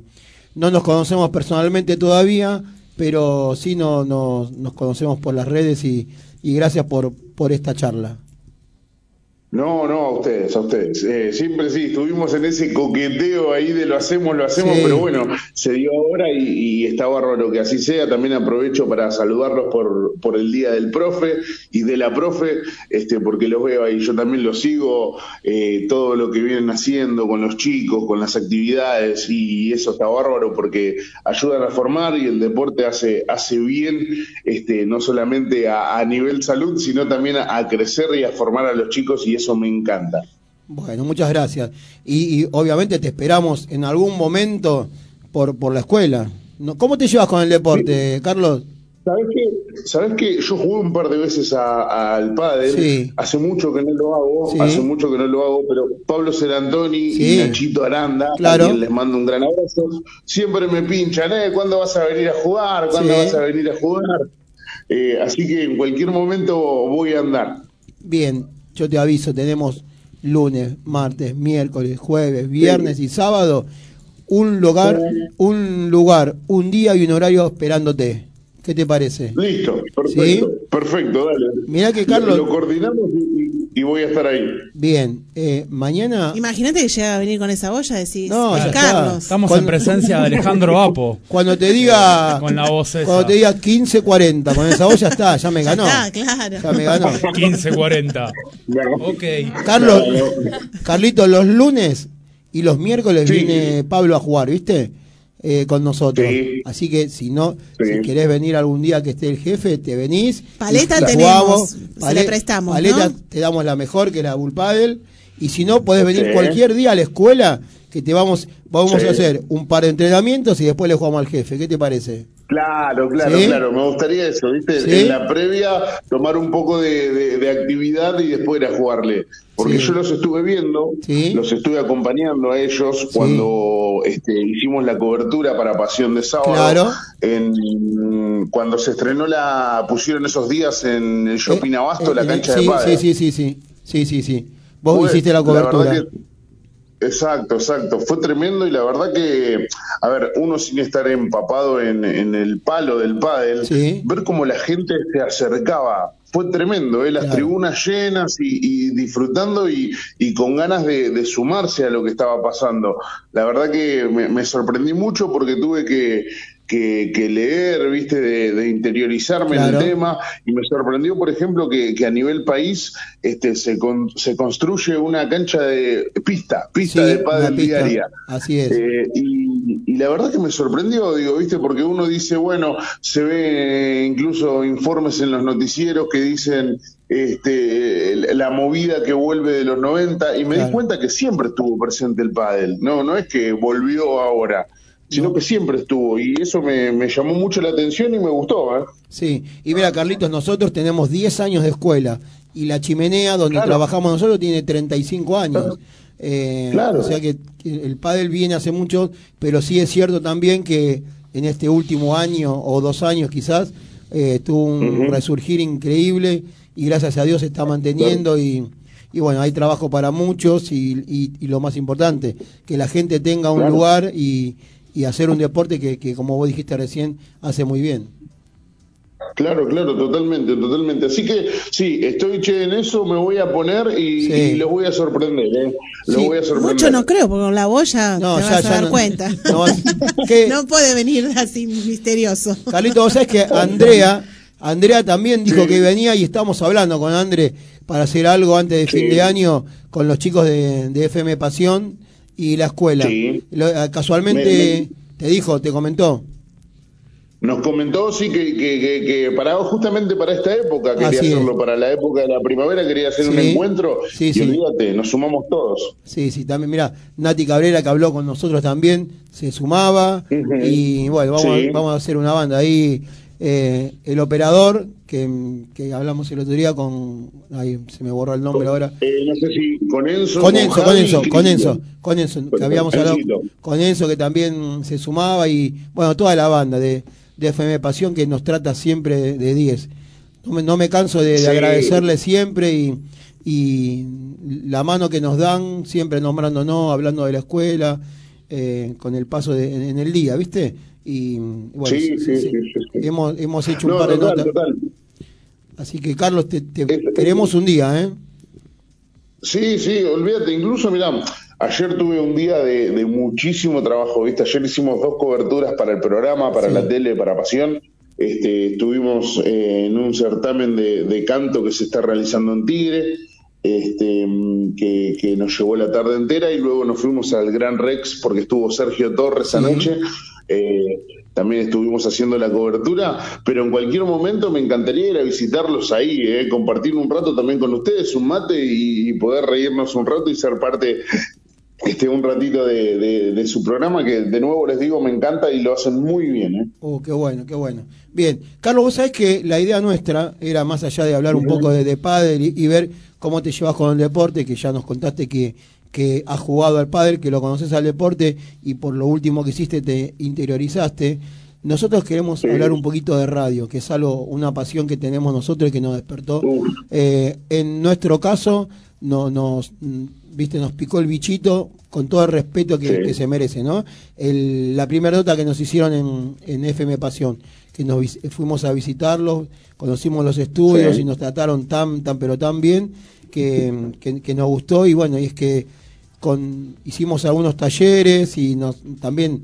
no nos conocemos personalmente todavía, pero sí no, no- nos conocemos por las redes y, gracias por esta charla. No, no, a ustedes, a ustedes. Eh, siempre sí, estuvimos en ese coqueteo ahí de lo hacemos, lo hacemos, Sí. pero bueno, se dio ahora y, y está bárbaro que así sea. También aprovecho para saludarlos por, por el Día del Profe y de la Profe, este, porque los veo ahí, yo también los sigo, eh, todo lo que vienen haciendo con los chicos, con las actividades, y eso está bárbaro porque ayudan a formar y el deporte hace, hace bien, este, no solamente a, a nivel salud, sino también a, a crecer y a formar a los chicos, y eso me encanta. Bueno, muchas gracias. Y, y obviamente te esperamos en algún momento por, por la escuela. ¿Cómo te llevas con el deporte, Carlos? ¿Sabes qué? ¿Sabes qué? Yo jugué un par de veces al pádel. Sí. Hace mucho que no lo hago, Sí. hace mucho que no lo hago, pero Pablo Serantoni Sí. y Nachito Aranda, Claro. a quien les mando un gran abrazo, siempre me pinchan, ¿eh? ¿Cuándo vas a venir a jugar? ¿Cuándo vas a venir a jugar? Eh, así que en cualquier momento voy a andar. Bien, yo te aviso, tenemos lunes, martes, miércoles, jueves, viernes y sábado un lugar, un lugar, un día y un horario esperándote. ¿Qué te parece? Listo, perfecto, ¿Sí? Perfecto, dale. Mirá que Carlos- Lo, lo coordinamos y, y- y voy a estar ahí. Bien, eh, mañana... Imagínate que llega a venir con esa olla, decís, No, "Es ya está. Carlos. Estamos Cuando- en presencia de Alejandro Apo. Cuando te diga... Con la voz esa. Cuando te diga 15.40, con esa ya está, ya me ganó. Ah, claro. Ya me ganó. [laughs] 15.40. Ok. Carlos, Carlito, los lunes y los miércoles Sí. viene Pablo a jugar, ¿viste? Eh, con nosotros. Sí. Así que si no, Sí. si querés venir algún día que esté el jefe, te venís. Paleta y tenemos, jugamos. se le prestamos, Paleta ¿no? te damos la mejor, que es la Bullpadel. Y si no, podés venir Sí. cualquier día a la escuela, que te vamos, vamos Sí. a hacer un par de entrenamientos y después le jugamos al jefe. ¿Qué te parece? Claro, claro, ¿Sí? claro. Me gustaría eso, ¿viste? ¿Sí? En la previa, tomar un poco de, de- de actividad y después ir a jugarle. Porque Sí. yo los estuve viendo, los estuve acompañando a ellos cuando este, hicimos la cobertura para Pasión de Sábado. Claro. En, cuando se estrenó la. pusieron esos días en el Shopping Abasto, la Eh, cancha de padre. Sí, sí, sí, sí. Sí, sí, sí. Vos Fue- hiciste la cobertura. Exacto, exacto. Fue tremendo y la verdad que, a ver, uno sin estar empapado en, en el palo del pádel, Sí. ver cómo la gente se acercaba. Fue tremendo, ¿eh? las Claro. tribunas llenas y, y disfrutando y, y con ganas de, de sumarse a lo que estaba pasando. La verdad que me, me sorprendí mucho porque tuve que, que, que leer, viste, de, de interiorizarme en Claro. el tema y me sorprendió, por ejemplo, que, que a nivel país este, se, con- se construye una cancha de pista, pista Sí, de pádel diaria. Así es. Eh, y, y la verdad que me sorprendió, digo, viste, porque uno dice, bueno, se ve incluso informes en los noticieros que dicen este, la movida que vuelve de los 90 y me Claro. di cuenta que siempre estuvo presente el pádel, no, no es que volvió ahora, sino que siempre estuvo y eso me, me llamó mucho la atención y me gustó, ¿eh? Sí, y mira, Carlitos, nosotros tenemos 10 años de escuela y la chimenea donde Claro. trabajamos nosotros tiene 35 años. Eh, Claro. O sea que, el pádel viene hace mucho, pero sí es cierto también que en este último año o dos años quizás eh, tuvo un resurgir increíble y gracias a Dios se está manteniendo y, y bueno, hay trabajo para muchos y, y- y lo más importante, que la gente tenga un Claro. lugar y, y hacer un deporte que, que, como vos dijiste recién, hace muy bien. Claro, claro, totalmente, totalmente. Así que sí, estoy che en eso, me voy a poner y, Sí. y los voy a sorprender, ¿eh? Los Sí, voy a sorprender. Mucho no creo, porque con la boya No, te ya- vas ya a dar no- cuenta. [laughs] [laughs] no, puede venir así misterioso. Carlito, vos sabés que [laughs] Andrea, Andrea también dijo que venía y estamos hablando con André para hacer algo antes de fin de año con los chicos de, de FM Pasión y la escuela. Sí. Eh, casualmente te dijo, te comentó. Nos comentó, sí, que, que, que, que para justamente para esta época quería Así es. hacerlo, para la época de la primavera quería hacer un encuentro Sí, y sí. olvídate, nos sumamos todos. Sí, sí, también, mira, Nati Cabrera que habló con nosotros también, se sumaba y bueno, vamos, a, vamos a hacer una banda ahí. Eh, el operador, que, que hablamos el otro día con, ay, se me borró el nombre ahora, Eh, no sé si con Enzo. con Enzo, con Enzo, con. Enzo, con Enzo, que habíamos hablado con Enzo que también se sumaba y bueno, toda la banda de, de FM Pasión que nos trata siempre de- de 10. No me, no me canso de, de Sí. agradecerle siempre y, y la mano que nos dan, siempre nombrándonos, hablando de la escuela, eh, con el paso de, en, en el día, ¿viste? Y bueno, Sí, sí, sí, sí, sí. Hemos, hemos hecho un No, par de total, notas. total. Así que Carlos, te, te Es- queremos un día, ¿eh? Sí, sí, olvídate, incluso, mirá, ayer tuve un día de, de muchísimo trabajo, ¿viste? Ayer hicimos dos coberturas para el programa, para la tele, para Pasión. Este, estuvimos eh, en un certamen de, de canto que se está realizando en Tigre, este, que, que nos llevó la tarde entera y luego nos fuimos al Gran Rex porque estuvo Sergio Torres Sí. Eh, también estuvimos haciendo la cobertura, pero en cualquier momento me encantaría ir a visitarlos ahí, eh, compartir un rato también con ustedes, un mate y, poder reírnos un rato y ser parte este un ratito de su programa que de nuevo les digo me encanta y lo hacen muy bien. ¿eh? Oh, qué bueno, qué bueno. Bien, Carlos, vos sabés que la idea nuestra era más allá de hablar un poco de, de pádel y, y ver cómo te llevas con el deporte, que ya nos contaste que, que has jugado al pádel, que lo conoces al deporte y por lo último que hiciste te interiorizaste. Nosotros queremos hablar un poquito de radio, que es algo, una pasión que tenemos nosotros y que nos despertó. Eh, en nuestro caso, no, nos, viste, nos picó el bichito con todo el respeto que, Sí. que se merece, ¿no? El- la primera nota que nos hicieron en, en FM Pasión, que nos fuimos a visitarlos, conocimos los estudios Sí. y nos trataron tan, tan, pero tan bien, que, que- que nos gustó y bueno, y es que con hicimos algunos talleres y nos también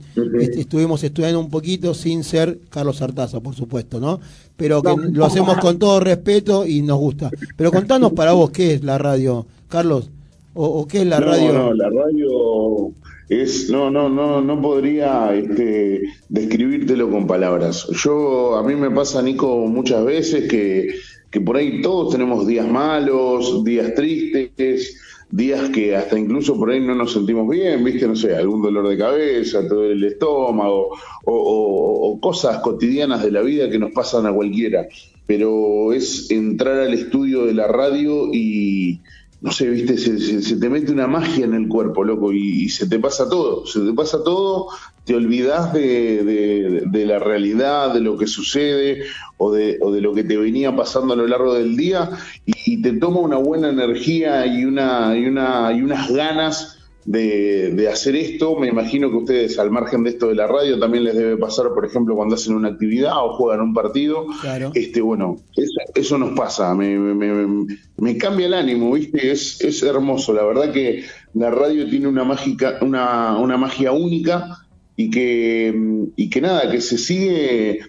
estuvimos estudiando un poquito sin ser Carlos Artaza, por supuesto, ¿no? Pero que lo hacemos con todo respeto y nos gusta. Pero contanos para vos qué es la radio, Carlos, o, o qué es la no, radio. No, la radio es, no, no, no, no podría este, describírtelo con palabras. Yo, a mí me pasa, Nico, muchas veces que, que por ahí todos tenemos días malos, días tristes, días que hasta incluso por ahí no nos sentimos bien, viste, no sé, algún dolor de cabeza, todo el estómago, o, o- o cosas cotidianas de la vida que nos pasan a cualquiera. Pero es entrar al estudio de la radio y, no sé, viste, se, se- se te mete una magia en el cuerpo, loco, y, y se te pasa todo, se te pasa todo, te olvidás de, de- de la realidad, de lo que sucede o de, o de lo que te venía pasando a lo largo del día y, te toma una buena energía y, una, y, una, y unas ganas de, de hacer esto. Me imagino que ustedes, al margen de esto de la radio, también les debe pasar, por ejemplo, cuando hacen una actividad o juegan un partido. Claro. Este, bueno, eso, eso nos pasa, me, me- me- me cambia el ánimo, ¿viste? Es, es hermoso. La verdad que la radio tiene una, mágica, una, una magia única y que, y que nada, que se sigue,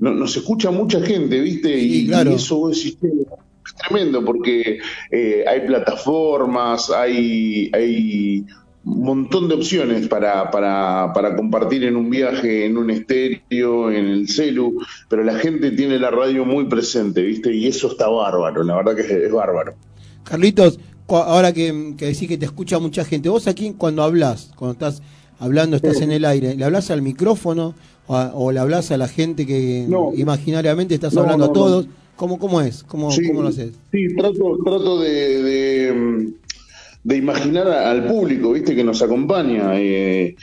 no- nos escucha mucha gente, ¿viste? y, claro. y eso es tremendo porque eh, hay plataformas, hay, hay montón de opciones para, para, para compartir en un viaje, en un estéreo, en el celu, pero la gente tiene la radio muy presente, ¿viste? Y eso está bárbaro, la verdad que es, es bárbaro. Carlitos, ahora que, que decís que te escucha mucha gente, vos aquí cuando hablas, cuando estás hablando, estás en el aire, ¿le hablas al micrófono o, le hablas a la gente que No. imaginariamente estás No, hablando no, a todos? ¿Cómo, ¿Cómo es? ¿Cómo, Sí, cómo lo haces? Sí, trato, trato de, de, de imaginar a- al público, viste, que nos acompaña. eh,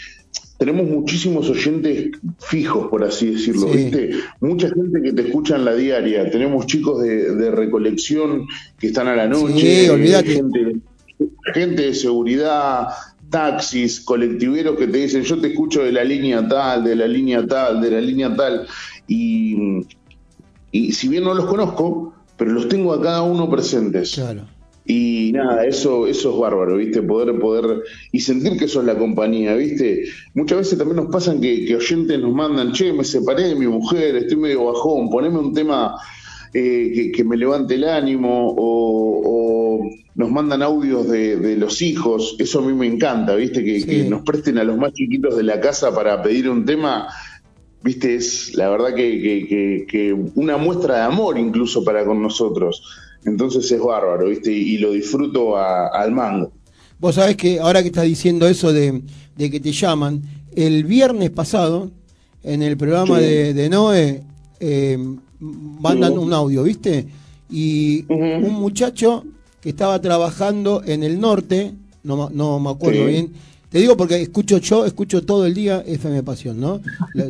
tenemos muchísimos oyentes fijos, por así decirlo, Sí. viste. Mucha gente que te escucha en la diaria. Tenemos chicos de, de recolección que están a la noche. Sí, olvídate. Gente, gente de seguridad, taxis, colectiveros que te dicen, yo te escucho de la línea tal, de la línea tal, de la línea tal. Y, y si bien no los conozco, pero los tengo a cada uno presentes. Claro. Y nada, eso, eso es bárbaro, ¿viste? Poder, poder, y sentir que sos la compañía, ¿viste? Muchas veces también nos pasan que, que oyentes nos mandan, che, me separé de mi mujer, estoy medio bajón, poneme un tema eh, que, que me levante el ánimo, o, o nos mandan audios de, de los hijos, eso a mí me encanta, ¿viste? Que, que nos presten a los más chiquitos de la casa para pedir un tema, ¿viste? Es la verdad que, que, que- que una muestra de amor incluso para con nosotros. Entonces es bárbaro, ¿viste? Y, y lo disfruto a- al mango. Vos sabés que ahora que estás diciendo eso de, de que te llaman, el viernes pasado, en el programa Sí. de, de Noé, eh, mandan Sí. un audio, ¿viste? Y un muchacho que estaba trabajando en el norte, no, no me acuerdo Sí. bien, te digo porque escucho yo, escucho todo el día FM Pasión, ¿no?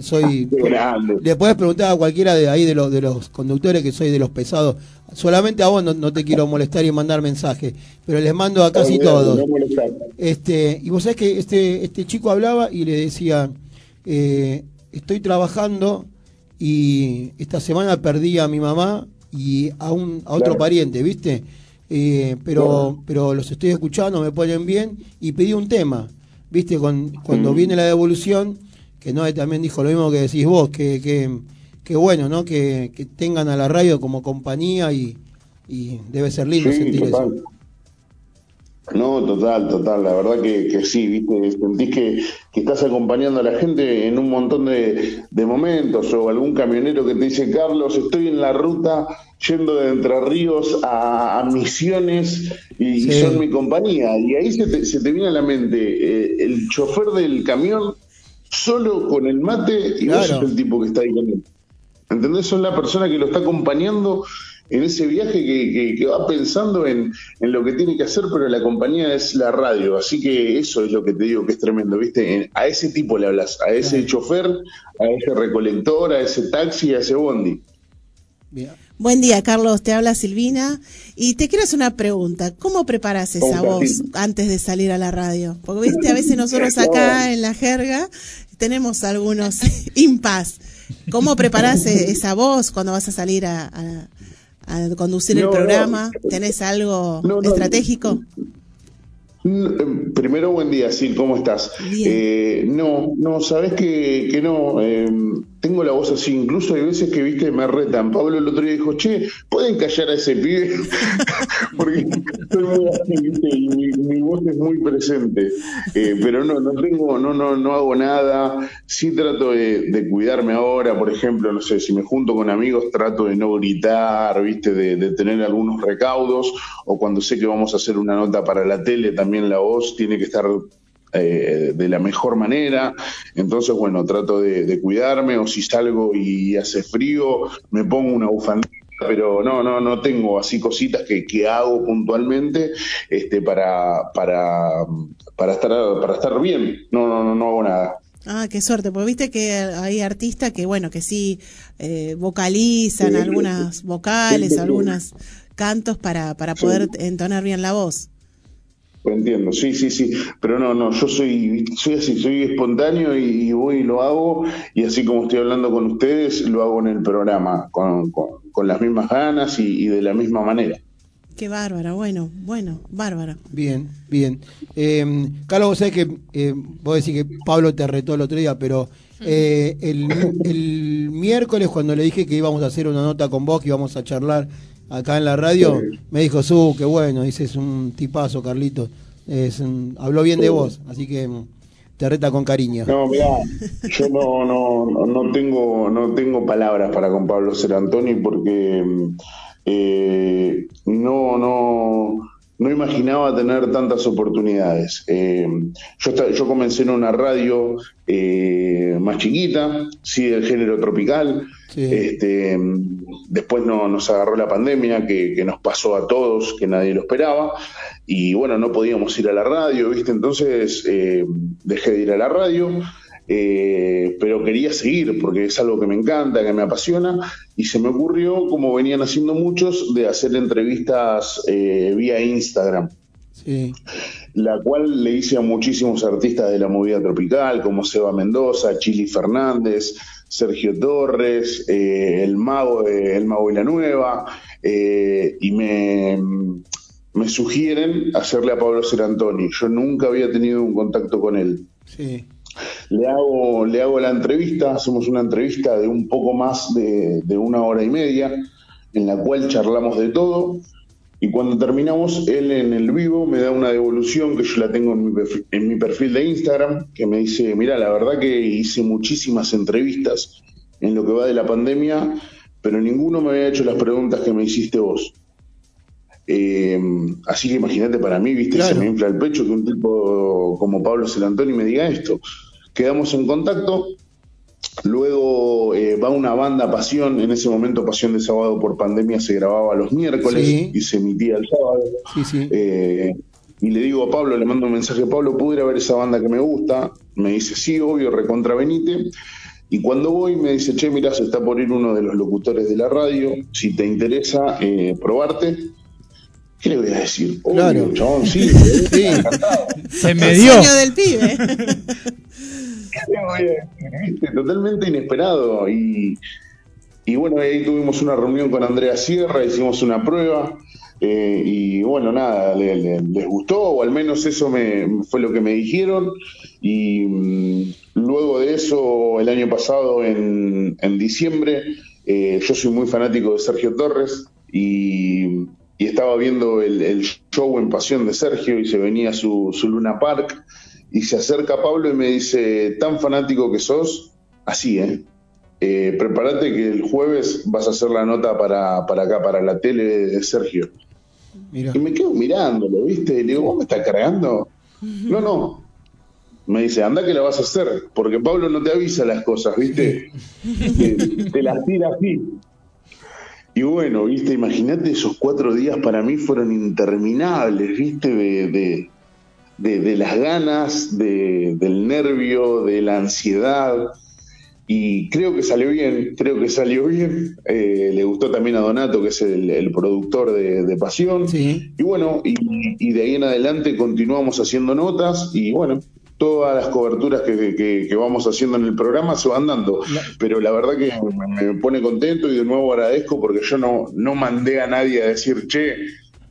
Soy, [laughs] le podés preguntar a cualquiera de ahí de, los de los conductores que soy de los pesados. Solamente a vos no, no te quiero molestar y mandar mensajes, pero les mando a casi todos. no. Este, y vos sabés que este, este chico hablaba y le decía, eh, estoy trabajando y esta semana perdí a mi mamá y a, un, a otro Claro. pariente, ¿viste? Eh, pero, pero los estoy escuchando, me ponen bien y pedí un tema, ¿viste? Con, cuando Mm. viene la devolución, que Noé también dijo lo mismo que decís vos, que, que, que bueno, ¿no? Que, que tengan a la radio como compañía y, y debe ser lindo Sí, sentir eso. No, total, total. La verdad que, que sí, viste, sentís que, que estás acompañando a la gente en un montón de, de momentos o algún camionero que te dice, Carlos, estoy en la ruta yendo de Entre Ríos a, a Misiones y, y Sí. son mi compañía. Y ahí se te, se te viene a la mente eh, el chofer del camión solo con el mate y vos Claro. sos el tipo que está ahí con él. ¿Entendés? Son la persona que lo está acompañando en ese viaje que, que- que va pensando en, en lo que tiene que hacer, pero la compañía es la radio. Así que eso es lo que te digo que es tremendo, ¿viste? En- a ese tipo le hablas, a ese chofer, a ese recolector, a ese taxi, a ese bondi. Buen día, Carlos. Te habla Silvina. Y te quiero hacer una pregunta. ¿Cómo preparas esa ¿Cómo voz antes de salir a la radio? Porque, viste, a veces nosotros [laughs] acá en la jerga tenemos algunos [laughs] impas. ¿Cómo preparás e- esa voz cuando vas a salir a, a- a conducir el No, programa? ¿Tenés algo estratégico? Eh, Primero, buen día, Sil, ¿cómo estás? Eh, no, no, sabes que, que no. eh, tengo la voz así, incluso hay veces que, viste, me retan. Pablo el otro día dijo, che, ¿pueden callar a ese pibe? [laughs] Porque soy muy así, viste, y mi, mi voz es muy presente. Eh, pero no, no tengo, no, no, no hago nada. Sí trato de, de cuidarme ahora, por ejemplo, no sé, si me junto con amigos, trato de no gritar, viste, de, de tener algunos recaudos, o cuando sé que vamos a hacer una nota para la tele, también la voz tiene que estar eh, de la mejor manera. Entonces, bueno, trato de, de cuidarme o si salgo y hace frío, me pongo una bufandita. Pero no, no, no tengo así cositas que, que hago puntualmente este, para, para, para, estar, para estar bien. No, no, no, no hago nada. Ah, qué suerte, porque viste que hay artistas que, bueno, que sí eh, vocalizan Sí. algunas vocales, Sí, sí, sí. algunos cantos para, para poder entonar bien la voz. Entiendo, sí, sí, sí, pero no, no, yo soy, soy así, soy espontáneo y, y voy y lo hago, y así como estoy hablando con ustedes, lo hago en el programa, con, con, con las mismas ganas y, y de la misma manera. Qué bárbara, bueno, bueno, bárbara. Bien, bien. Eh, Carlos, vos sabés que eh, vos decís que Pablo te retó el otro día, pero eh, el, el miércoles cuando le dije que íbamos a hacer una nota con vos, que íbamos a charlar acá en la radio, me dijo, su, qué bueno, dice, es un tipazo, Carlitos. Es un- habló bien de vos, así que te reta con cariño. No, mirá, yo no, no, no- tengo, no tengo palabras para con Pablo Serantoni porque eh, no, no, no imaginaba tener tantas oportunidades. Eh, yo, yo comencé en una radio eh, más chiquita, sí, del género tropical. Este, mm, después no, nos agarró la pandemia, que, que nos pasó a todos, que nadie lo esperaba. Y bueno, no podíamos ir a la radio, ¿viste? Entonces eh, dejé de ir a la radio. eh, pero quería seguir porque es algo que me encanta, que me apasiona, y se me ocurrió, como venían haciendo muchos, de hacer entrevistas eh, vía Instagram Sí. la cual le hice a muchísimos artistas de la movida tropical, como Seba Mendoza, Chili Fernández, Sergio Torres, eh, el mago de El Mago y la Nueva, eh, y me, me sugieren hacerle a Pablo Serantoni. Yo nunca había tenido un contacto con él. Sí. Le hago, le hago la entrevista, hacemos una entrevista de un poco más de, de una hora y media, en la cual charlamos de todo. Y cuando terminamos, él en el vivo me da una devolución que yo la tengo en mi perfil, en mi perfil de Instagram, que me dice, mira, la verdad que hice muchísimas entrevistas en lo que va de la pandemia, pero ninguno me había hecho las preguntas que me hiciste vos. Eh, así que imagínate para mí, viste, Claro. se me infla el pecho que un tipo como Pablo Celantoni me diga esto. Quedamos en contacto, luego eh, va una banda Pasión, en ese momento Pasión de Sábado por pandemia se grababa los miércoles Sí. y se emitía el sábado. Sí, sí. Eh, y le digo a Pablo, le mando un mensaje, Pablo, ¿puedo ir a ver esa banda que me gusta? Me dice, sí, obvio, recontra venite. Y cuando voy me dice, che, mirá, se está por ir uno de los locutores de la radio, si te interesa eh, probarte. ¿Qué le voy a decir? Obvio, Claro. chabón, sí. [laughs] Sí. encantado. Se me El dio. sueño del pibe. [laughs] [laughs] Totalmente inesperado. Y, y bueno, ahí tuvimos una reunión con Andrea Sierra, hicimos una prueba. eh, y bueno, nada, le- le- les gustó, o al menos eso me, fue lo que me dijeron. Y mm, luego de eso, el año pasado, en, diciembre, eh, yo soy muy fanático de Sergio Torres y, estaba viendo el, show en Pasión de Sergio y se venía su Luna Park y se acerca Pablo y me dice, tan fanático que sos, así, ¿eh? Eh, prepárate que el jueves vas a hacer la nota para, para acá, para la tele de Sergio. Mira. Y me quedo mirándolo, ¿viste? Y le digo, ¿vos me estás cargando? No, no. Me dice, anda que la vas a hacer, porque Pablo no te avisa las cosas, ¿viste? te, te las tira así. Y bueno, ¿viste? Imagínate, esos cuatro días para mí fueron interminables, ¿viste? De, de, de, de las ganas, de, del nervio, de la ansiedad. Y creo que salió bien, creo que salió bien. Eh, le gustó también a Donato, que es el, el productor de, de Pasión. Y bueno, y, y de ahí en adelante continuamos haciendo notas y bueno, todas las coberturas que, que- que vamos haciendo en el programa se van dando. Pero la verdad que me, me pone contento y de nuevo agradezco porque yo no, no mandé a nadie a decir, che,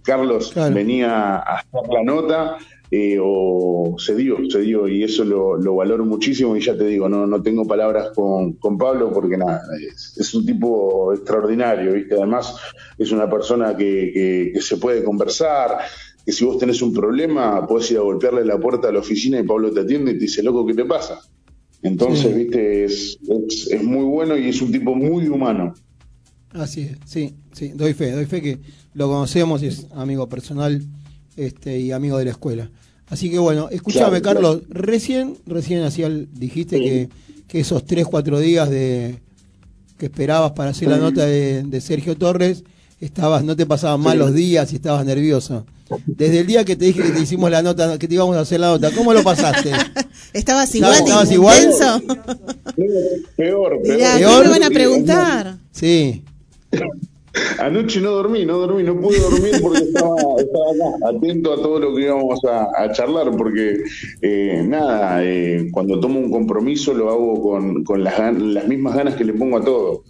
Carlos, venía a hacer la nota. Eh, o se dio, se dio y eso lo, lo valoro muchísimo y ya te digo, no, no tengo palabras con, con Pablo porque nada, es, es un tipo extraordinario, ¿viste? Además es una persona que, que- que se puede conversar, que si vos tenés un problema podés ir a golpearle la puerta a la oficina y Pablo te atiende y te dice, loco, ¿qué te pasa? Entonces, Sí. viste, es, es, es muy bueno y es un tipo muy humano. Así es, sí, sí, doy fe, doy fe que lo conocemos y es amigo personal este, y amigo de la escuela. Así que bueno, escúchame Claro, Carlos, recién, recién hacía el- dijiste que, que esos tres, cuatro días de que esperabas para hacer la nota de, de Sergio Torres, estabas, no te pasaban mal Sí. los días y estabas nervioso. Desde el día que te dije que te hicimos la nota, que te íbamos a hacer la nota, ¿cómo lo pasaste? [laughs] ¿Estabas ¿Estabas- igual estabas igual? intenso? Peor, peor. Mirá, ¿qué Peor. me van a preguntar? Sí. Anoche no dormí, no dormí, no pude dormir porque estaba, estaba acá, atento a todo lo que íbamos a, a charlar, porque eh, nada, eh, cuando tomo un compromiso lo hago con, con las, mismas ganas que le pongo a todo.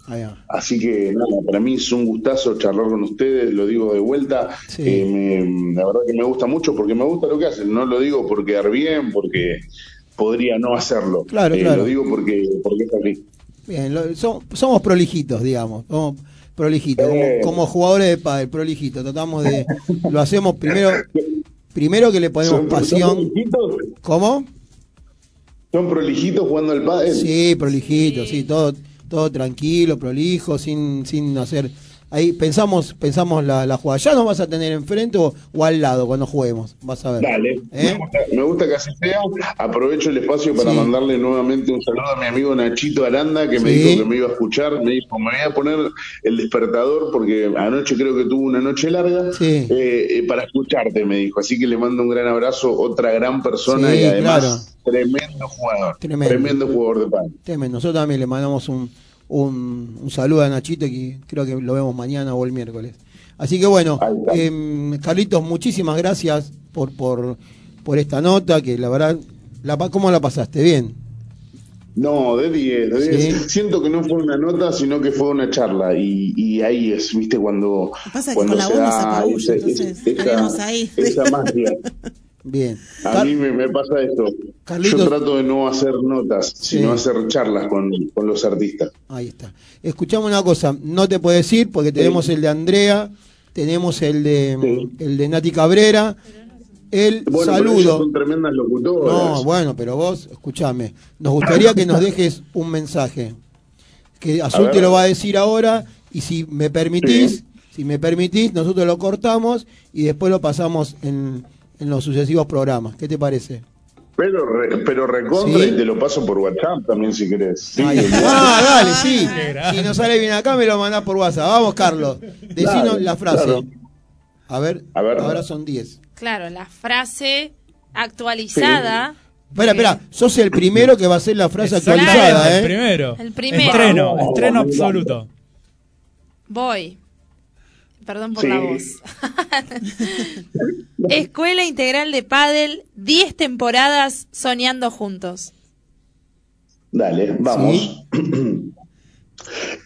Así que nada, para mí es un gustazo charlar con ustedes, lo digo de vuelta. Sí. Eh, me- la verdad que me gusta mucho porque me gusta lo que hacen. No lo digo por quedar bien, porque podría no hacerlo. Claro, Eh, claro. Lo digo porque, porque es así. Bien, lo- so- somos prolijitos, digamos. Somos prolijitos, como, Eh. como jugadores de pádel, prolijitos. Tratamos de, lo hacemos primero, primero que le ponemos ¿Son- son pasión. prolijitos? ¿Cómo? ¿Son prolijitos jugando al pádel? Sí, prolijitos, sí, todo, todo tranquilo, prolijo, sin, sin hacer. Ahí pensamos, pensamos la, la jugada. Ya nos vas a tener enfrente o, o al lado cuando juguemos, vas a ver. Dale, ¿Eh? me, gusta, me gusta que así sea. Aprovecho el espacio para Sí. mandarle nuevamente un saludo a mi amigo Nachito Aranda, que me dijo que me iba a escuchar. Me dijo, me voy a poner el despertador porque anoche creo que tuvo una noche larga Sí. eh, eh, para escucharte, me dijo. Así que le mando un gran abrazo, otra gran persona y además claro. tremendo jugador. Tremendo. Tremendo jugador de pan. Temen, nosotros también le mandamos un, un, un saludo a Nachito que creo que lo vemos mañana o el miércoles. Así que bueno, em, Carlitos, muchísimas gracias por, por, por esta nota, que la verdad, la, ¿cómo la pasaste? Bien. No, de 10, de 10. Sí. Siento que no fue una nota, sino que fue una charla. Y, y ahí es, viste, cuando, Pasa que cuando con la se se da apabulla, ese- entonces esa, ahí. esa magia. [laughs] Bien. A Car- mí me, me pasa esto. Carlitos- Yo trato de no hacer notas, Sí. sino hacer charlas con, con los artistas. Ahí está. Escuchamos una cosa, no te puedo decir porque tenemos el de Andrea, tenemos el de el de Nati Cabrera, el Bueno, pero ellas saludo. son tremendas locutoras. No, bueno, pero vos, escúchame, nos gustaría que nos dejes un mensaje. Que Azul te lo va a decir ahora y si me permitís, si me permitís, nosotros lo cortamos y después lo pasamos en, en los sucesivos programas. ¿Qué te parece? Pero, re- pero recontra Sí. y te lo paso por WhatsApp también si querés. Sí. Ah, dale, sí. Si no sale bien acá, me lo mandás por WhatsApp. Vamos, Carlos. Decinos Claro, la frase. claro. A ver, A ver. ahora son 10. Claro, la frase actualizada. Espera, espera, sos el primero que va a hacer la frase Exacto, actualizada, el ¿eh? primero. El primero. Estreno, estreno absoluto. Voy. Perdón por Sí. la voz. [laughs] Escuela Integral de Padel, 10 temporadas soñando juntos. Dale, vamos. [clears throat]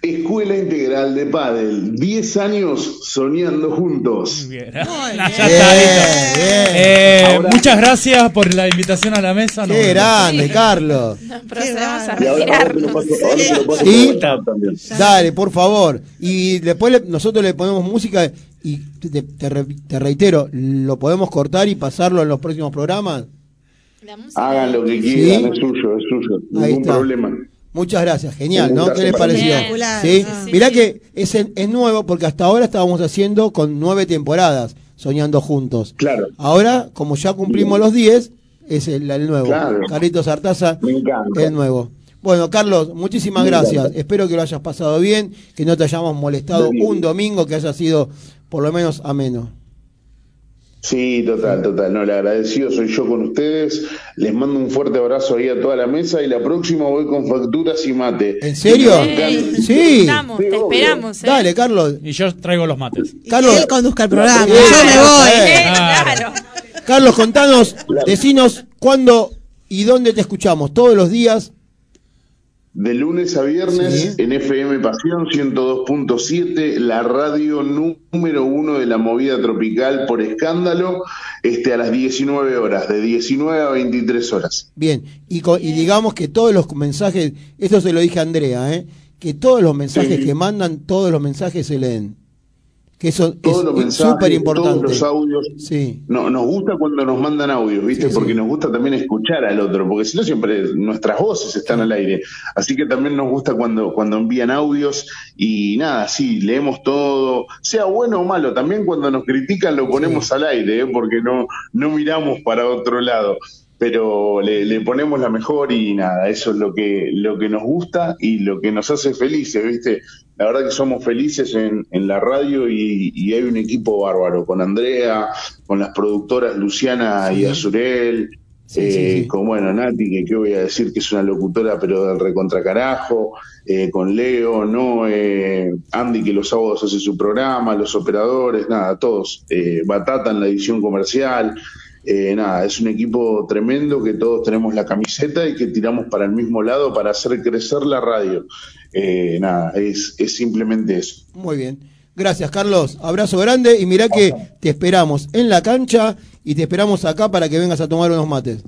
Escuela Integral de Padel, 10 años soñando juntos. [laughs] Ya está, listo. Eh, muchas gracias por la invitación a la mesa. Qué grande, Carlos. Procedemos a Y ahora, ahora te lo paso, ahora te. Dale, por favor. Y después le- nosotros le ponemos música y te, te re- te reitero, lo podemos cortar y pasarlo en los próximos programas. Hagan lo que ¿Sí? quieran, es suyo, es suyo. Ahí Ningún está. problema. Muchas gracias, genial, ¿no? ¿Qué les pareció? ¿Sí? Mirá que es, es nuevo porque hasta ahora estábamos haciendo con nueve temporadas, soñando juntos. Claro. Ahora, como ya cumplimos los diez, es el, el nuevo. Claro. Carlitos Artaza, Me encanta. el nuevo. Bueno, Carlos, muchísimas Me gracias. encanta. Espero que lo hayas pasado bien, que no te hayamos molestado un domingo, que haya sido por lo menos ameno. Sí, total, total. No, le agradecido soy yo con ustedes. Les mando un fuerte abrazo ahí a toda la mesa y la próxima voy con facturas y mate. ¿En serio? Ey, Sí. Estamos, te obvio. esperamos. ¿eh? Dale, Carlos. Y yo traigo los mates. Carlos, Que él conduzca el programa. Sí, Yo me voy. eh. Eh, claro. Carlos, contanos, decinos cuándo ¿Y dónde te escuchamos? Todos los días. De lunes a viernes en FM Pasión 102.7, la radio número uno de la movida tropical por escándalo, este, a las 19 horas, de 19 a 23 horas. Bien, y, co- y digamos que todos los mensajes, esto se lo dije a Andrea, ¿eh? que todos los mensajes Sí. que mandan, todos los mensajes se leen. Que eso Todos los es- súper importante. todos los audios. Sí. No, nos gusta cuando nos mandan audios, ¿viste? Sí, porque sí. nos gusta también escuchar al otro, porque si no siempre nuestras voces están al aire. Así que también nos gusta cuando, cuando envían audios y nada, sí, leemos todo, sea bueno o malo. También cuando nos critican lo ponemos al aire, ¿eh? porque no, no miramos para otro lado. Pero le, le ponemos la mejor y nada, eso es lo que, lo que nos gusta y lo que nos hace felices, ¿viste? La verdad que somos felices en, en la radio y, y hay un equipo bárbaro, con Andrea, con las productoras Luciana y Azurel, eh, con bueno, Nati, que qué voy a decir que es una locutora pero del recontracarajo, eh, con Leo, no Andy que los sábados hace su programa, los operadores, nada, todos, eh, Batata en la edición comercial, eh, nada, es un equipo tremendo que todos tenemos la camiseta y que tiramos para el mismo lado para hacer crecer la radio. Eh, nada, es, es simplemente eso. Muy bien. Gracias, Carlos. Abrazo grande y mirá que te esperamos en la cancha y te esperamos acá para que vengas a tomar unos mates.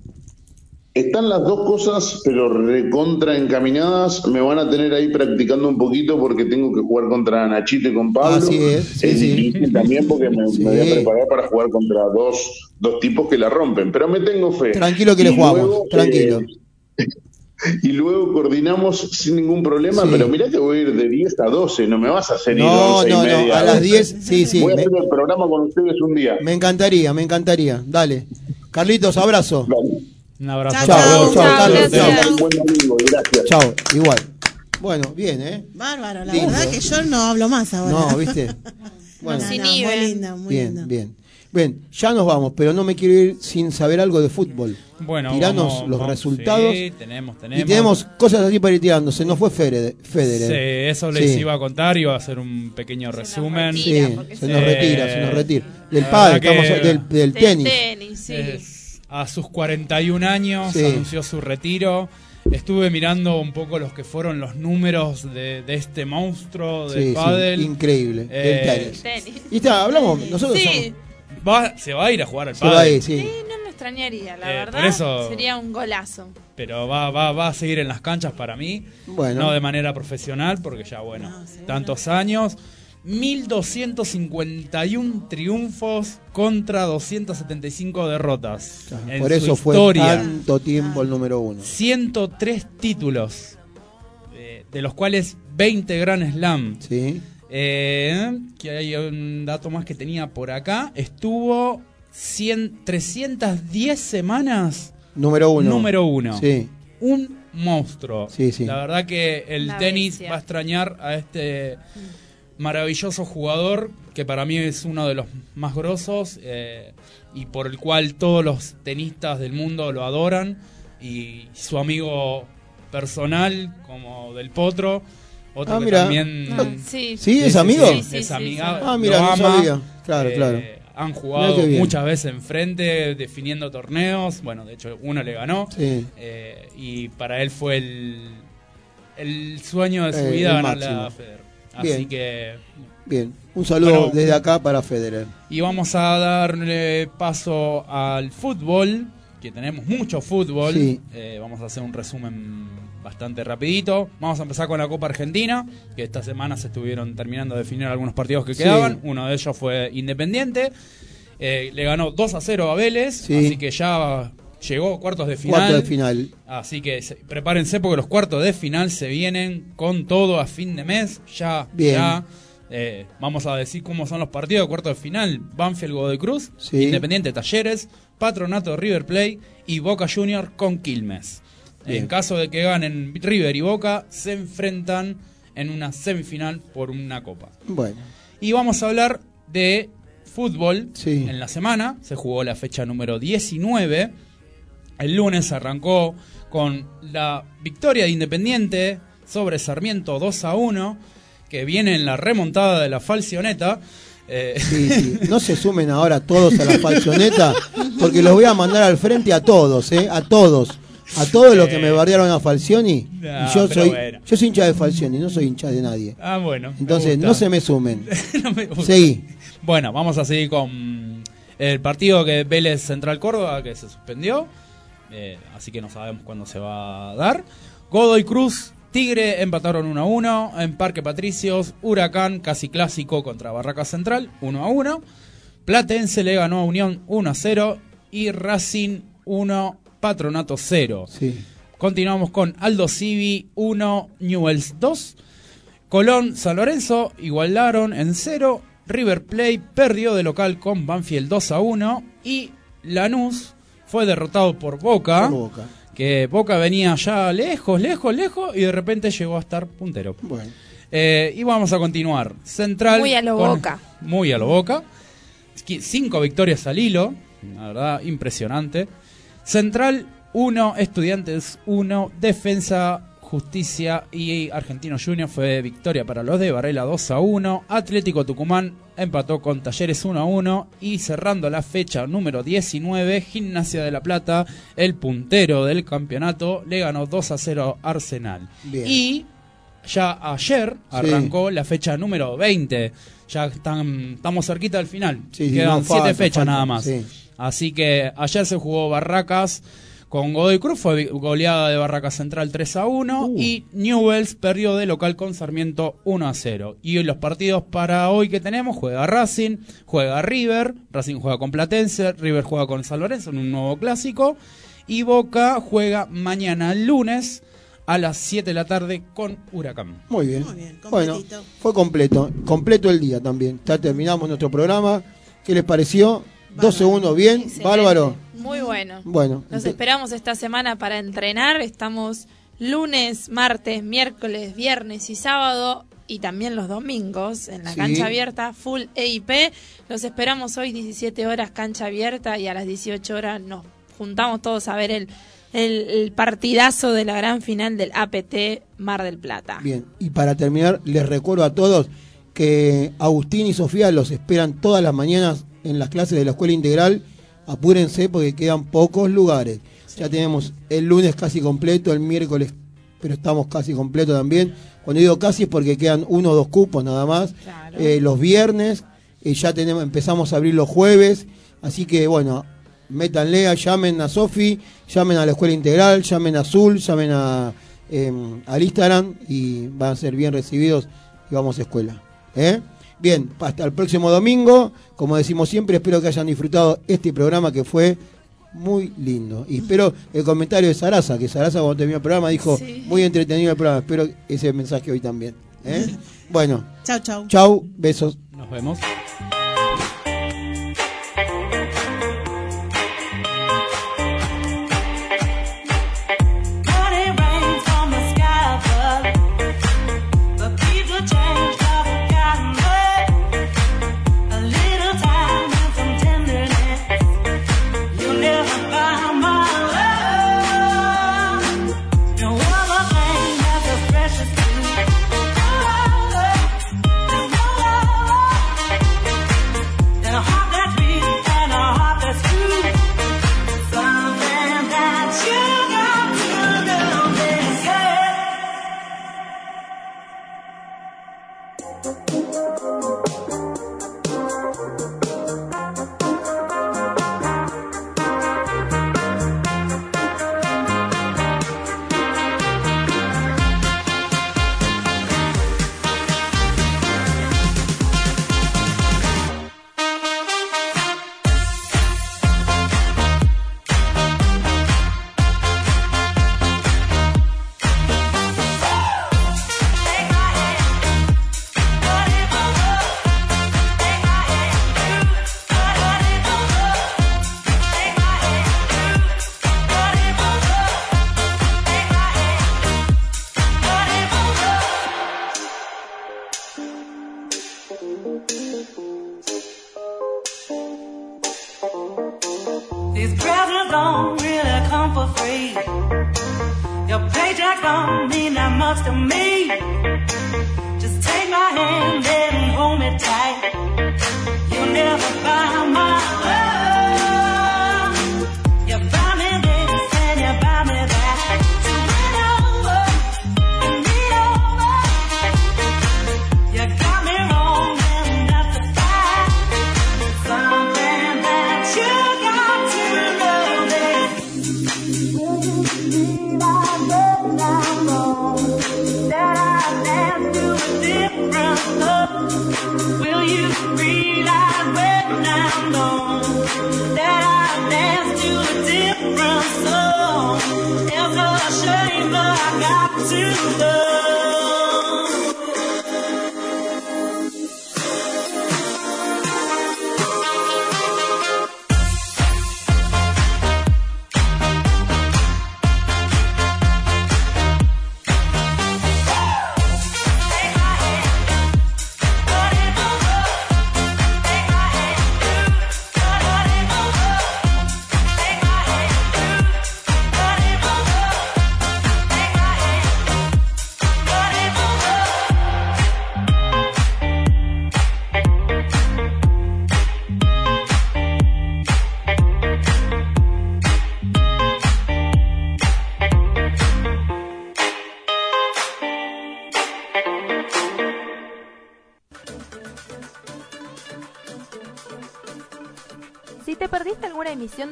Están las dos cosas, pero recontra encaminadas. Me van a tener ahí practicando un poquito porque tengo que jugar contra Nachito y con Pablo. Así es, sí, sí. difícil también porque me, me voy a preparar para jugar contra dos, dos tipos que la rompen. Pero me tengo fe. Tranquilo que le jugamos, luego, tranquilo. eh, [laughs] y luego coordinamos sin ningún problema, Sí. pero mirá que voy a ir de 10 a 12, no me vas a hacer ir No, 11 y no, no, a las 12. 10, sí, sí, Voy a me- hacer el programa con ustedes un día. Me encantaría, me encantaría. Dale. Carlitos, abrazo. Un abrazo. Chao, chao, chao, Carlos. Chao. Buen domingo, gracias. Chao, igual. Bueno, bien, ¿eh? Bárbaro, la Lindo. verdad que yo no hablo más ahora. No, ¿viste? [laughs] Bueno, No, no, muy linda, muy bien, linda. bien. Bien, ya nos vamos, pero no me quiero ir sin saber algo de fútbol. Bueno, Tiranos vamos- los vamos- resultados. sí, tenemos, Y tenemos. tenemos cosas así para ir tirando. Se nos fue Federer. Sí, eso les Sí. iba a contar, iba a hacer un pequeño resumen. Sí, se nos retira, se nos retira. Del padre, estamos que- del, del tenis. sí. Es- a sus 41 años Sí. anunció su retiro. Estuve mirando un poco los que fueron los números de, de este monstruo del Sí, increíble, Eh, del tenis. Y está, hablamos, nosotros Sí. somos- Va, se va a ir a jugar al Se va a pádel. ir, sí. Sí, no me extrañaría, la Eh, verdad. por eso- Sería un golazo. Pero va, va, va a seguir en las canchas para mí. Bueno. No de manera profesional, porque ya, bueno, tantos años. 1251 triunfos contra 275 derrotas. En Por su eso fue historia. tanto tiempo el número uno. 103 títulos, eh, de los cuales 20 Grand Slam. Sí. Eh, que hay un dato más que tenía por acá. Estuvo 100, 310 semanas Número uno. número uno. Sí. Un monstruo. Sí, sí. La verdad que el Una tenis bestia. va a extrañar a este maravilloso jugador que para mí es uno de los más grosos eh, y por el cual todos los tenistas del mundo lo adoran y su amigo personal como del Potro otro Ah, que mira. también Ah, sí. ¿Sí? ¿Es amigo? Sí, sí, es sí, amiga- sí. Ah, mira, lo ama. Claro, Eh, claro. han jugado muchas veces enfrente definiendo torneos bueno de hecho uno le ganó Sí. eh, y para él fue el, el sueño de su Eh, vida el ganarle a Federer. Así Bien. que. Bien. Un saludo Bueno, desde acá para Federer. Y vamos a darle paso al fútbol, que tenemos mucho fútbol. Sí. Eh, vamos a hacer un resumen bastante rapidito. Vamos a empezar con la Copa Argentina, que esta semana se estuvieron terminando de definir algunos partidos que Sí. quedaban. Uno de ellos fue Independiente. Eh, le ganó 2 a 0 a Vélez, Sí. así que ya llegó a cuartos de final. Cuarto de final. Así que se- prepárense porque los cuartos de final se vienen con todo a fin de mes. Ya, Bien. ya. Eh, vamos a decir cómo son los partidos de cuartos de final. Banfield Godoy Cruz, Sí. Independiente Talleres, Patronato River Plate y Boca Junior con Quilmes. Bien. En caso de que ganen River y Boca, se enfrentan en una semifinal por una copa. Bueno. Y vamos a hablar de fútbol. Sí. En la semana se jugó la fecha número 19. El lunes arrancó con la victoria de Independiente sobre Sarmiento 2 a 1, que viene en la remontada de la Falcioneta. Eh, Sí, sí. [laughs] No se sumen ahora todos a la falsioneta, porque los voy a mandar al frente a todos, ¿eh? A todos. A todos los que me bardearon a Falcioni, y yo soy bueno. yo soy hincha de Falcioni, no soy hincha de nadie. Ah, bueno. Entonces, no se me sumen. [laughs] No me gusta. Seguí. Bueno, vamos a seguir con el partido que Vélez Central Córdoba, que se suspendió. Eh, así que no sabemos cuándo se va a dar. Godoy Cruz, Tigre empataron 1 a 1. En Parque Patricios, Huracán, casi clásico contra Barraca Central, 1 a 1. Platense le ganó a Unión 1 a 0. Y Racing 1, Patronato 0. Sí. Continuamos con Aldo Civi 1, Newells 2. Colón, San Lorenzo igualaron en 0. River Plate perdió de local con Banfield 2 a 1. Y Lanús fue derrotado por Boca. Por Boca. Que Boca venía ya lejos, lejos, lejos. Y de repente llegó a estar puntero. Bueno. Eh, y vamos a continuar. Central. Muy a lo con- Boca. Muy a lo Boca. Cinco victorias al hilo. La verdad, impresionante. Central 1, Estudiantes 1, Defensa, Justicia y Argentino Junior fue victoria para los de Varela 2 a 1. Atlético Tucumán empató con Talleres 1 a 1. Y cerrando la fecha número 19, Gimnasia de la Plata, el puntero del campeonato, le ganó 2 a 0 a Arsenal. Bien. Y ya ayer arrancó la fecha número 20. Ya están, estamos cerquita del final. Sí, Quedan no, siete falta, fechas falta, nada más. sí. Así que ayer se jugó Barracas con Godoy Cruz, fue goleada de Barracas Central 3 a 1 Uh. y Newells perdió de local con Sarmiento 1 a 0. Y los partidos para hoy que tenemos, juega Racing, juega River, Racing juega con Platense, River juega con San Lorenzo en un nuevo clásico y Boca juega mañana lunes a las 7 de la tarde con Huracán. Muy bien. bueno, completito. fue completo. Completo el día también. Ya terminamos nuestro programa. ¿Qué les pareció? Dos segundos, bien. Excelente. Bárbaro. Muy bueno. Bueno, Nos esperamos esta semana para entrenar. Estamos lunes, martes, miércoles, viernes y sábado. Y también los domingos en la Sí. cancha abierta, full EIP. Los esperamos hoy 17 horas cancha abierta y a las 18 horas nos juntamos todos a ver el, el, el partidazo de la gran final del APT Mar del Plata. Bien, y para terminar, les recuerdo a todos que Agustín y Sofía los esperan todas las mañanas en las clases de la escuela integral. Apúrense porque quedan pocos lugares. Ya tenemos el lunes casi completo, el miércoles, pero estamos casi completo también. Cuando digo casi es porque quedan uno o dos cupos nada más. Eh, los viernes, eh, ya tenemos, empezamos a abrir los jueves. Así que bueno, métanle, llamen a Sofi, llamen a la escuela integral, llamen a Azul, llamen a, eh, al Instagram y van a ser bien recibidos y vamos a escuela. ¿eh? Bien, hasta el próximo domingo. Como decimos siempre, espero que hayan disfrutado este programa que fue muy lindo. Y espero el comentario de Sarasa, que Sarasa cuando terminó el programa dijo, muy entretenido el programa. Espero ese mensaje hoy también. ¿eh? [laughs] Bueno, Chau, chau. chau, besos. Nos vemos.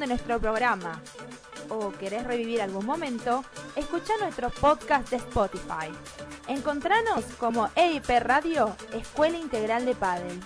De nuestro programa o querés revivir algún momento, escucha nuestro podcast de Spotify. Encontranos como EIP Radio, Escuela Integral de Padel.